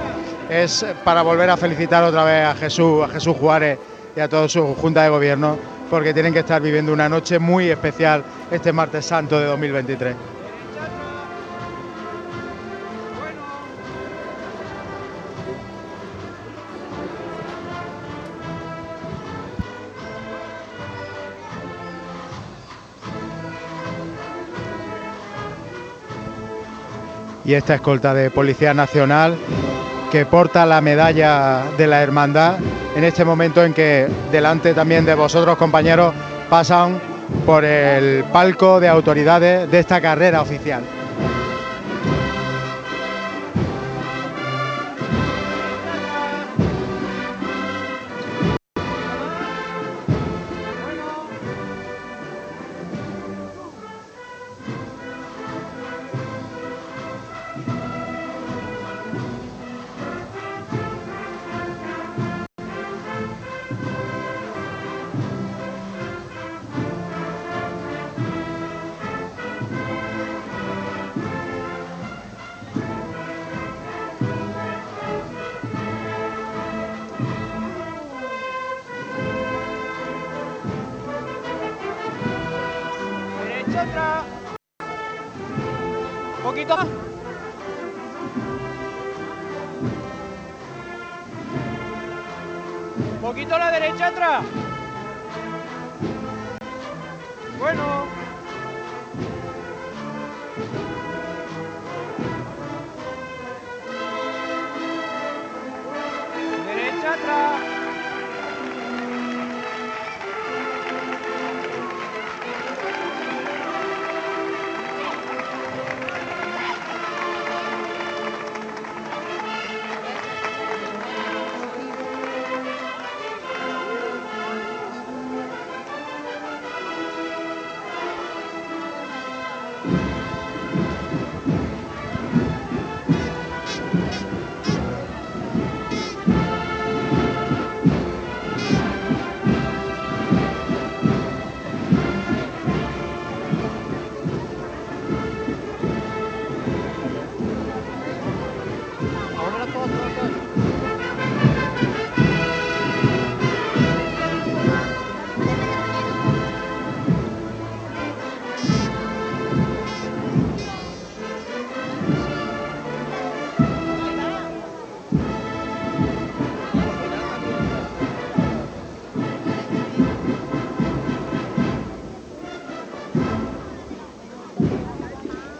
es para volver a felicitar otra vez a Jesús, a Jesús Juárez y a toda su junta de gobierno porque tienen que estar viviendo una noche muy especial este martes santo de 2023. Y esta escolta de Policía Nacional que porta la medalla de la hermandad en este momento en que delante también de vosotros compañeros pasan por el palco de autoridades de esta carrera oficial.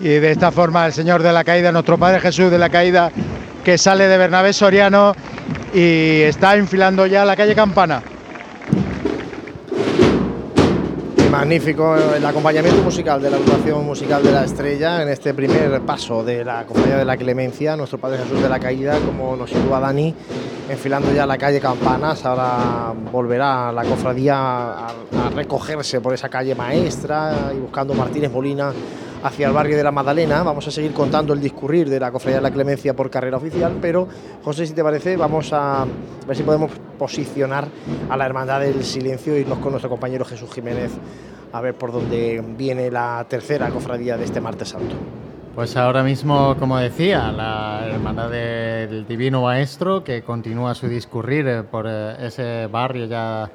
Y de esta forma el Señor de la Caída, nuestro Padre Jesús de la Caída, que sale de Bernabé Soriano y está enfilando ya la calle Campana.
Magnífico el acompañamiento musical de la agrupación musical de la estrella en este primer paso de la Cofradía de la Clemencia, nuestro Padre Jesús de la Caída, como nos sitúa Dani, enfilando ya la calle Campanas. Ahora volverá la cofradía a recogerse por esa calle maestra y buscando Martínez Molina hacia el barrio de la Magdalena. Vamos a seguir contando el discurrir de la Cofradía de la Clemencia por carrera oficial, pero José, si te parece, vamos a ver si podemos posicionar a la Hermandad del Silencio y irnos con nuestro compañero Jesús Jiménez a ver por dónde viene la tercera cofradía de este martes santo.
Pues ahora mismo, como decía, la Hermandad del Divino Maestro, que continúa su discurrir eh, por eh, ese barrio ya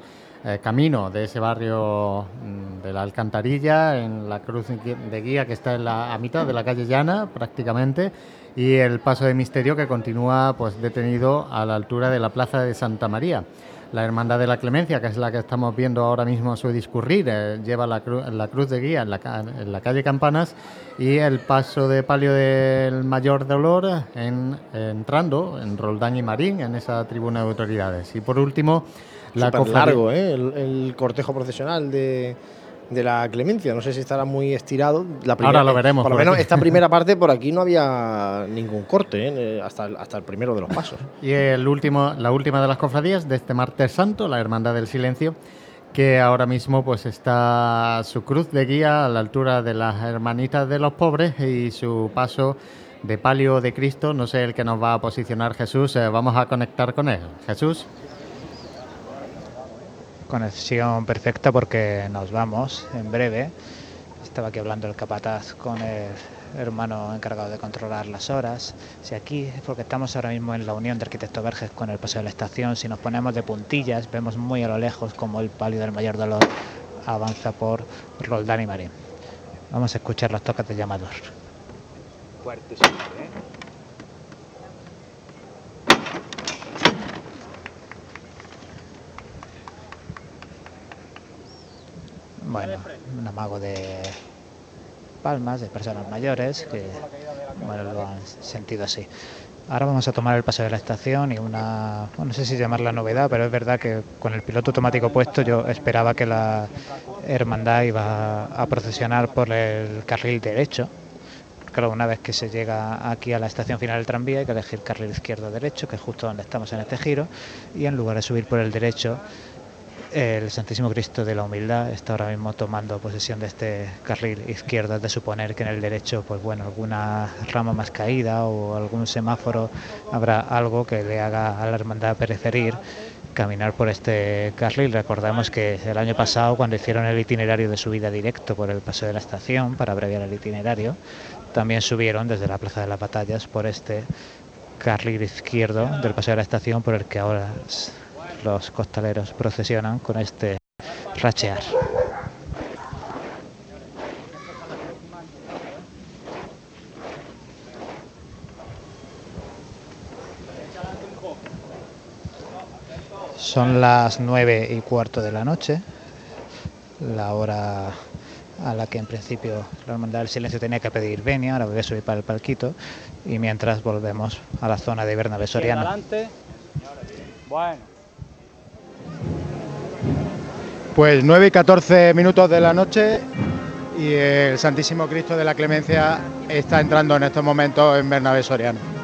eh, camino de ese barrio mm, de la Alcantarilla, en la cruz de guía que está en la, a mitad de la calle Llana prácticamente, y el paso de misterio que continúa pues detenido a la altura de la plaza de Santa María. La Hermandad de la Clemencia, que es la que estamos viendo ahora mismo su discurrir, eh, lleva la, cru la, cruz de guía en la, calle Campanas y el paso de palio del Mayor Dolor en, entrando en Roldán y Marín, en esa tribuna de autoridades. Y por último,
la largo, ¿eh? el, el, cortejo procesional de, de, la Clemencia. No sé si estará muy estirado.
La primera, Ahora lo veremos.
Por lo menos esta primera parte por aquí no había ningún corte, ¿eh? hasta, el, hasta el primero de los pasos.
Y el último, la última de las cofradías de este martes santo, la Hermandad del Silencio, que ahora mismo pues está su cruz de guía a la altura de las hermanitas de los pobres y su paso de palio de Cristo, no sé el que nos va a posicionar Jesús, eh, vamos a conectar con él. Jesús
conexión perfecta porque nos vamos en breve. Estaba aquí hablando el capataz con el hermano encargado de controlar las horas. Si aquí, porque estamos ahora mismo en la unión de Arquitecto Verges con el paseo de la estación, si nos ponemos de puntillas, vemos muy a lo lejos como el palio del mayor dolor avanza por Roldán y Marín. Vamos a escuchar los toques de llamador.
Fuerte ¿eh?
Bueno, un amago de palmas de personas mayores que bueno, lo han sentido así. Ahora vamos a tomar el paso de la estación y una, no sé si llamarla novedad, pero es verdad que con el piloto automático puesto yo esperaba que la hermandad iba a procesionar por el carril derecho. Claro, una vez que se llega aquí a la estación final del tranvía hay que elegir carril izquierdo derecho, que es justo donde estamos en este giro, y en lugar de subir por el derecho el Santísimo Cristo de la Humildad está ahora mismo tomando posesión de este carril izquierdo, es de suponer que en el derecho, pues bueno, alguna rama más caída o algún semáforo habrá algo que le haga a la hermandad preferir caminar por este carril. Recordamos que el año pasado, cuando hicieron el itinerario de subida directo por el paso de la estación, para abreviar el itinerario, también subieron desde la Plaza de las Batallas por este carril izquierdo del paso de la estación por el que ahora los costaleros procesionan con este rachear. Son las nueve y cuarto de la noche, la hora a la que en principio la Hermandad del Silencio tenía que pedir venia, ahora voy a subir para el palquito y mientras volvemos a la zona de Bernabé Soriano.
Bueno.
Pues 9 y 14 minutos de la noche y el Santísimo Cristo de la Clemencia está entrando en estos momentos en Bernabé Soriano.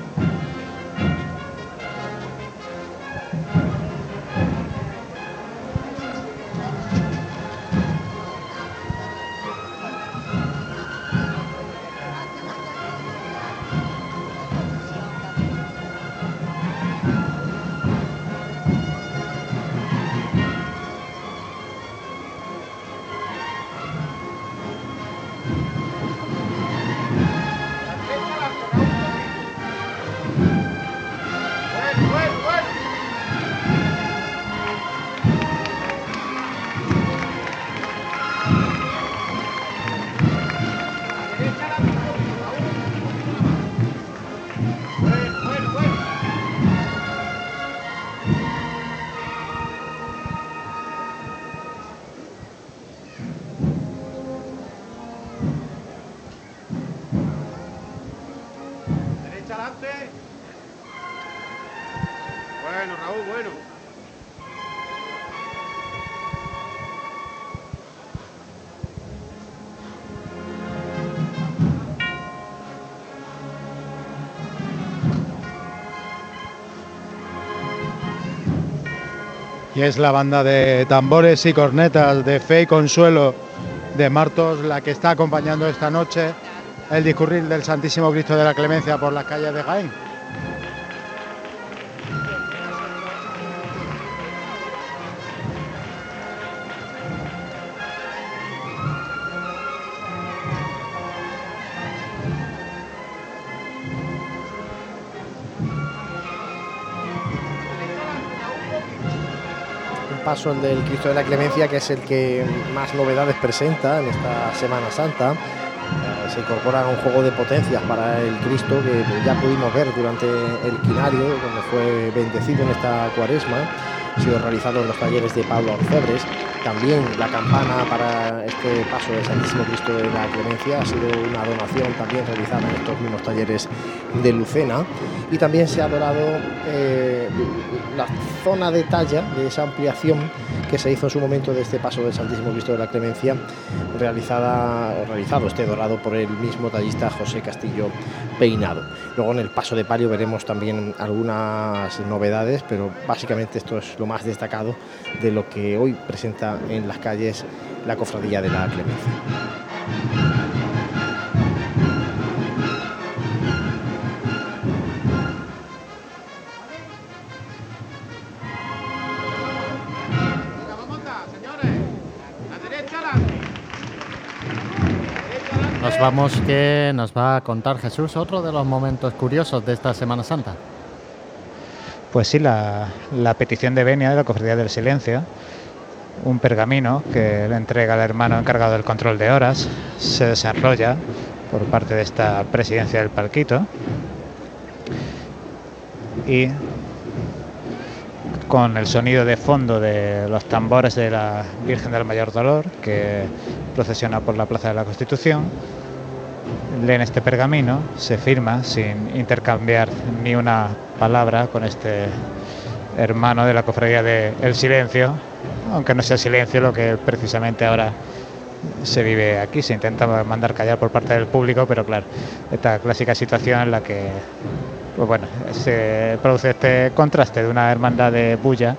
Y es la banda de tambores y cornetas de Fe y Consuelo de Martos la que está acompañando esta noche el discurrir del Santísimo Cristo de la Clemencia por las calles de Jaén.
Paso el del Cristo de la Clemencia, que es el que más novedades presenta en esta Semana Santa. Eh, se incorpora un juego de potencias para el Cristo que ya pudimos ver durante el quinario, donde fue bendecido en esta cuaresma. Ha sido realizado en los talleres de Pablo Orfebres. También la campana para este paso del Santísimo Cristo de la Clemencia ha sido una donación también realizada en estos mismos talleres de Lucena. Y también se ha dorado eh, la zona de talla de esa ampliación que se hizo en su momento de este paso del Santísimo Cristo de la Clemencia, realizada, realizado este dorado por el mismo tallista José Castillo Peinado. Luego en el paso de palio veremos también algunas novedades, pero básicamente esto es lo más destacado de lo que hoy presenta en las calles la Cofradía de la Clemencia.
Vamos que nos va a contar Jesús otro de los momentos curiosos de esta Semana Santa.
Pues sí, la, petición de Benia de la Cofradía del Silencio, un pergamino que le entrega al hermano encargado del control de horas, se desarrolla por parte de esta presidencia del Palquito y con el sonido de fondo de los tambores de la Virgen del Mayor Dolor que procesiona por la Plaza de la Constitución. Leen este pergamino, se firma sin intercambiar ni una palabra con este hermano de la cofradía de El Silencio, aunque no sea silencio lo que precisamente ahora se vive aquí, se intenta mandar callar por parte del público, pero claro, esta clásica situación en la que pues bueno, se produce este contraste de una hermandad de bulla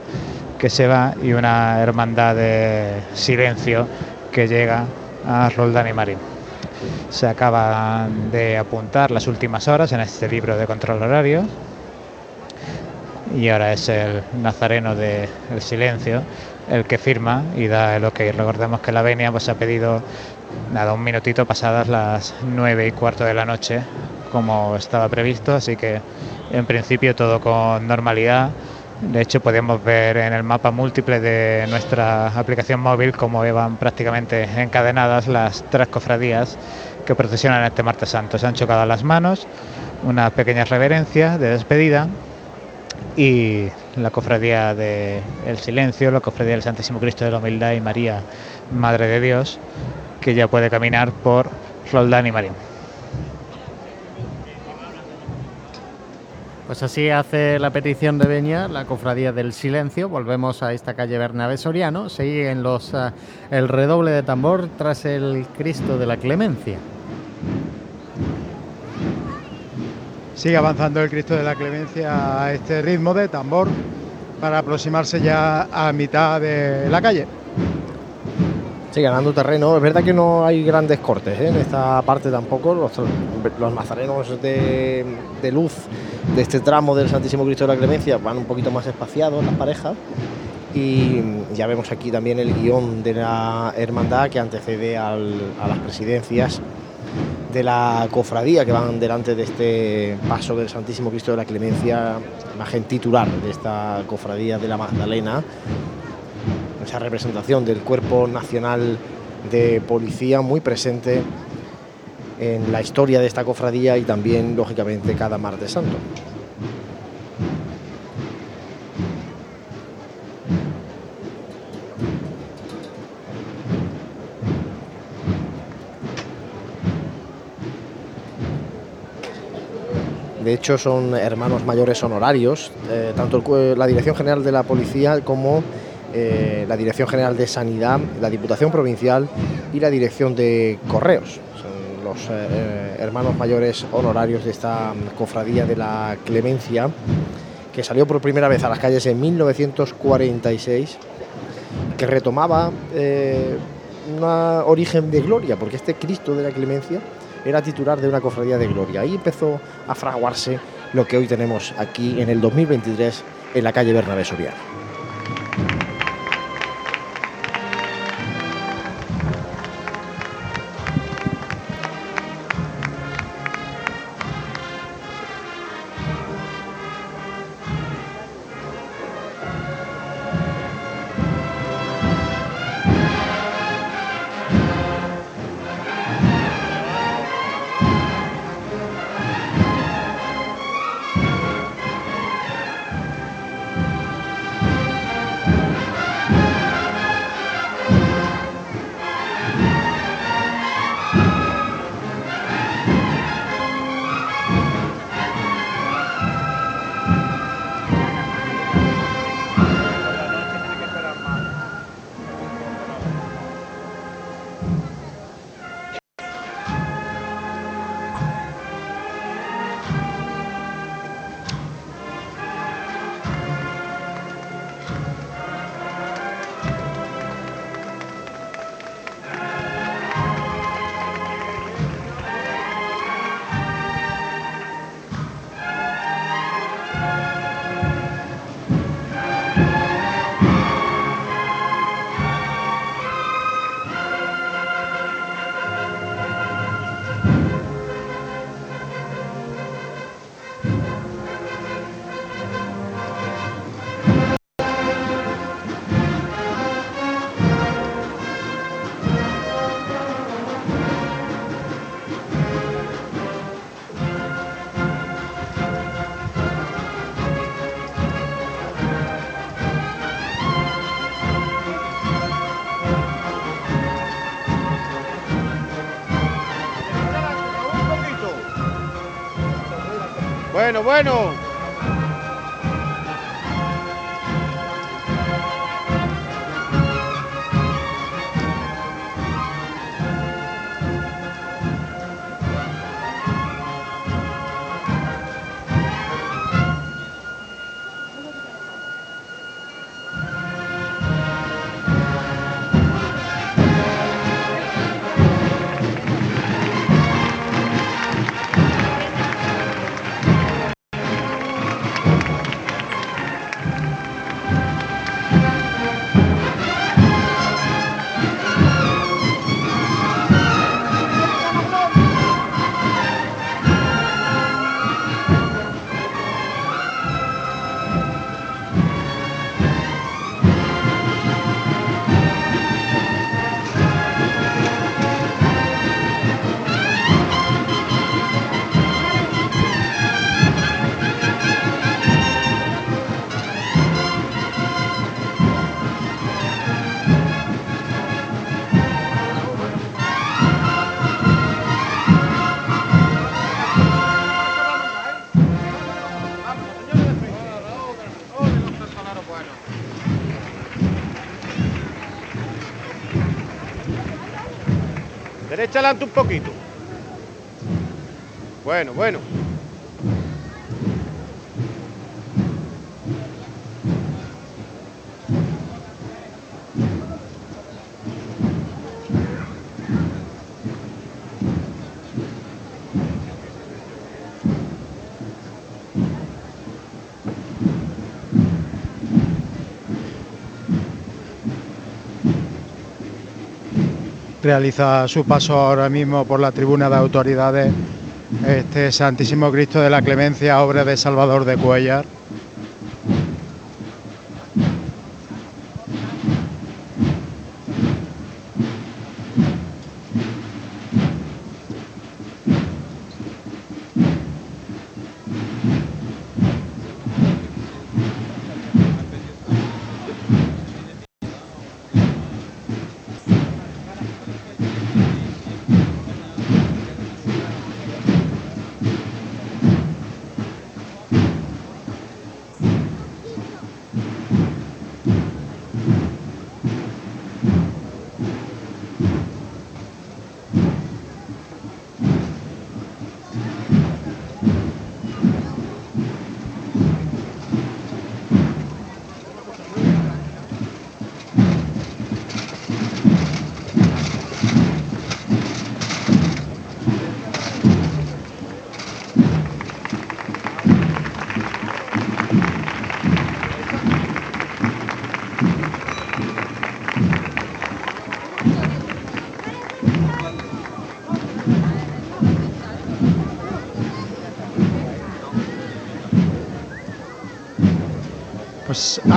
que se va y una hermandad de silencio que llega a Roldán y Marín. Se acaban de apuntar las últimas horas en este libro de control horario y ahora es el nazareno del silencio el que firma y da el ok. Recordemos que la venia pues ha pedido nada, un minutito pasadas las nueve y cuarto de la noche como estaba previsto, así que en principio todo con normalidad. De hecho, podemos ver en el mapa múltiple de nuestra aplicación móvil cómo iban prácticamente encadenadas las tres cofradías que procesionan este martes santo. Se han chocado las manos, unas pequeñas reverencias de despedida y la cofradía del El Silencio, la cofradía del Santísimo Cristo de la Humildad y María, Madre de Dios, que ya puede caminar por Roldán y Marín.
Pues así hace la petición de Beña, la cofradía del silencio. Volvemos a esta calle Bernabé Soriano. Siguen los uh, el redoble de tambor tras el Cristo de la Clemencia.
Sigue avanzando el Cristo de la Clemencia a este ritmo de tambor para aproximarse ya a mitad de la calle.
Sí, ganando terreno. Es verdad que no hay grandes cortes ¿eh? en esta parte tampoco. Los, los nazarenos de, de, luz de este tramo del Santísimo Cristo de la Clemencia van un poquito más espaciados las parejas. Y ya vemos aquí también el guion de la hermandad que antecede a las presidencias de la cofradía que van delante de este paso del Santísimo Cristo de la Clemencia, imagen titular de esta cofradía de la Magdalena, esa representación del Cuerpo Nacional de Policía muy presente en la historia de esta cofradía y también, lógicamente, cada martes santo. De hecho, son hermanos mayores honorarios, eh, tanto la Dirección General de la Policía como eh, la Dirección General de Sanidad, la Diputación Provincial y la Dirección de Correos. Son los eh, hermanos mayores honorarios de esta mm, cofradía de la Clemencia, que salió por primera vez a las calles en 1946 que retomaba eh, un origen de gloria, porque este Cristo de la Clemencia era titular de una cofradía de gloria. Ahí empezó a fraguarse lo que hoy tenemos aquí en el 2023 en la calle Bernabé Soriano.
Bueno, Derecha adelante un poquito. Bueno, bueno.
Realiza su paso ahora mismo por la tribuna de autoridades este Santísimo Cristo de la Clemencia, obra de Salvador de Cuellar.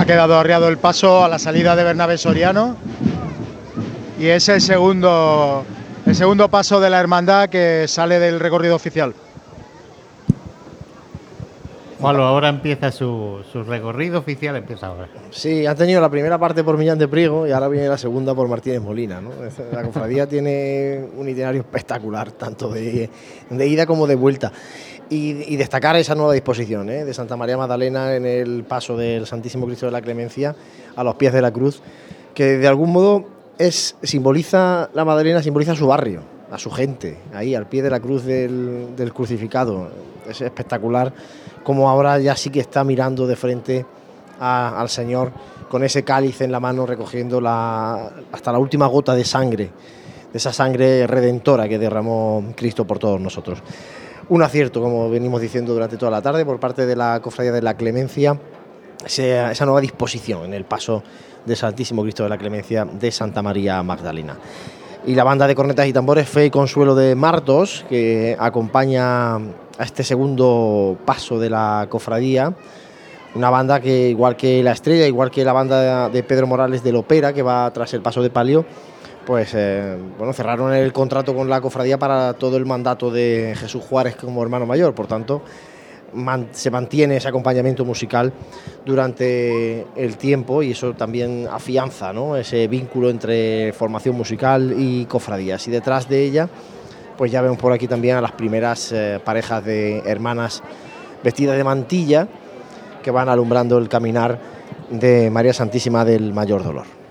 Ha quedado arriado el paso a la salida de Bernabé Soriano y es el segundo, el segundo paso de la hermandad que sale del recorrido oficial.
Juanlo, ahora empieza su, su recorrido oficial, empieza ahora.
Sí, han tenido la primera parte por Millán de Priego y ahora viene la segunda por Martínez Molina. La cofradía tiene un itinerario espectacular, tanto de, de ida como de vuelta. Y, destacar esa nueva disposición ¿eh? de Santa María Magdalena en el paso del Santísimo Cristo de la Clemencia a los pies de la cruz, que de algún modo es, simboliza, la Magdalena simboliza su barrio, a su gente, ahí al pie de la cruz del, del crucificado. Es espectacular como ahora ya sí que está mirando de frente al Señor con ese cáliz en la mano recogiendo la, hasta la última gota de sangre, de esa sangre redentora que derramó Cristo por todos nosotros. Un acierto, como venimos diciendo durante toda la tarde, por parte de la Cofradía de la Clemencia, esa nueva disposición en el paso del Santísimo Cristo de la Clemencia de Santa María Magdalena. Y la banda de cornetas y tambores Fe y Consuelo de Martos, que acompaña a este segundo paso de la cofradía. Una banda que, igual que La Estrella, igual que la banda de Pedro Morales del Opera, que va tras el paso de palio, pues eh, bueno, cerraron el contrato con la cofradía para todo el mandato de Jesús Juárez como hermano mayor. Por tanto, se mantiene ese acompañamiento musical durante el tiempo y eso también afianza ¿no? ese vínculo entre formación musical y cofradías. Y detrás de ella, pues ya vemos por aquí también a las primeras eh, parejas de hermanas vestidas de mantilla que van alumbrando el caminar de María Santísima del Mayor Dolor.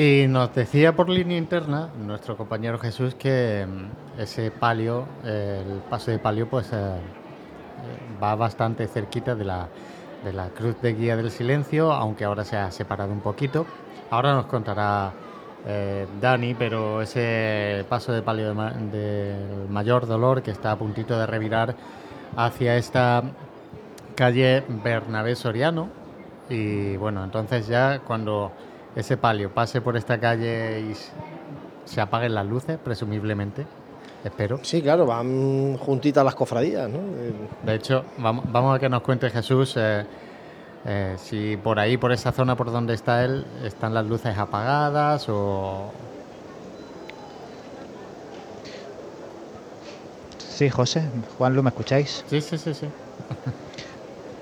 Y nos decía por línea interna nuestro compañero Jesús que mm, ese palio, el paso de palio, pues eh, eh, va bastante cerquita de la, de la cruz de guía del silencio, aunque ahora se ha separado un poquito. Ahora nos contará eh, Dani, pero ese paso de palio de del mayor dolor que está a puntito de revirar hacia esta calle Bernabé Soriano. Y bueno, entonces ya cuando ese palio pase por esta calle y se apaguen las luces, presumiblemente, espero.
Sí, claro, van juntitas las cofradías, ¿no?
De hecho, vamos, vamos a que nos cuente Jesús eh, eh, si por ahí, por esa zona por donde está él, están las luces apagadas o...
Sí, José, Juanlu, ¿me escucháis?
Sí, sí, sí, sí.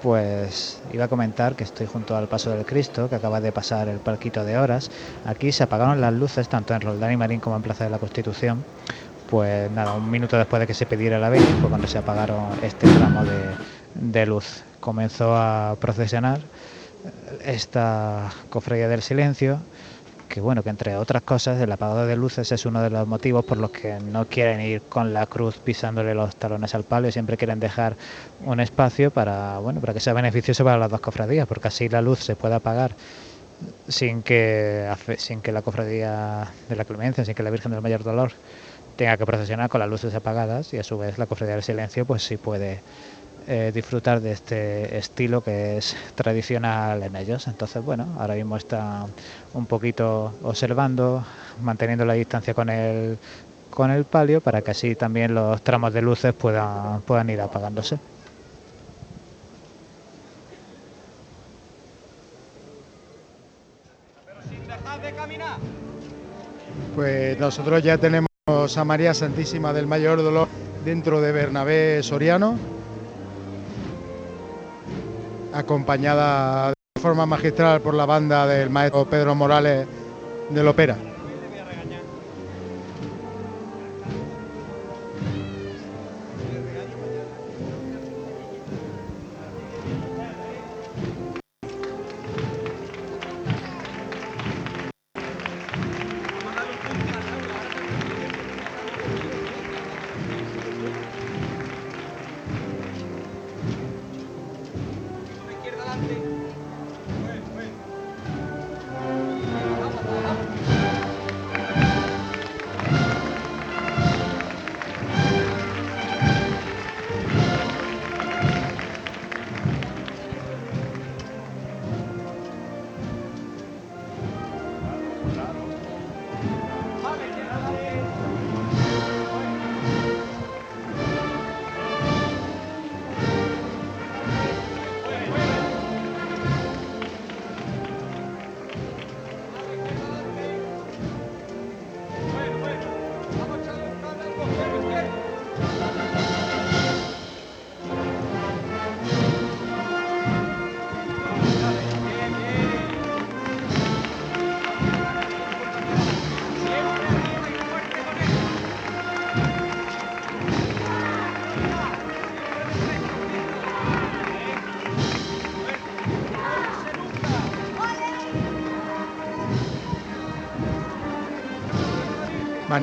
Pues iba a comentar que estoy junto al Paso del Cristo, que acaba de pasar el palquito de horas. Aquí se apagaron las luces tanto en Roldán y Marín como en Plaza de la Constitución. Pues nada, un minuto después de que se pidiera la venia, fue cuando se apagaron este tramo de, de luz. Comenzó a procesionar esta cofradía del silencio, que bueno, que entre otras cosas el apagado de luces es uno de los motivos por los que no quieren ir con la cruz pisándole los talones al palo y siempre quieren dejar un espacio para, bueno, para que sea beneficioso para las dos cofradías, porque así la luz se pueda apagar sin que, sin que la cofradía de la clemencia, sin que la Virgen del Mayor Dolor tenga que procesionar con las luces apagadas y a su vez la cofradía del silencio pues sí puede eh, disfrutar de este estilo que es tradicional en ellos. Entonces, bueno, ahora mismo está un poquito observando, manteniendo la distancia con el, con el palio para que así también los tramos de luces puedan, puedan ir apagándose.
Pues nosotros ya tenemos a María Santísima del Mayor Dolor dentro de Bernabé Soriano, acompañada de forma magistral por la banda del maestro Pedro Morales del Opera.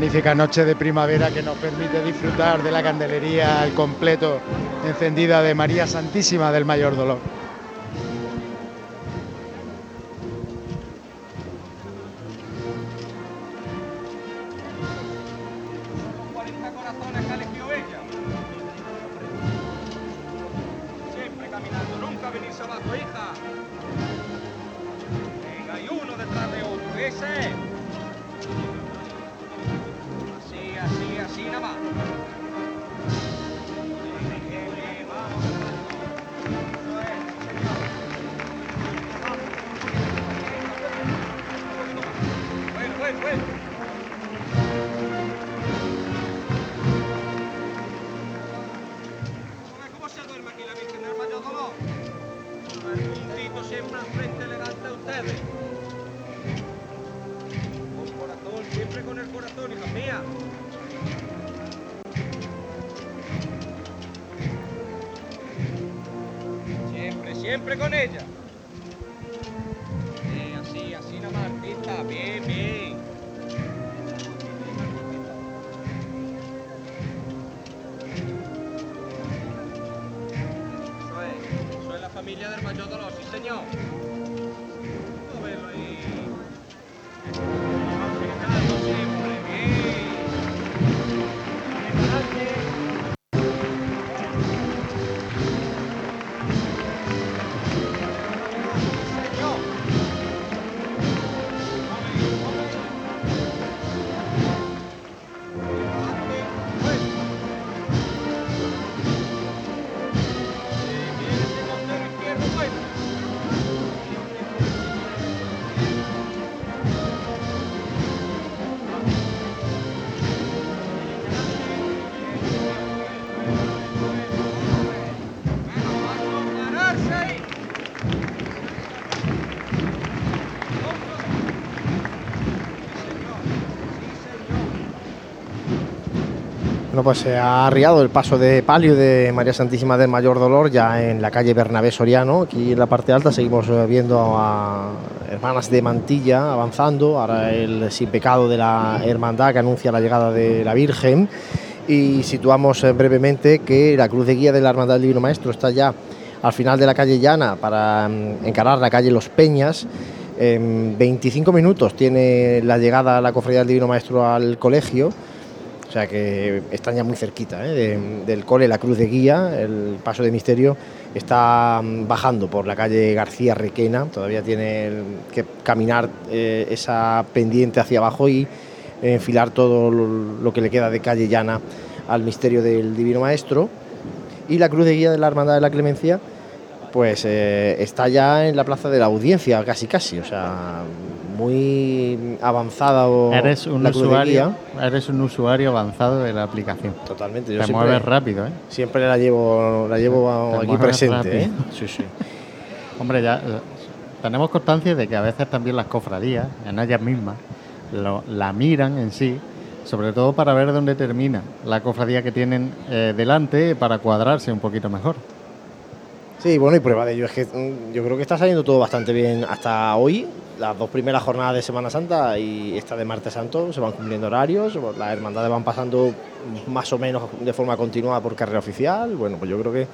Magnífica noche de primavera que nos permite disfrutar de la candelería al completo encendida de María Santísima del Mayor Dolor.
Pues se ha arriado el paso de palio de María Santísima del Mayor Dolor ya en la calle Bernabé Soriano. Aquí en la parte alta seguimos eh, viendo a hermanas de mantilla avanzando. Ahora el sin pecado de la hermandad que anuncia la llegada de la Virgen. Y situamos eh, brevemente que la cruz de guía de la Hermandad del Divino Maestro está ya al final de la calle Llana para mm, encarar la calle Los Peñas. En 25 minutos tiene la llegada la cofradía del Divino Maestro al colegio. O sea que están ya muy cerquita ¿eh? de- del cole La Cruz de Guía, el paso de misterio está mm, bajando por la calle García Requena, todavía tiene que caminar eh, esa pendiente hacia abajo y enfilar todo lo, lo que le queda de calle llana al misterio del Divino Maestro. Y la Cruz de Guía de la Hermandad de la Clemencia, pues eh, está ya en la plaza de la audiencia, casi casi, o sea, muy avanzada o
Eres un,
la
usuario, eres un usuario avanzado de la aplicación.
Totalmente. yo
Te
siempre-
mueves rápido, ¿eh?
Siempre la llevo, la llevo
Te
aquí presente. ¿eh? Sí, sí.
Hombre, ya eh, tenemos constancia de que a veces también las cofradías, en ellas mismas, lo- la miran en sí, sobre todo para ver dónde termina la cofradía que tienen eh, delante para cuadrarse un poquito mejor.
Sí, bueno, y prueba de ello es que mm, yo creo que está saliendo todo bastante bien hasta hoy. Las dos primeras jornadas de Semana Santa y esta de Martes Santo se van cumpliendo horarios, las hermandades van pasando más o menos de forma continuada por carrera oficial. Bueno, pues yo creo que,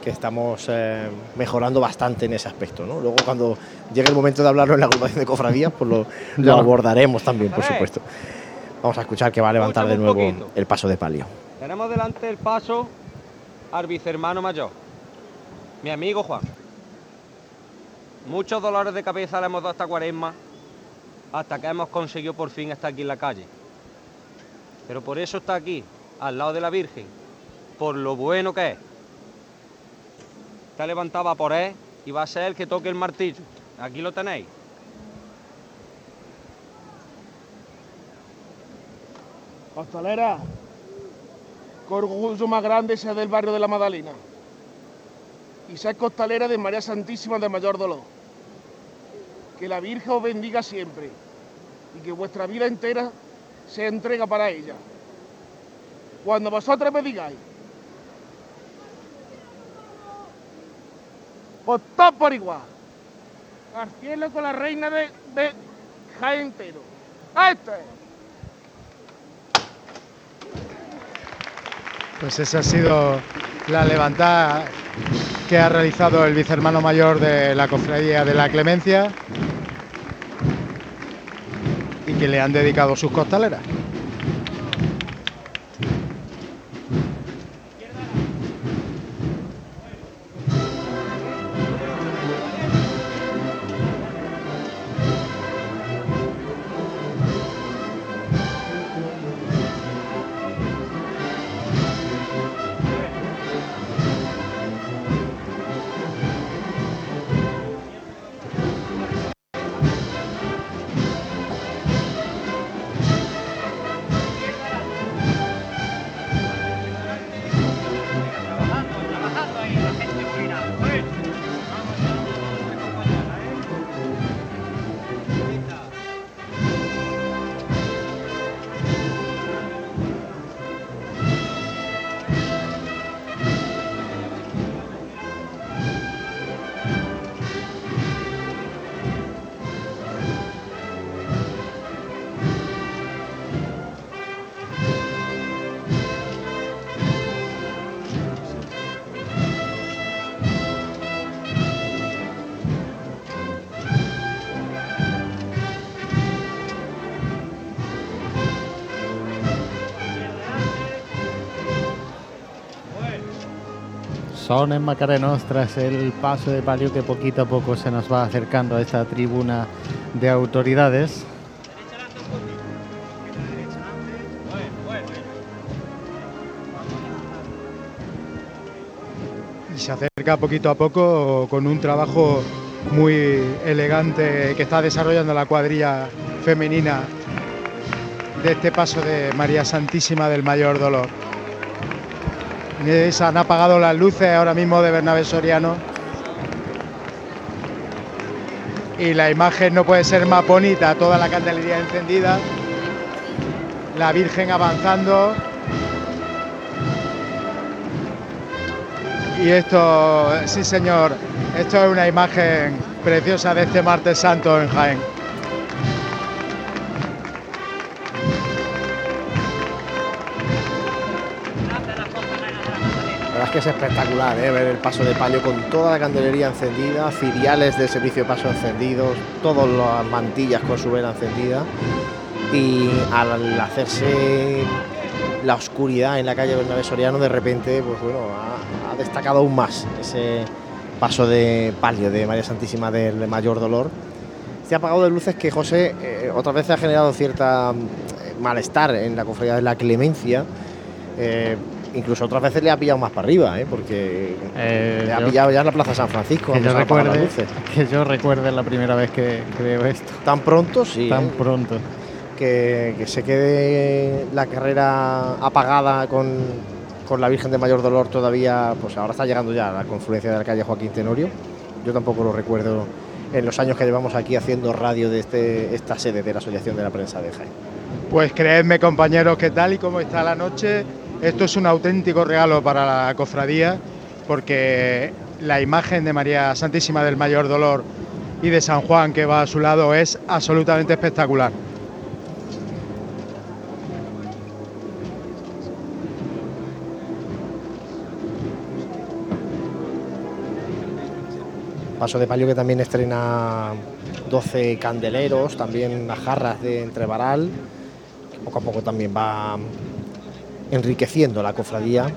que estamos eh, mejorando bastante en ese aspecto. ¿no? Luego, cuando llegue el momento de hablarlo en la agrupación de cofradías, pues lo, lo abordaremos también, por supuesto. Vamos a escuchar que va a levantar de nuevo el paso de palio.
Tenemos delante el paso al vicehermano mayor, mi amigo Juan. Muchos dolores de cabeza le hemos dado esta cuaresma hasta que hemos conseguido por fin estar aquí en la calle. Pero por eso está aquí, al lado de la Virgen, por lo bueno que es. Está levantaba por él y va a ser el que toque el martillo. Aquí lo tenéis.
Costalera, qué orgullo más grande sea del barrio de la Magdalena. Y costalera de María Santísima de Mayor Dolor. Que la Virgen os bendiga siempre y que vuestra vida entera se entrega para ella. Cuando vosotros me digáis, pues todos por igual. Al cielo con la reina de, de Jaén entero. ¡A este!
Pues esa ha sido la levantada que ha realizado el vicehermano mayor de la cofradía de la Clemencia y que le han dedicado sus costaleras.
Son en Macarenos tras el paso de palio que poquito a poco se nos va acercando a esta tribuna de autoridades.
y se acerca poquito a poco con un trabajo muy elegante que está desarrollando la cuadrilla femenina de este paso de María Santísima del Mayor Dolor. Se han apagado las luces ahora mismo de Bernabé Soriano. Y la imagen no puede ser más bonita, toda la candelería encendida, la Virgen avanzando. Y esto, sí señor, esto es una imagen preciosa de este martes santo en Jaén.
Es espectacular ¿eh? ver el paso de palio con toda la candelería encendida, ciriales del servicio de paso encendidos, todas las mantillas con su vela encendida y al hacerse la oscuridad en la calle Bernabé Soriano de repente pues bueno ha, ha destacado aún más ese paso de palio de María Santísima del Mayor Dolor. Este apagado de luces que José eh, otras veces ha generado cierta mm, malestar en la cofradía de la Clemencia. Eh, incluso otras veces le ha pillado más para arriba, ¿eh? porque
Eh,
le ha
yo-
pillado ya en la Plaza San Francisco.
Que yo, recuerde, que yo recuerde la primera vez que, que veo esto.
Tan pronto, sí.
Tan
¿eh?
pronto.
que, que se quede la carrera apagada con, con la Virgen de Mayor Dolor todavía, pues ahora está llegando ya a la confluencia de la calle Joaquín Tenorio. Yo tampoco lo recuerdo en los años que llevamos aquí haciendo radio de este, esta sede de la Asociación de la Prensa de Jaén.
Pues creedme compañeros que tal y como está la noche, esto es un auténtico regalo para la cofradía porque la imagen de María Santísima del Mayor Dolor y de San Juan que va a su lado es absolutamente espectacular.
Paso de palio que también estrena 12 candeleros, también las jarras de entrevaral, que poco a poco también va enriqueciendo la cofradía.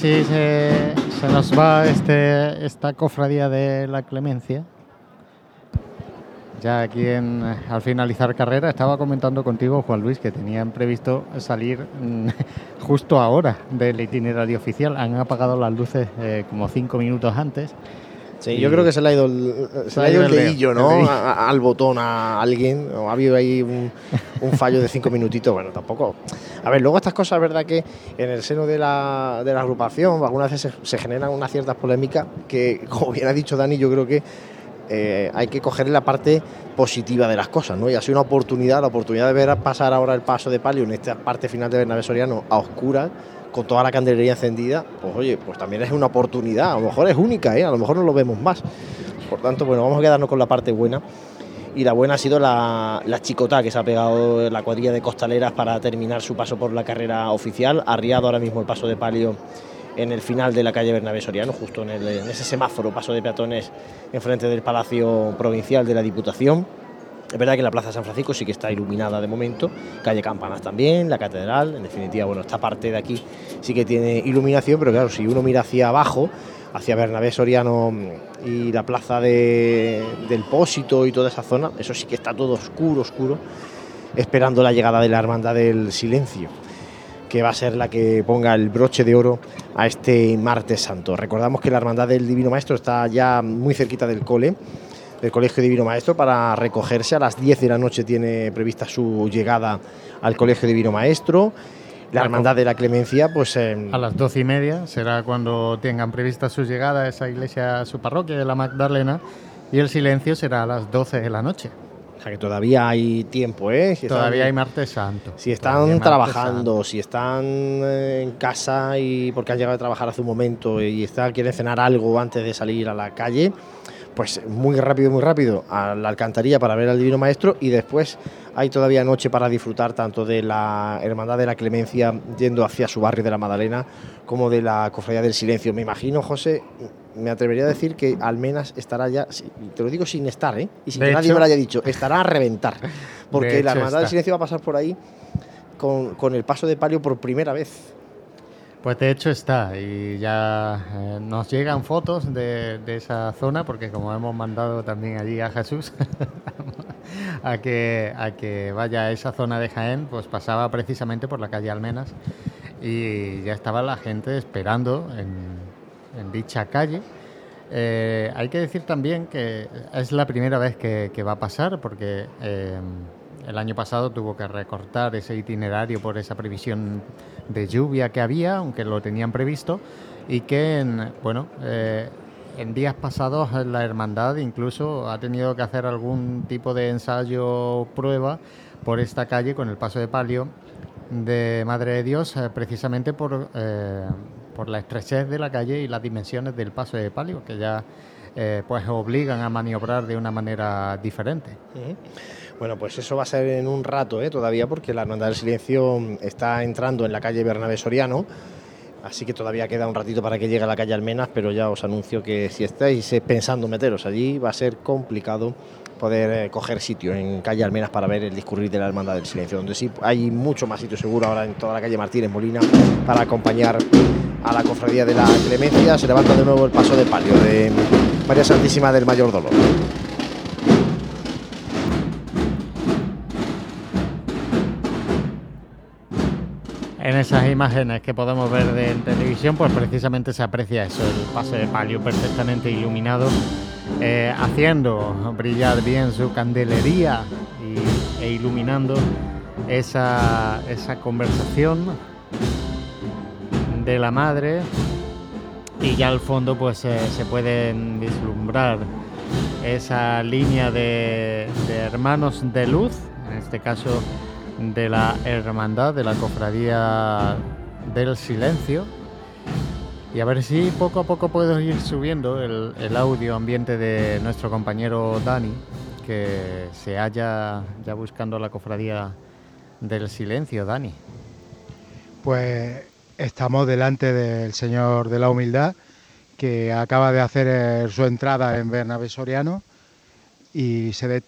Se, se nos va este, esta cofradía de la clemencia. Ya aquí en, al finalizar carrera estaba comentando contigo, Juan Luis, que tenían previsto salir mm, justo ahora del itinerario oficial. Han apagado las luces eh, como cinco minutos antes.
Sí, yo creo que se le ha ido el, se le ha ido el dedillo, ¿no? A- al botón a alguien. O ha habido ahí un, un fallo de cinco minutitos. Bueno, tampoco. A ver, luego estas cosas, verdad que en el seno de la, de la agrupación algunas veces se, se generan unas ciertas polémicas que, como bien ha dicho Dani, yo creo que eh, hay que coger la parte positiva de las cosas, ¿no? Y ha sido una oportunidad, la oportunidad de ver pasar ahora el paso de palio en esta parte final de Bernabé Soriano a oscuras, con toda la candelería encendida, pues oye, pues también es una oportunidad, a lo mejor es única, ¿eh? A lo mejor no lo vemos más. Por tanto, bueno, vamos a quedarnos con la parte buena. Y la buena ha sido la, la chicota que se ha pegado la cuadrilla de costaleras para terminar su paso por la carrera oficial. Arriado ahora mismo el paso de palio en el final de la calle Bernabé Soriano, justo en, en ese semáforo, paso de peatones enfrente del Palacio Provincial de la Diputación. Es verdad que la Plaza San Francisco sí que está iluminada de momento, calle Campanas también, la catedral, en definitiva, bueno, esta parte de aquí sí que tiene iluminación, pero claro, si uno mira hacia abajo, hacia Bernabé Soriano y la plaza de- del Pósito y toda esa zona, eso sí que está todo oscuro, oscuro, esperando la llegada de la Hermandad del Silencio que va a ser la que ponga el broche de oro a este martes santo. Recordamos que la Hermandad del Divino Maestro está ya muy cerquita del cole, del Colegio Divino Maestro, para recogerse. A las 10 de la noche tiene prevista su llegada al Colegio Divino Maestro. La Hermandad de la Clemencia, pues... eh,
A las doce y media será cuando tengan prevista su llegada a esa iglesia, a su parroquia de la Magdalena, y el silencio será a las 12 de la noche.
O sea que todavía hay tiempo, ¿eh? Si están-
Todavía hay martes santo.
Si están trabajando, si están eh, en casa y porque han llegado a trabajar hace un momento y están, quieren cenar algo antes de salir a la calle, pues muy rápido, muy rápido a la alcantarilla para ver al Divino Maestro y después hay todavía noche para disfrutar tanto de la Hermandad de la Clemencia yendo hacia su barrio de la Madalena como de la Cofradía del Silencio. Me imagino, José, me atrevería a decir que Almenas estará ya, te lo digo sin estar, ¿eh? y sin
De
que nadie
hecho-
me lo haya dicho, estará a reventar, porque la Hermandad del. Silencio va a pasar por ahí con, con el paso de palio por primera vez.
Pues de hecho está, y ya eh, nos llegan fotos de, esa zona, porque como hemos mandado también allí a Jesús a, que, a que vaya a esa zona de Jaén, pues pasaba precisamente por la calle Almenas y ya estaba la gente esperando en, dicha calle. Eh, hay que decir también que es la primera vez que, que va a pasar, porque eh, el año pasado tuvo que recortar ese itinerario por esa previsión de lluvia que había, aunque lo tenían previsto, y que en, bueno, eh, en días pasados la hermandad incluso ha tenido que hacer algún tipo de ensayo prueba por esta calle con el paso de palio de Madre de Dios, eh, precisamente por, eh, por la estrechez de la calle y las dimensiones del paso de palio, que ya pues obligan a maniobrar de una manera diferente.
Bueno, pues eso va a ser en un rato ¿eh? todavía, porque la Hermandad del Silencio está entrando en la calle Bernabé Soriano, así que todavía queda un ratito para que llegue a la calle Almenas, pero ya os anuncio que si estáis eh, pensando meteros allí, va a ser complicado poder eh, coger sitio en calle Almenas para ver el discurrir de la Hermandad del Silencio, donde sí hay mucho más sitio seguro ahora en toda la calle Martínez Molina para acompañar a la cofradía de la Clemencia. Se levanta de nuevo el paso de palio de María Santísima del Mayor Dolor.
En esas imágenes que podemos ver de televisión, pues precisamente se aprecia eso, el paso de palio perfectamente iluminado, eh, haciendo brillar bien su candelería y- e iluminando esa, esa conversación de la madre. Y ya al fondo pues eh, se pueden vislumbrar esa línea de hermanos de luz, en este caso de la hermandad, de la cofradía del silencio, Y a ver si poco a poco puedo ir subiendo el, audio ambiente de nuestro compañero Dani, que se halla ya buscando la cofradía del silencio, Dani.
Pues estamos delante del Señor de la Humildad, que acaba de hacer eh, su entrada en Bernabé Soriano y se,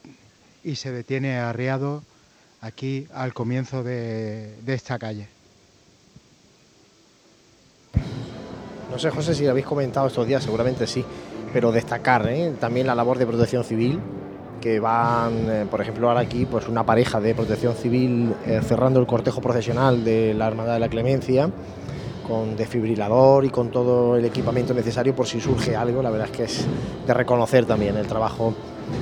y se detiene arriado aquí al comienzo de, esta calle.
No sé, José, si lo habéis comentado estos días, seguramente sí, pero destacar ¿eh? también la labor de protección civil, que van, eh, por ejemplo, ahora aquí, pues una pareja de protección civil eh, cerrando el cortejo procesional de la Hermandad de la Clemencia, con desfibrilador y con todo el equipamiento necesario por si surge algo. La verdad es que es de reconocer también el trabajo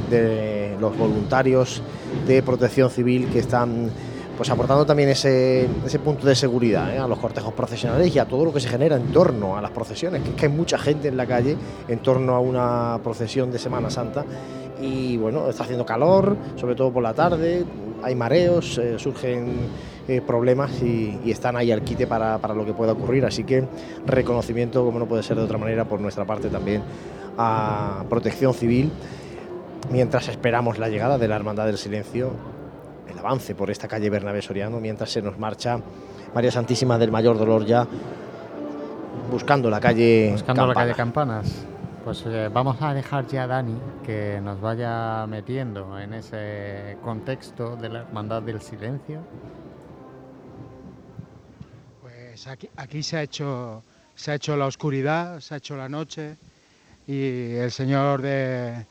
de los voluntarios de protección civil que están pues aportando también ese, ese punto de seguridad ¿eh? a los cortejos procesionales y a todo lo que se genera en torno a las procesiones, que es que hay mucha gente en la calle en torno a una procesión de Semana Santa y bueno, está haciendo calor, sobre todo por la tarde, hay mareos, eh, surgen eh, problemas y, están ahí al quite para, para lo que pueda ocurrir, así que reconocimiento, como no puede ser de otra manera, por nuestra parte también a Protección Civil, mientras esperamos la llegada de la Hermandad del Silencio el avance por esta calle Bernabé Soriano mientras se nos marcha María Santísima del Mayor Dolor ya buscando la calle
Buscando la calle Campanas. Pues eh, vamos a dejar ya a Dani que nos vaya metiendo en ese contexto de la Hermandad del Silencio.
Pues aquí, aquí se, ha hecho, se ha hecho la oscuridad, se ha hecho la noche y el Señor de,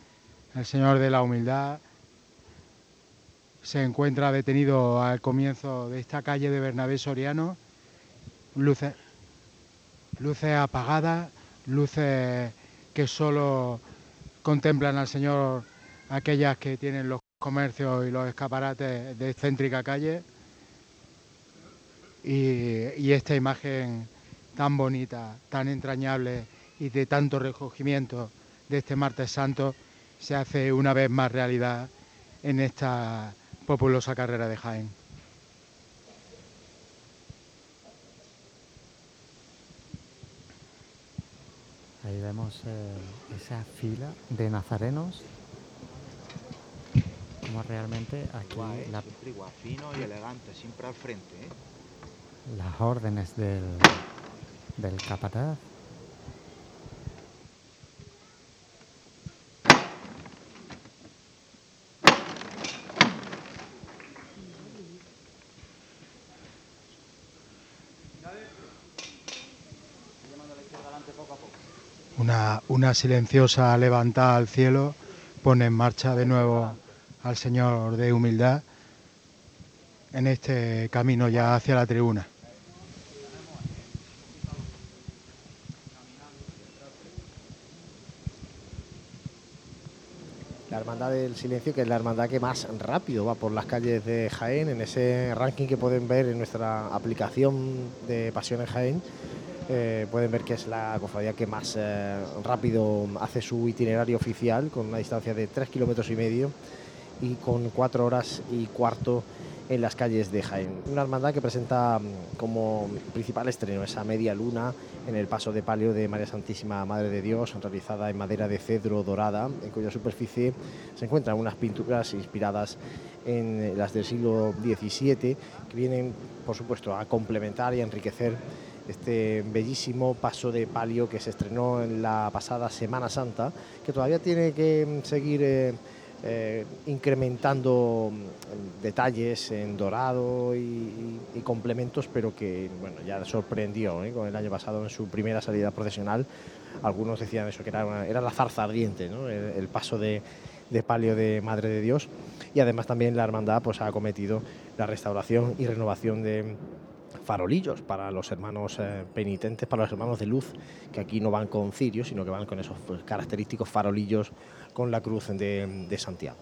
el señor de la Humildad se encuentra detenido al comienzo de esta calle de Bernabé Soriano, luces, apagadas, luces que solo contemplan al Señor aquellas que tienen los comercios y los escaparates de céntrica calle. Y esta imagen tan bonita, tan entrañable y de tanto recogimiento de este martes santo se hace una vez más realidad en esta populosa carrera de Jaén.
Ahí vemos eh, esa fila de nazarenos. Como realmente aquí
Guay,
la-
siempre igual, fino y elegante, siempre al frente, ¿eh?
las órdenes del, del capataz.
Una, una silenciosa levantada al cielo pone en marcha de nuevo al Señor de humildad en este camino ya hacia la tribuna.
La Hermandad del Silencio, que es la hermandad que más rápido va por las calles de Jaén, en ese ranking que pueden ver en nuestra aplicación de Pasiones Jaén, eh, pueden ver que es la cofradía que más eh, rápido hace su itinerario oficial, con una distancia de 3 kilómetros y medio y con 4 horas y cuarto en las calles de Jaén. Una hermandad que presenta mm, como principal estreno esa media luna en el paso de palio de María Santísima Madre de Dios, realizada en madera de cedro dorada, en cuya superficie se encuentran unas pinturas inspiradas en las del siglo XVII, que vienen, por supuesto, a complementar y a enriquecer este bellísimo paso de palio que se estrenó en la pasada Semana Santa, que todavía tiene que mm, seguir eh, eh, incrementando mm, detalles en dorado y, complementos, pero que bueno, ya sorprendió ¿eh? con el año pasado en su primera salida profesional. Algunos decían eso, que era, era la zarza ardiente, ¿no? el, el paso de, de palio de Madre de Dios. Y además también la hermandad pues, ha acometido la restauración y renovación de farolillos para los hermanos eh, penitentes, para los hermanos de luz, que aquí no van con cirios, sino que van con esos pues, característicos farolillos con la cruz de, de Santiago.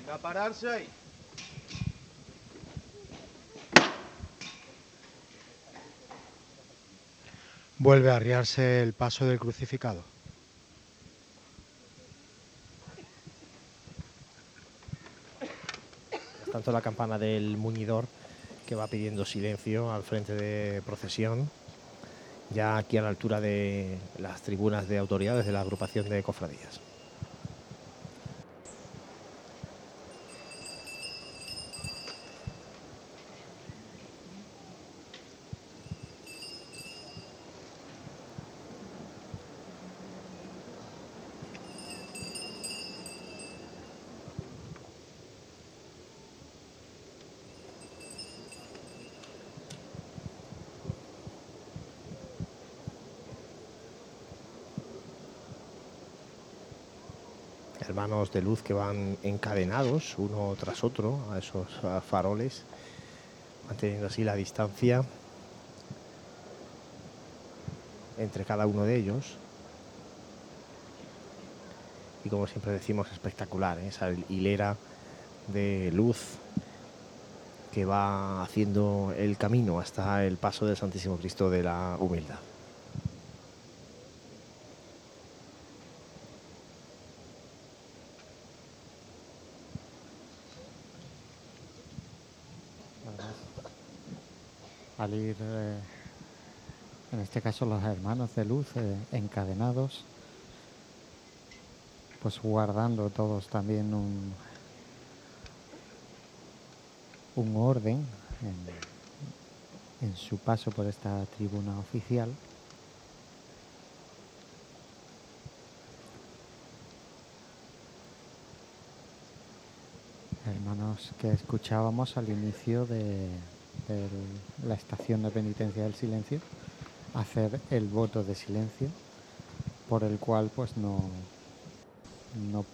Venga, a pararse ahí.
Vuelve a arriarse el paso del crucificado.
Tanto la campana del muñidor que va pidiendo silencio al frente de procesión, ya aquí a la altura de las tribunas de autoridades de la agrupación de cofradías. Hermanos de luz que van encadenados uno tras otro a esos faroles, manteniendo así la distancia entre cada uno de ellos. Y como siempre decimos, espectacular, ¿eh? esa hilera de luz que va haciendo el camino hasta el paso del Santísimo Cristo de la Humildad.
salir, eh, en este caso los hermanos de luz eh, encadenados, pues guardando todos también un, un orden en, en su paso por esta tribuna oficial. hermanos que escuchábamos al inicio de, la estación de penitencia del silencio, hacer el voto de silencio por el cual pues no, no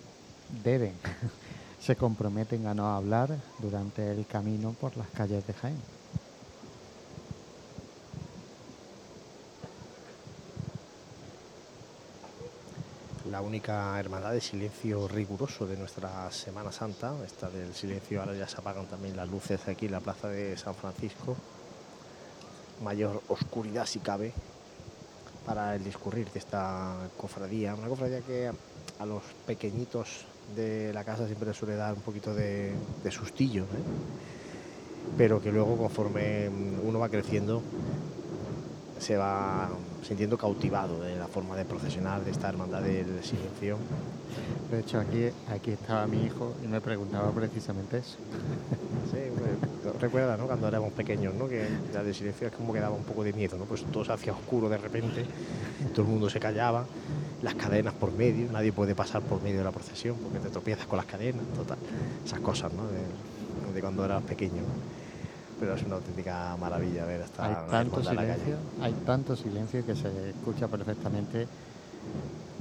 deben, se comprometen a no hablar durante el camino por las calles de Jaén.
la única hermandad de silencio riguroso de nuestra Semana Santa. Esta del silencio, ahora ya se apagan también las luces aquí en la plaza de San Francisco. Mayor oscuridad si cabe para el discurrir de esta cofradía. Una cofradía que a los pequeñitos de la casa siempre suele dar un poquito de, sustillo, ¿eh? pero que luego conforme uno va creciendo se va sintiendo cautivado de la forma de procesionar de esta hermandad del silencio.
De hecho, aquí, aquí estaba mi hijo y me preguntaba precisamente eso.
Sí, recuerda, ¿no? Cuando éramos pequeños, ¿no? Que la del silencio es como que daba un poco de miedo, ¿no? Pues todo se hacía oscuro de repente, todo el mundo se callaba, las cadenas por medio, nadie puede pasar por medio de la procesión porque te tropiezas con las cadenas, total. Esas cosas, ¿no? De, de cuando eras pequeño pero es una auténtica maravilla ver esta
hay tanto silencio hay tanto silencio que se escucha perfectamente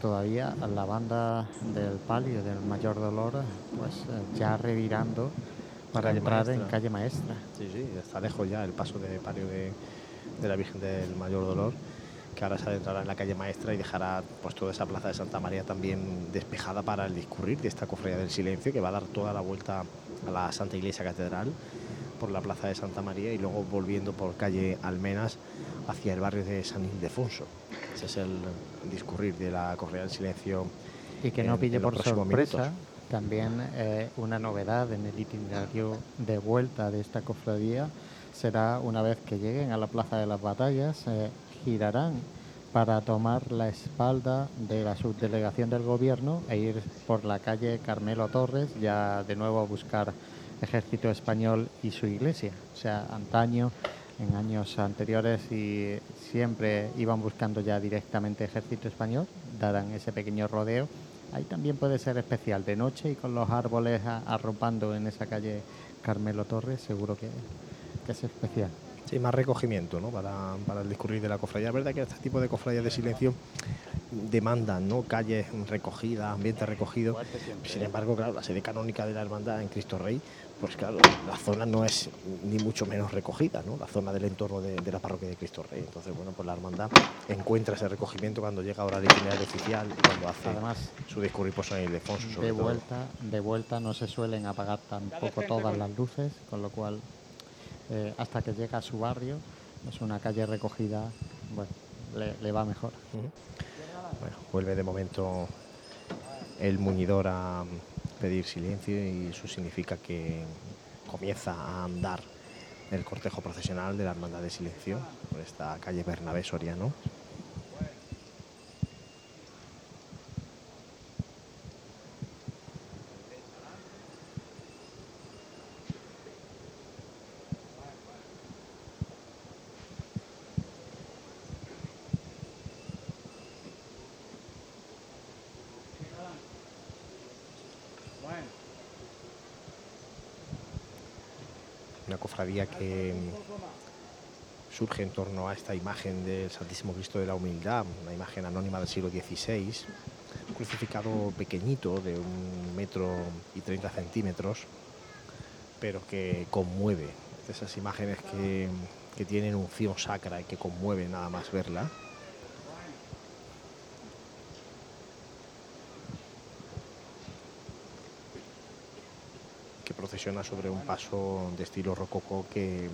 todavía la banda del palio del mayor dolor pues eh, ya revirando para entrar en calle maestra
sí sí está lejos ya el paso de palio de, la virgen del mayor dolor que ahora se adentrará en la calle maestra y dejará pues toda esa plaza de Santa María también despejada para el discurrir de esta cofradía del silencio que va a dar toda la vuelta a la Santa Iglesia Catedral por la plaza de Santa María y luego volviendo por calle Almenas hacia el barrio de San Ildefonso. Ese es el discurrir de la Correa del Silencio.
Y que no pille por sorpresa también eh, una novedad en el itinerario de vuelta de esta cofradía será una vez que lleguen a la Plaza de las Batallas, eh, girarán para tomar la espalda de la subdelegación del gobierno e ir por la calle Carmelo Torres, ya de nuevo a buscar ejército español y su iglesia. O sea, antaño, en años anteriores, y siempre iban buscando ya directamente ejército español, darán ese pequeño rodeo. Ahí también puede ser especial, de noche y con los árboles arropando en esa calle Carmelo Torres, seguro que, que es especial.
Sí, más recogimiento ¿no? para, para el discurrir de la cofradía. Es verdad que este tipo de cofradías de silencio demandan ¿no? calles recogidas, ambiente recogido. Sin embargo, claro, la sede canónica de la hermandad en Cristo Rey pues claro, la zona no es ni mucho menos recogida, ¿no? La zona del entorno de, la parroquia de Cristo Rey. Entonces, bueno, pues la hermandad encuentra ese recogimiento cuando llega ahora el itinerario oficial y cuando hace Además, su discurrir por San Ildefonso.
de vuelta, de vuelta no se suelen apagar tampoco todas las luces, con lo cual eh, hasta que llega a su barrio, es una calle recogida, bueno, le, va mejor.
Bueno, vuelve de momento el muñidor a pedir silencio y eso significa que comienza a andar el cortejo procesional de la Hermandad de Silencio por esta calle Bernabé Soriano. una cofradía que mm, surge en torno a esta imagen del Santísimo Cristo de la Humildad, una imagen anónima del siglo XVI, un crucificado pequeñito de un metro y 30 centímetros, pero que conmueve. Esas imágenes que, que tienen unción sacra y que conmueve nada más verla. Procesiona sobre un paso de estilo rococó que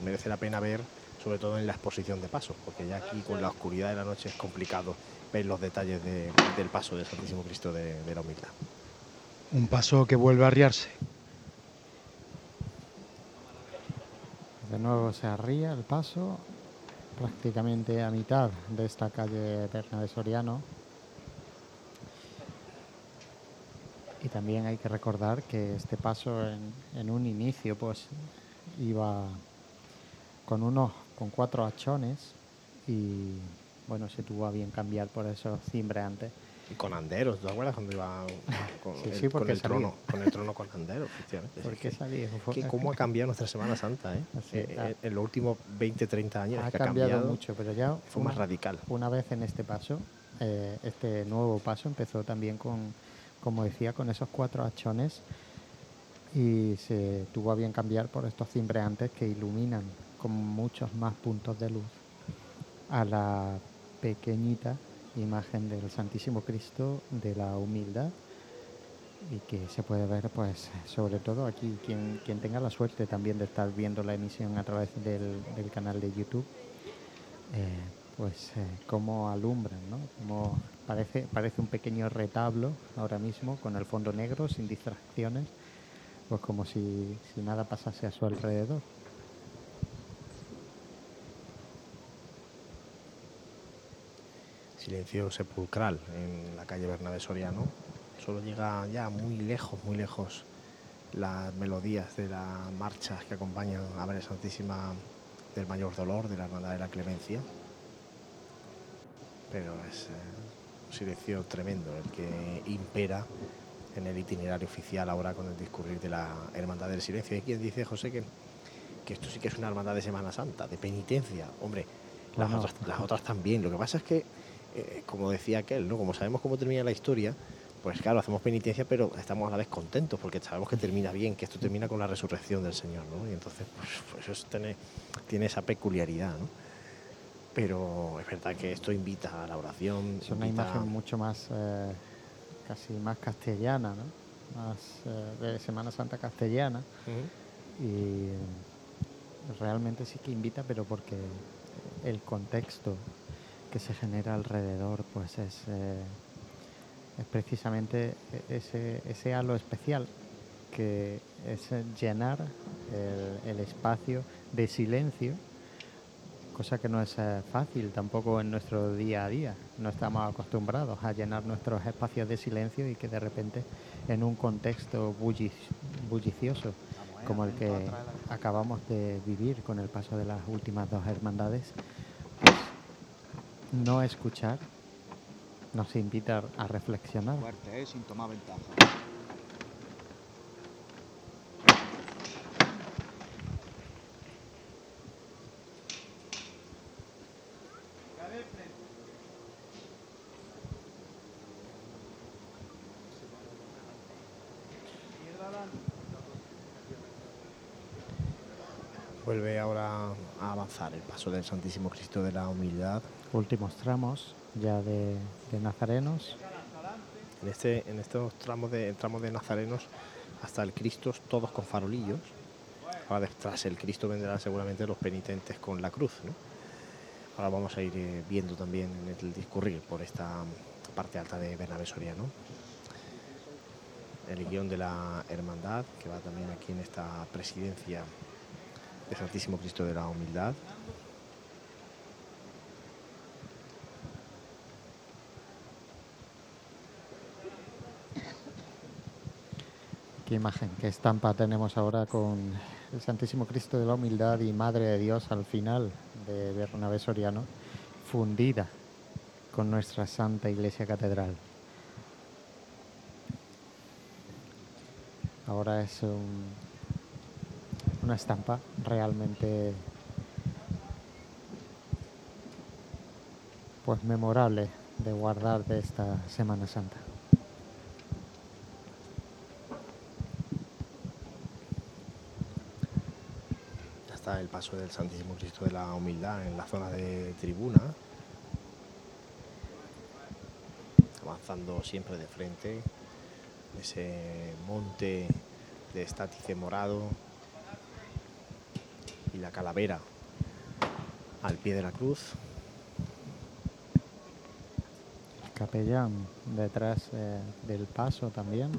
merece la pena ver, sobre todo en la exposición de pasos, porque ya aquí con la oscuridad de la noche es complicado ver los detalles de- del paso del Santísimo Cristo de, de la Humildad.
Un paso que vuelve a arriarse.
De nuevo se arría el paso, prácticamente a mitad de esta calle Bernabé Soriano. Y también hay que recordar que este paso en, en un inicio pues iba con unos con cuatro hachones y bueno se tuvo a bien cambiar por esos cimbreantes.
Y con anderos, ¿te acuerdas cuando iba con,
Sí,
el,
sí,
con
porque
el
salía.
trono? Con el trono con anderos, efectivamente.
¿Por qué
que ¿Cómo ha cambiado nuestra Semana Santa? eh?
Así,
Eh, eh, en los últimos 20, 30 años
ha
es que
cambiado, mucho, pero ya
fue más radical.
Una vez en este paso, eh, este nuevo paso empezó también con, como decía, con esos cuatro hachones y se tuvo a bien cambiar por estos cimbreantes que iluminan con muchos más puntos de luz a la pequeñita imagen del Santísimo Cristo de la humildad y que se puede ver pues sobre todo aquí quien, quien tenga la suerte también de estar viendo la emisión a través del, canal de YouTube eh, pues eh, cómo alumbran ¿no? Como parece, parece un pequeño retablo ahora mismo con el fondo negro sin distracciones pues como si, nada pasase a su alrededor
silencio sepulcral en la calle Bernabé Soriano. Solo llega ya muy lejos, muy lejos las melodías de las marchas que acompañan a María Santísima del Mayor Dolor de la Hermandad de la Clemencia. Pero es eh, un silencio tremendo el que impera en el itinerario oficial ahora con el discurrir de la Hermandad del Silencio. Hay quien dice, José, que, que esto sí que es una hermandad de Semana Santa, de penitencia. Hombre, las, otras, las otras también. Lo que pasa es que, eh, como decía aquel, ¿no? como sabemos cómo termina la historia, pues claro, hacemos penitencia, pero estamos a la vez contentos porque sabemos que termina bien, que esto termina con la resurrección del Señor. ¿no? Y entonces, pues, pues eso tiene, tiene esa peculiaridad. ¿no? Pero es verdad que esto invita a la oración.
es una imagen mucho más eh, casi más castellana ¿no? más eh, de Semana Santa castellana y realmente sí que invita, pero porque el contexto que se genera alrededor, pues es, eh, es precisamente ese, ese halo especial que es llenar el, el espacio de silencio, cosa que no es eh, fácil tampoco en nuestro día a día. No estamos acostumbrados a llenar nuestros espacios de silencio y que de repente en un contexto bulli- bullicioso como el que acabamos de vivir con el paso de las últimas dos hermandades, pues, no escuchar nos invita a reflexionar.
Fuerte, ¿eh? sin tomar ventaja.
Vuelve ahora a avanzar el paso del Santísimo Cristo de la Humildad.
Últimos tramos ya de, de nazarenos.
En, este, en estos tramos de, tramos de nazarenos hasta el Cristo, todos con farolillos. Ahora detrás el Cristo vendrán seguramente los penitentes con la cruz. ¿no? Ahora vamos a ir eh, viendo también en el discurrir por esta parte alta de Bernabé Soriano. el guion de la hermandad, que va también aquí en esta presidencia de Santísimo Cristo de la Humildad.
Qué imagen, qué estampa tenemos ahora con el Santísimo Cristo de la Humildad y Madre de Dios al final de Bernabé Soriano, fundida con nuestra Santa Iglesia Catedral. Ahora es un- una estampa realmente pues memorable de guardar de esta Semana Santa.
Ya está el paso del Santísimo Cristo de la Humildad en la zona de tribuna. Avanzando siempre de frente. Ese monte de estátice morado y la calavera al pie de la cruz.
El capellán detrás eh, del paso también.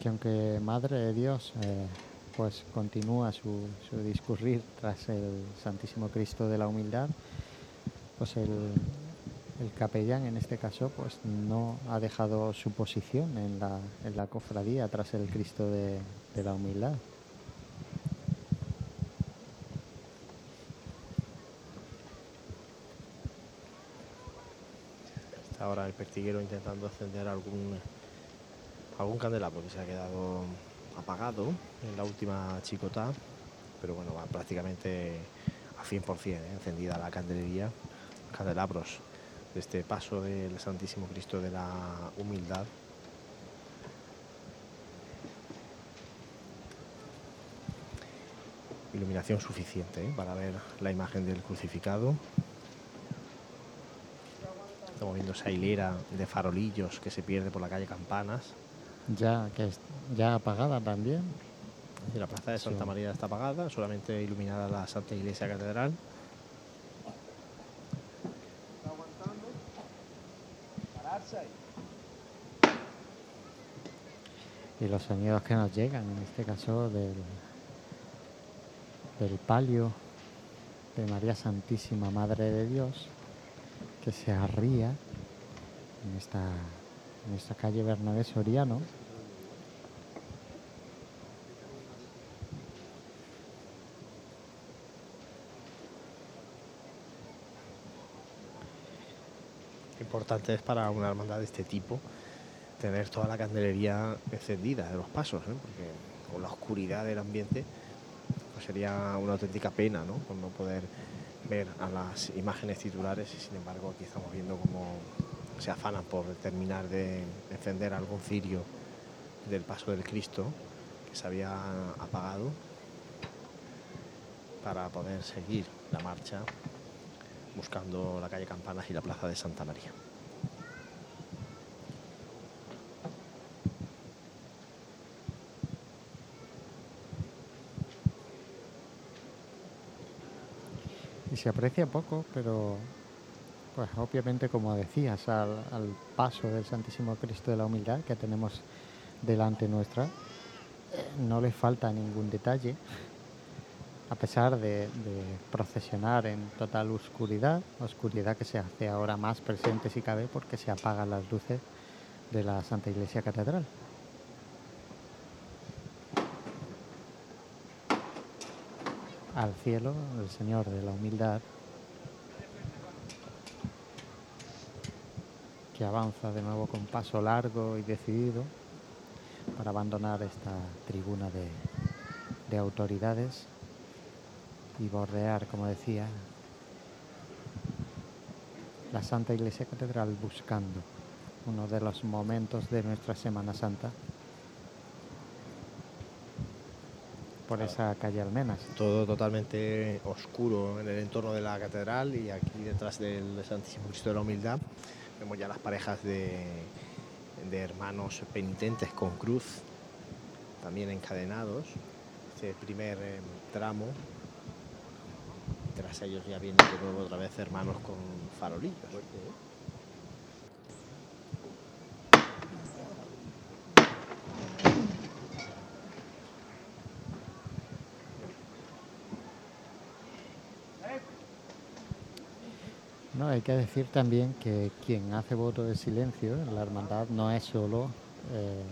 Que aunque Madre de Dios eh, pues continúa su, su discurrir tras el Santísimo Cristo de la Humildad, pues el, el capellán en este caso pues no ha dejado su posición en la, cofradía tras el Cristo de, de la Humildad.
Está ahora el pertiguero intentando encender algún algún candelabro que se ha quedado apagado en la última chicota, pero bueno, va prácticamente a 100% ¿eh? encendida la candelería, candelabros de este paso del Santísimo Cristo de la Humildad. Iluminación suficiente ¿eh? para ver la imagen del crucificado. Estamos viendo esa hilera de farolillos que se pierde por la calle Campanas.
Ya que es ya apagada también.
La plaza de Santa. María está apagada, solamente iluminada la Santa Iglesia Catedral.
Pararse ahí.
y los sonidos que nos llegan, en este caso del, del palio de María Santísima Madre de Dios, que se arría en esta, en esta calle Bernabé Soriano.
Importante es para una hermandad de este tipo tener toda la candelería encendida de los pasos, ¿eh? porque con la oscuridad del ambiente pues sería una auténtica pena ¿no? Por no poder ver a las imágenes titulares y sin embargo aquí estamos viendo cómo se afanan por terminar de encender algún cirio del paso del Cristo que se había apagado para poder seguir la marcha buscando la calle Campanas y la plaza de Santa María.
Se aprecia poco, pero pues obviamente como decías, al, paso del Santísimo Cristo de la Humildad que tenemos delante nuestra, eh, no le falta ningún detalle, a pesar de, de procesionar en total oscuridad, oscuridad que se hace ahora más presente si cabe porque se apagan las luces de la Santa Iglesia Catedral. Al cielo, el Señor de la Humildad, que avanza de nuevo con paso largo y decidido para abandonar esta tribuna de, de autoridades y bordear, como decía, la Santa Iglesia Catedral buscando uno de los momentos de nuestra Semana Santa por esa calle Almenas.
Todo totalmente oscuro en el entorno de la catedral y aquí detrás del Santísimo Cristo de la Humildad vemos ya las parejas de, de hermanos penitentes con cruz, también encadenados. Este primer eh, tramo tras ellos ya vienen de nuevo otra vez hermanos con farolillos.
Hay que decir también que quien hace voto de silencio en la hermandad no es solo eh,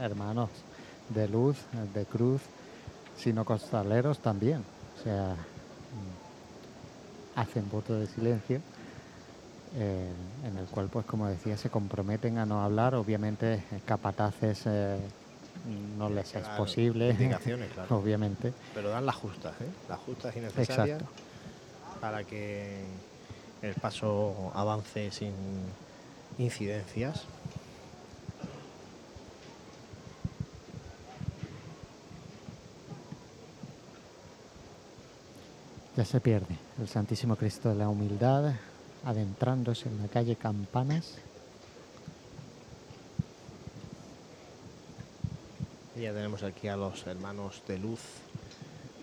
hermanos de luz, de cruz, sino costaleros también. O sea, mm, hacen voto de silencio eh, en el cual, pues como decía, se comprometen a no hablar. Obviamente, capataces eh, no les es
Claro,
posible,
claro.
obviamente.
Pero dan las justas, ¿eh? Las justas y necesarias
Exacto.
para que el paso avance sin incidencias.
Ya se pierde el Santísimo Cristo de la Humildad adentrándose en la calle Campanas.
Y ya tenemos aquí a los hermanos de luz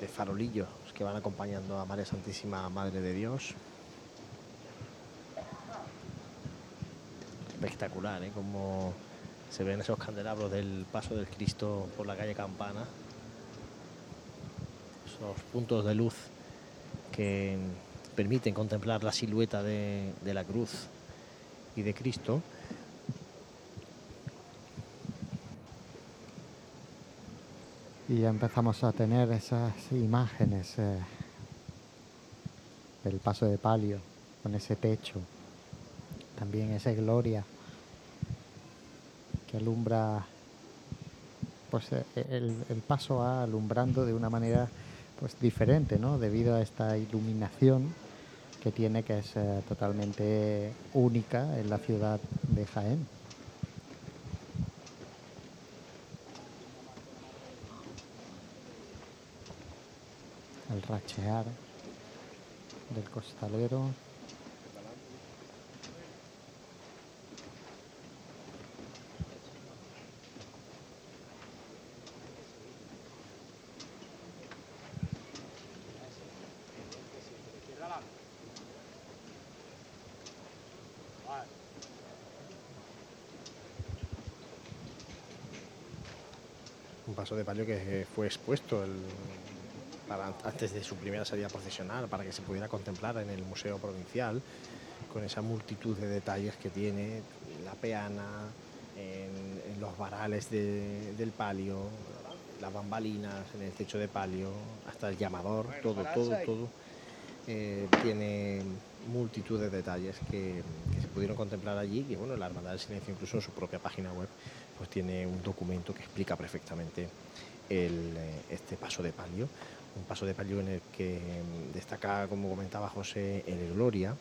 de Farolillo los que van acompañando a María Santísima Madre de Dios. Espectacular, ¿eh? Como se ven esos candelabros del paso del Cristo por la calle Campana. Esos puntos de luz que permiten contemplar la silueta de, la cruz y de Cristo.
Y ya empezamos a tener esas imágenes eh, del paso de palio con ese techo, también esa gloria que alumbra, pues eh, el, el paso va alumbrando de una manera pues diferente, ¿no? Debido a esta iluminación que tiene que es eh, totalmente única en la ciudad de Jaén. el rachear del costalero.
De palio que fue expuesto el- para- antes de su primera salida procesional para que se pudiera contemplar en el Museo Provincial con esa multitud de detalles que tiene la peana, en, en los varales de- del palio, las bambalinas en el techo de palio, hasta el llamador, todo, todo, todo. eh, tiene multitud de detalles que, que se pudieron contemplar allí y bueno, la Hermandad del Silencio incluso en su propia página web pues tiene un documento que explica perfectamente eh, este paso de palio, un paso de palio en el que destaca, como comentaba José, el Gloria,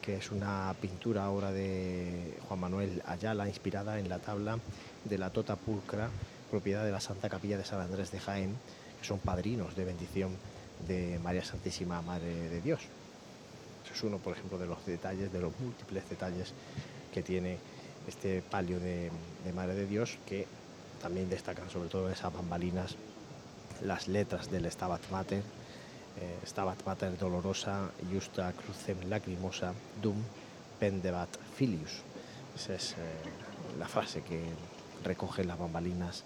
que es una pintura obra de Juan Manuel Ayala, inspirada en la tabla de la Tota Pulcra, propiedad de la Santa Capilla de San Andrés de Jaén, que son padrinos de bendición de María Santísima Madre de Dios. Eso es uno, por ejemplo, de los detalles, de los múltiples detalles que tiene este palio de, de Madre de Dios, que también destacan sobre todo esas bambalinas las letras del Stabat Mater, eh, Stabat Mater dolorosa, justa crucem lacrimosa, dum pendebat filius. Esa es eh, la frase que recoge las bambalinas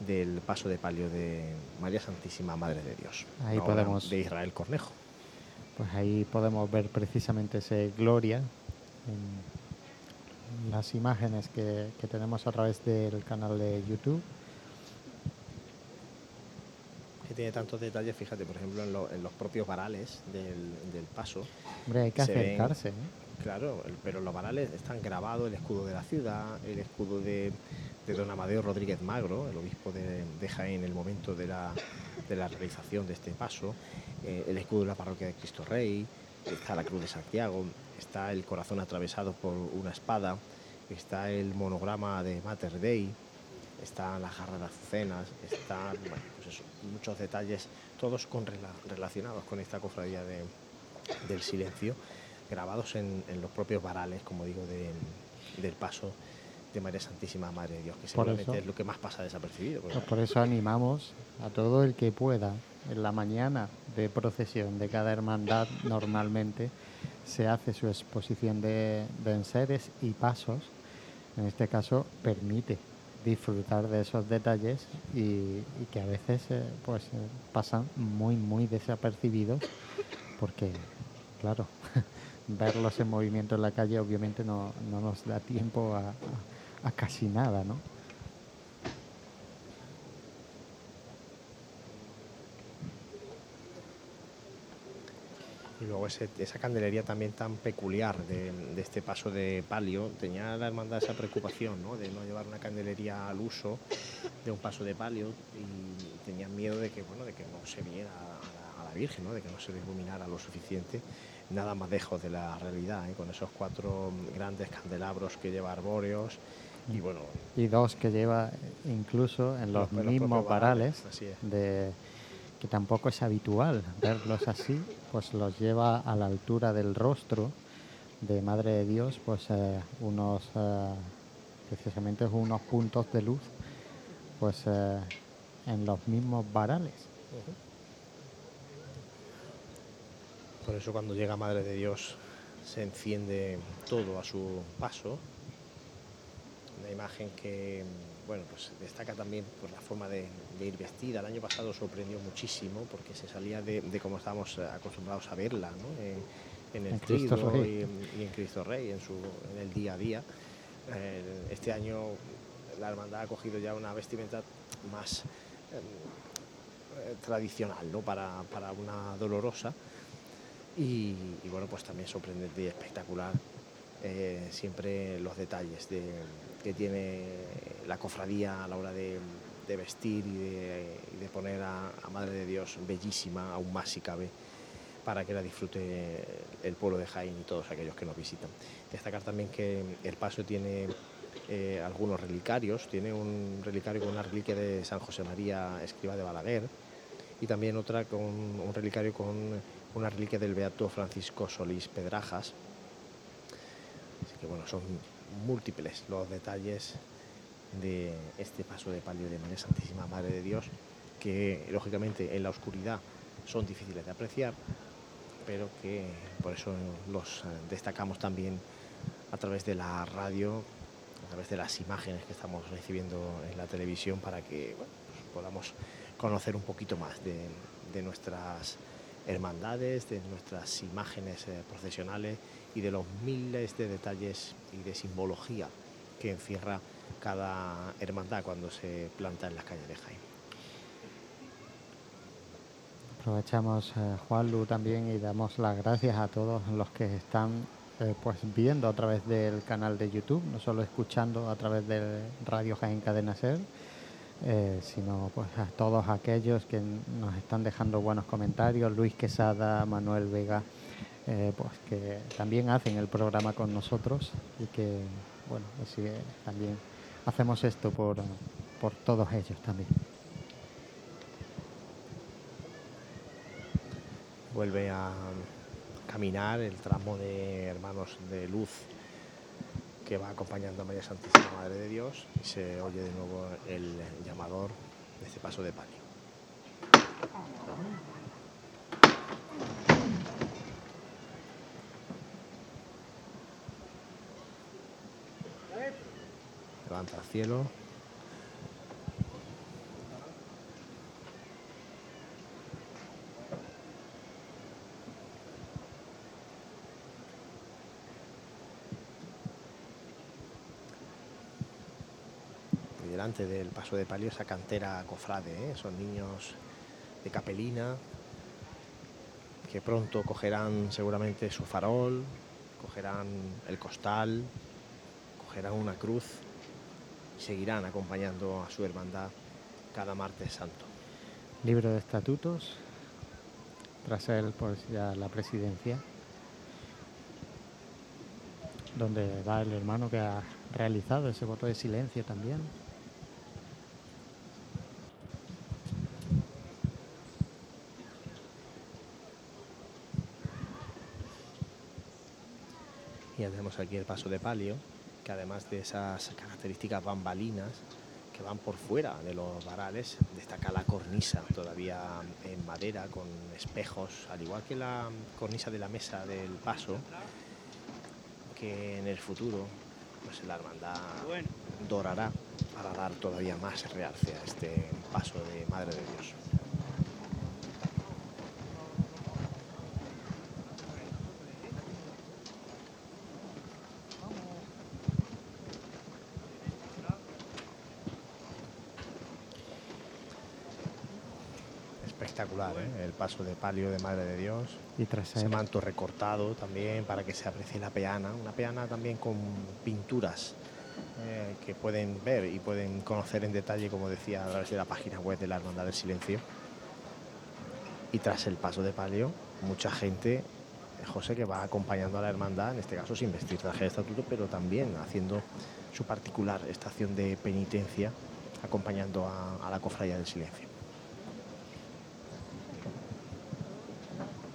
del paso de palio de María Santísima Madre de Dios.
Ahí podemos-
De Israel Cornejo.
Pues ahí podemos ver precisamente ese gloria en las imágenes que, que tenemos a través del canal de YouTube.
que tiene tantos detalles, fíjate, por ejemplo, en, lo- en los propios varales del, del paso.
Hombre, hay que
ven-
acercarse. ¿eh?
claro, pero los varales están grabados el escudo de la ciudad, el escudo de, de don Amadeo Rodríguez Magro, el obispo de, de Jaén, en el momento de la, de la realización de este paso, eh, el escudo de la parroquia de Cristo Rey, está la cruz de Santiago, está el corazón atravesado por una espada, está el monograma de Mater Dei, están las jarras de azucenas, están bueno, pues eso, muchos detalles, todos con rela- relacionados con esta cofradía de- del silencio, grabados en, en los propios varales, como digo, de- del paso de María Santísima Madre de Dios, que seguramente
eso-
es lo que más pasa desapercibido.
Pues por eso animamos a todo el que pueda, en la mañana de procesión de cada hermandad normalmente se hace su exposición de, de enseres y pasos. En este caso permite disfrutar de esos detalles y, que a veces eh, pues eh, pasan muy muy desapercibidos porque claro verlos en movimiento en la calle obviamente no, no nos da tiempo a- a casi nada, ¿no?
Luego ese- esa candelería también tan peculiar de, de este paso de palio, tenía la hermandad esa preocupación ¿no? de no llevar una candelería al uso de un paso de palio y tenían miedo de que, bueno, de que no se viera a la, a la Virgen, ¿no? de que no se le iluminara lo suficiente, nada más lejos de la realidad, ¿eh? con esos cuatro grandes candelabros que lleva arbóreos y bueno,
y dos que lleva incluso en los,
Los-
mismos varales, de que tampoco es habitual verlos así, pues los lleva a la altura del rostro de Madre de Dios, pues eh, unos eh, precisamente unos puntos de luz, pues eh, en los mismos varales.
Por eso cuando llega Madre de Dios se enciende todo a su paso. Una imagen que bueno, pues destaca también por la forma de, de ir vestida. El año pasado sorprendió muchísimo porque se salía de, de cómo estábamos eh, acostumbrados a verla, ¿no? en, en el
En Cristo Rey.
y, en- y en Cristo Rey, en, su, en el día a día. Eh, este año la hermandad ha cogido ya una vestimenta más eh, tradicional ¿no? para, para una dolorosa y, y bueno, pues también sorprendente y espectacular eh, siempre los detalles de- que tiene la cofradía a la hora de, vestir y de, poner a, a Madre de Dios bellísima, aún más si cabe, para que la disfrute el pueblo de Jaén y todos aquellos que nos visitan. Destacar también que el paso tiene eh, algunos relicarios, tiene un relicario con una reliquia de San José María Escriba de Balaguer y también otra con un relicario con una reliquia del Beato Francisco Solís Pedrajas. Así que bueno, son múltiples los detalles de este paso de palio de María Santísima Madre de Dios, que lógicamente en la oscuridad son difíciles de apreciar, pero que por eso los eh, destacamos también a través de la radio, a través de las imágenes que estamos recibiendo en la televisión para que pues podamos conocer un poquito más de, de nuestras hermandades, de nuestras imágenes eh, procesionales y de los miles de detalles y de simbología que encierra cada hermandad cuando se planta en las calles de Jaén.
Aprovechamos eh, Juanlu también y damos las gracias a todos los que están eh, pues viendo a través del canal de YouTube, no solo escuchando a través de Radio Jaén Cadena Ser, eh, sino pues a todos aquellos que nos están dejando buenos comentarios, Luis Quesada, Manuel Vega, eh, pues que también hacen el programa con nosotros y que bueno, así que también hacemos esto por, por todos ellos también.
Vuelve a caminar el tramo de Hermanos de Luz que va acompañando a María Santísima Madre de Dios y se oye de nuevo el llamador de este paso de palio. Levanta al cielo. delante del paso de palio esa cantera cofrade, ¿eh? esos niños de capelina que pronto cogerán seguramente su farol, cogerán el costal, cogerán una cruz seguirán acompañando a su hermandad cada martes santo.
libro de estatutos, tras él pues ya la presidencia, donde va el hermano que ha realizado ese voto de silencio también.
Y ya tenemos aquí el paso de palio, que además de esas características bambalinas que van por fuera de los varales, destaca la cornisa todavía en madera con espejos, al igual que la cornisa de la mesa del paso, que en el futuro pues la hermandad dorará para dar todavía más realce a este paso de Madre de Dios. Espectacular, ¿eh? el paso de palio de Madre de Dios.
Y tras
ese manto recortado también para que se aprecie la peana, una peana también con pinturas eh, que pueden ver y pueden conocer en detalle, como decía, a través de la página web de la Hermandad del Silencio. Y tras el paso de palio, mucha gente, eh, José, que va acompañando a la hermandad, en este caso sin vestir traje de estatuto, pero también haciendo su particular estación de penitencia, acompañando a, a la cofradía del silencio.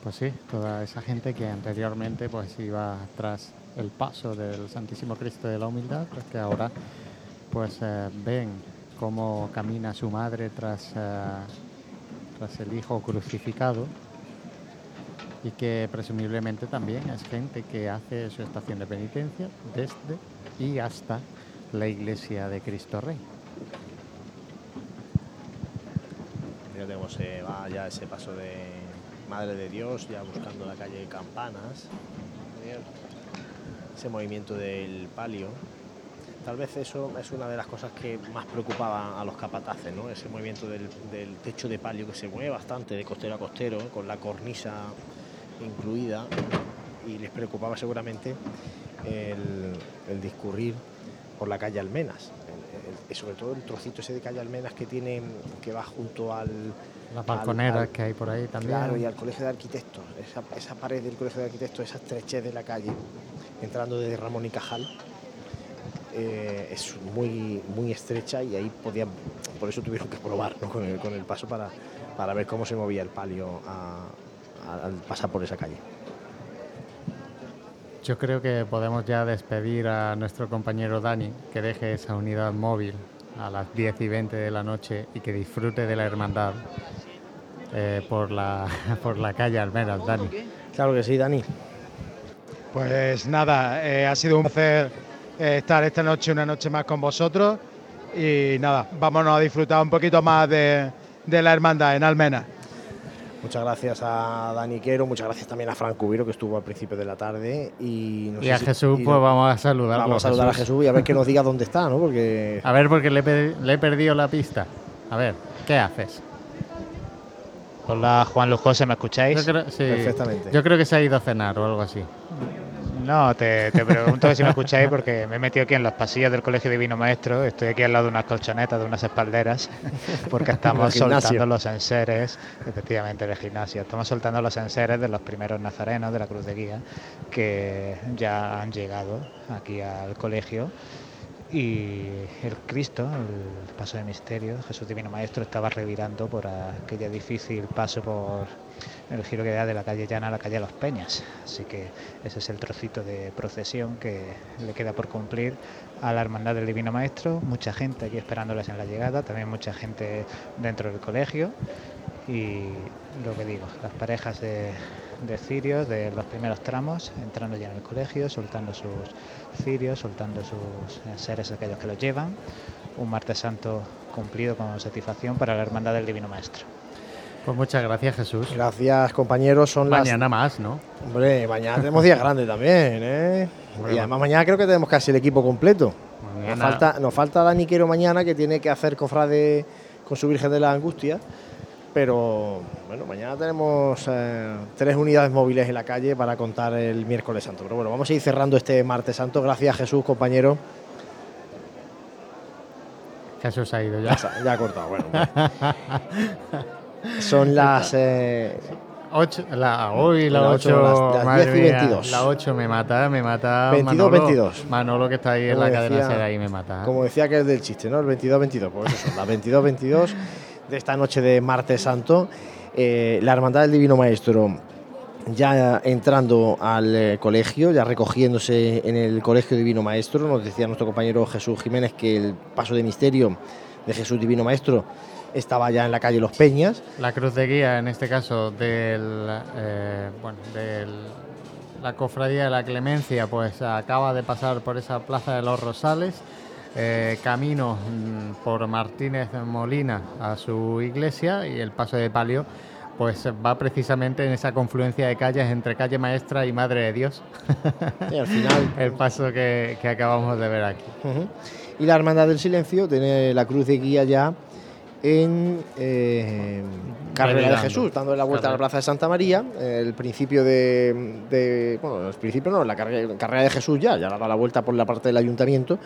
Pues sí, toda esa gente que anteriormente pues iba tras el paso del Santísimo Cristo de la Humildad, pues que ahora pues eh, ven cómo camina su madre tras, eh, tras el Hijo crucificado y que presumiblemente también es gente que hace su estación de penitencia desde y hasta la iglesia de Cristo Rey.
Fíjate cómo se va ya ese paso de Madre de Dios, ya buscando la calle Campanas. Ese movimiento del palio. Tal vez eso es una de las cosas que más preocupaba a los capataces, ¿no? Ese movimiento del, techo de palio que se mueve bastante de costero a costero, con la cornisa incluida, y les preocupaba seguramente el, discurrir por la calle Almenas. El- sobre todo el trocito ese de calle Almenas que tiene, que va junto al,
Las
al-
balconeras
al-
que hay por ahí también.
Claro, y al colegio de arquitectos, esa, esa pared del colegio de arquitectos, esa estrechez de la calle, entrando desde Ramón y Cajal, eh, es muy, muy estrecha y ahí podían, por eso tuvieron que probar ¿no? con, el, con el paso para, para ver cómo se movía el palio a- a- al pasar por esa calle.
Yo creo que podemos ya despedir a nuestro compañero Dani, que deje esa unidad móvil a las 10 y 20 de la noche y que disfrute de la hermandad eh, por, la, por la calle Almeras, Dani.
Claro que sí, Dani.
Pues nada, eh, ha sido un placer eh, estar esta noche, una noche más con vosotros. Y nada, vámonos a disfrutar un poquito más de, de la hermandad en Almena.
Muchas gracias a Dani Quero, muchas gracias también a Frank Cubiro, que estuvo al principio de la tarde. Y, no
Y
sé
a
si-
Jesús,
y-
pues vamos a saludarlo.
Vamos a saludar a Jesús y a ver que nos diga dónde está, ¿no? Porque
A ver, porque le, le he perdido la pista. A ver, ¿qué haces?
Hola, Juan Lujoso, ¿me escucháis?
Yo creo, sí, Yo creo que se ha ido a cenar o algo así.
No, te, te pregunto si me escucháis porque me he metido aquí en los pasillos del Colegio Divino Maestro. Estoy aquí al lado de unas colchonetas, de unas espalderas, porque estamos soltando los enseres, efectivamente, del gimnasio. Estamos soltando los enseres de los primeros nazarenos de la Cruz de Guía que ya han llegado aquí al colegio. Y el Cristo, el paso de misterio, Jesús Divino Maestro, estaba revirando por aquella difícil paso por el giro que da de la calle Llana a la calle Los Peñas. Así que ese es el trocito de procesión que le queda por cumplir a la Hermandad del Divino Maestro. Mucha gente aquí esperándoles en la llegada, también mucha gente dentro del colegio. Y lo que digo, las parejas de, de cirios de los primeros tramos entrando ya en el colegio, soltando sus cirios, soltando sus seres aquellos que los llevan. Un martes santo cumplido con satisfacción para la Hermandad del Divino Maestro.
Pues muchas gracias, Jesús.
Gracias, compañeros. Son
Mañana
las...
más, ¿no?
Hombre, mañana tenemos días grandes también, ¿eh? Y además mañana creo que tenemos casi el equipo completo. Nos falta, nos falta Dani Quero mañana, que tiene que hacer cofrade con su Virgen de la Angustia. Pero bueno, mañana tenemos eh, tres unidades móviles en la calle para contar el miércoles santo. Pero bueno, vamos a ir cerrando este martes santo. Gracias, Jesús, compañero.
Jesús ha ido ya.
Ya, ya ha cortado, bueno. Son las. eh,
Ocho, la, uy, la
Las
8,
ocho, las- las
madre
10 y
mía,
22.
La 8 me mata, me mata.
22,
Manolo,
22.
Manolo que está ahí en
como
la cadena
decía-
ser ahí me mata.
Como decía que es del chiste, ¿no? El 22-22. Pues eso son las 22-22 de esta noche de martes santo. Eh, la Hermandad del Divino Maestro ya entrando al eh, colegio, ya recogiéndose en el Colegio Divino Maestro. Nos decía nuestro compañero Jesús Jiménez que el paso de misterio de Jesús Divino Maestro estaba ya en la calle Los Peñas.
La cruz de guía, en este caso, del, eh, bueno, del la cofradía de la Clemencia, pues acaba de pasar por esa plaza de los Rosales, eh, camino mm, por Martínez Molina a su iglesia y el paso de palio pues va precisamente en esa confluencia de calles entre calle Maestra y Madre de Dios.
Y al final.
el paso que, que acabamos de ver aquí.
Y la Hermandad del Silencio tiene la cruz de guía ya en eh, Carrera de. Jesús, dando la vuelta a la. Plaza de Santa María. El principio de, de- Bueno, el principio no, la carrera, carrera de Jesús ya, ya da la vuelta por la parte del ayuntamiento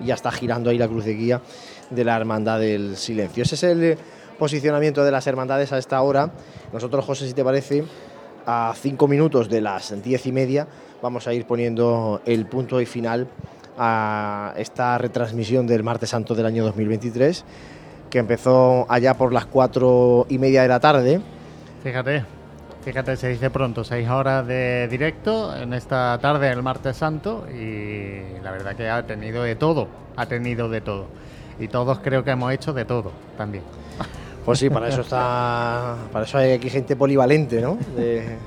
y ya está girando ahí la cruz de guía de la Hermandad del Silencio. Ese es el posicionamiento de las hermandades a esta hora. Nosotros, José, si te parece, a cinco minutos de las diez y media vamos a ir poniendo el punto y final a esta retransmisión del martes santo del año 2023 que empezó allá por las cuatro y media de la tarde.
Fíjate, fíjate, se dice pronto, seis horas de directo en esta tarde del martes santo y la verdad que ha tenido de todo, ha tenido de todo. Y todos creo que hemos hecho de todo también.
Pues sí, para eso está, para eso hay aquí gente polivalente, ¿no? De-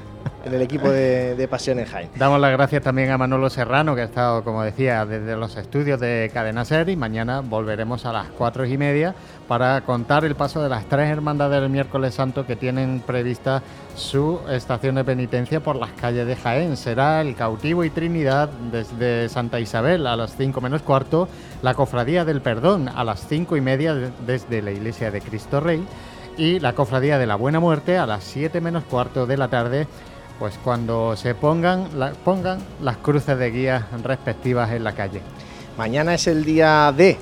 en el equipo de, de Pasión en Jaén.
Damos las gracias también a Manolo Serrano, que ha estado, como decía, desde los estudios de Cadena Ser y mañana volveremos a las cuatro y media para contar el paso de las tres hermandades del miércoles santo que tienen prevista su estación de penitencia por las calles de Jaén. Será el cautivo y Trinidad desde Santa Isabel a las cinco menos cuarto, la cofradía del perdón a las cinco y media de- desde la iglesia de Cristo Rey y la cofradía de la Buena Muerte a las 7 menos cuarto de la tarde, pues cuando se pongan, la- pongan las cruces de guía respectivas en la calle.
Mañana es el día D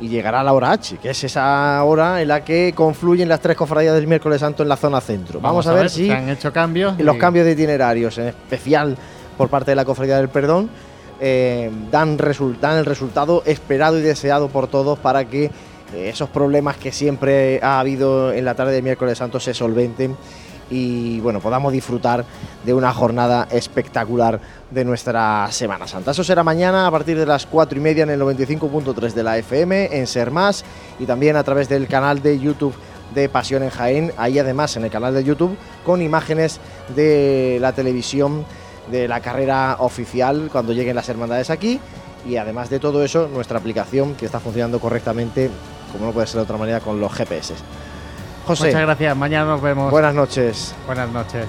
y llegará la hora H, que es esa hora en la que confluyen las tres cofradías del miércoles santo en la zona centro. Vamos, a ver, si
se han hecho cambios.
los
y-
cambios de itinerarios, en especial por parte de la Cofradía del Perdón, eh, dan, resul- dan el resultado esperado y deseado por todos para que eh, esos problemas que siempre ha habido en la tarde de miércoles santo se solventen y bueno, podamos disfrutar de una jornada espectacular de nuestra Semana Santa. Eso será mañana a partir de las 4 y media en el 95.3 de la FM, en Ser Más y también a través del canal de YouTube de Pasión en Jaén, ahí además en el canal de YouTube con imágenes de la televisión de la carrera oficial cuando lleguen las hermandades aquí y además de todo eso nuestra aplicación que está funcionando correctamente como no puede ser de otra manera con los GPS. José,
Muchas gracias, mañana nos vemos.
buenas noches.
Buenas noches.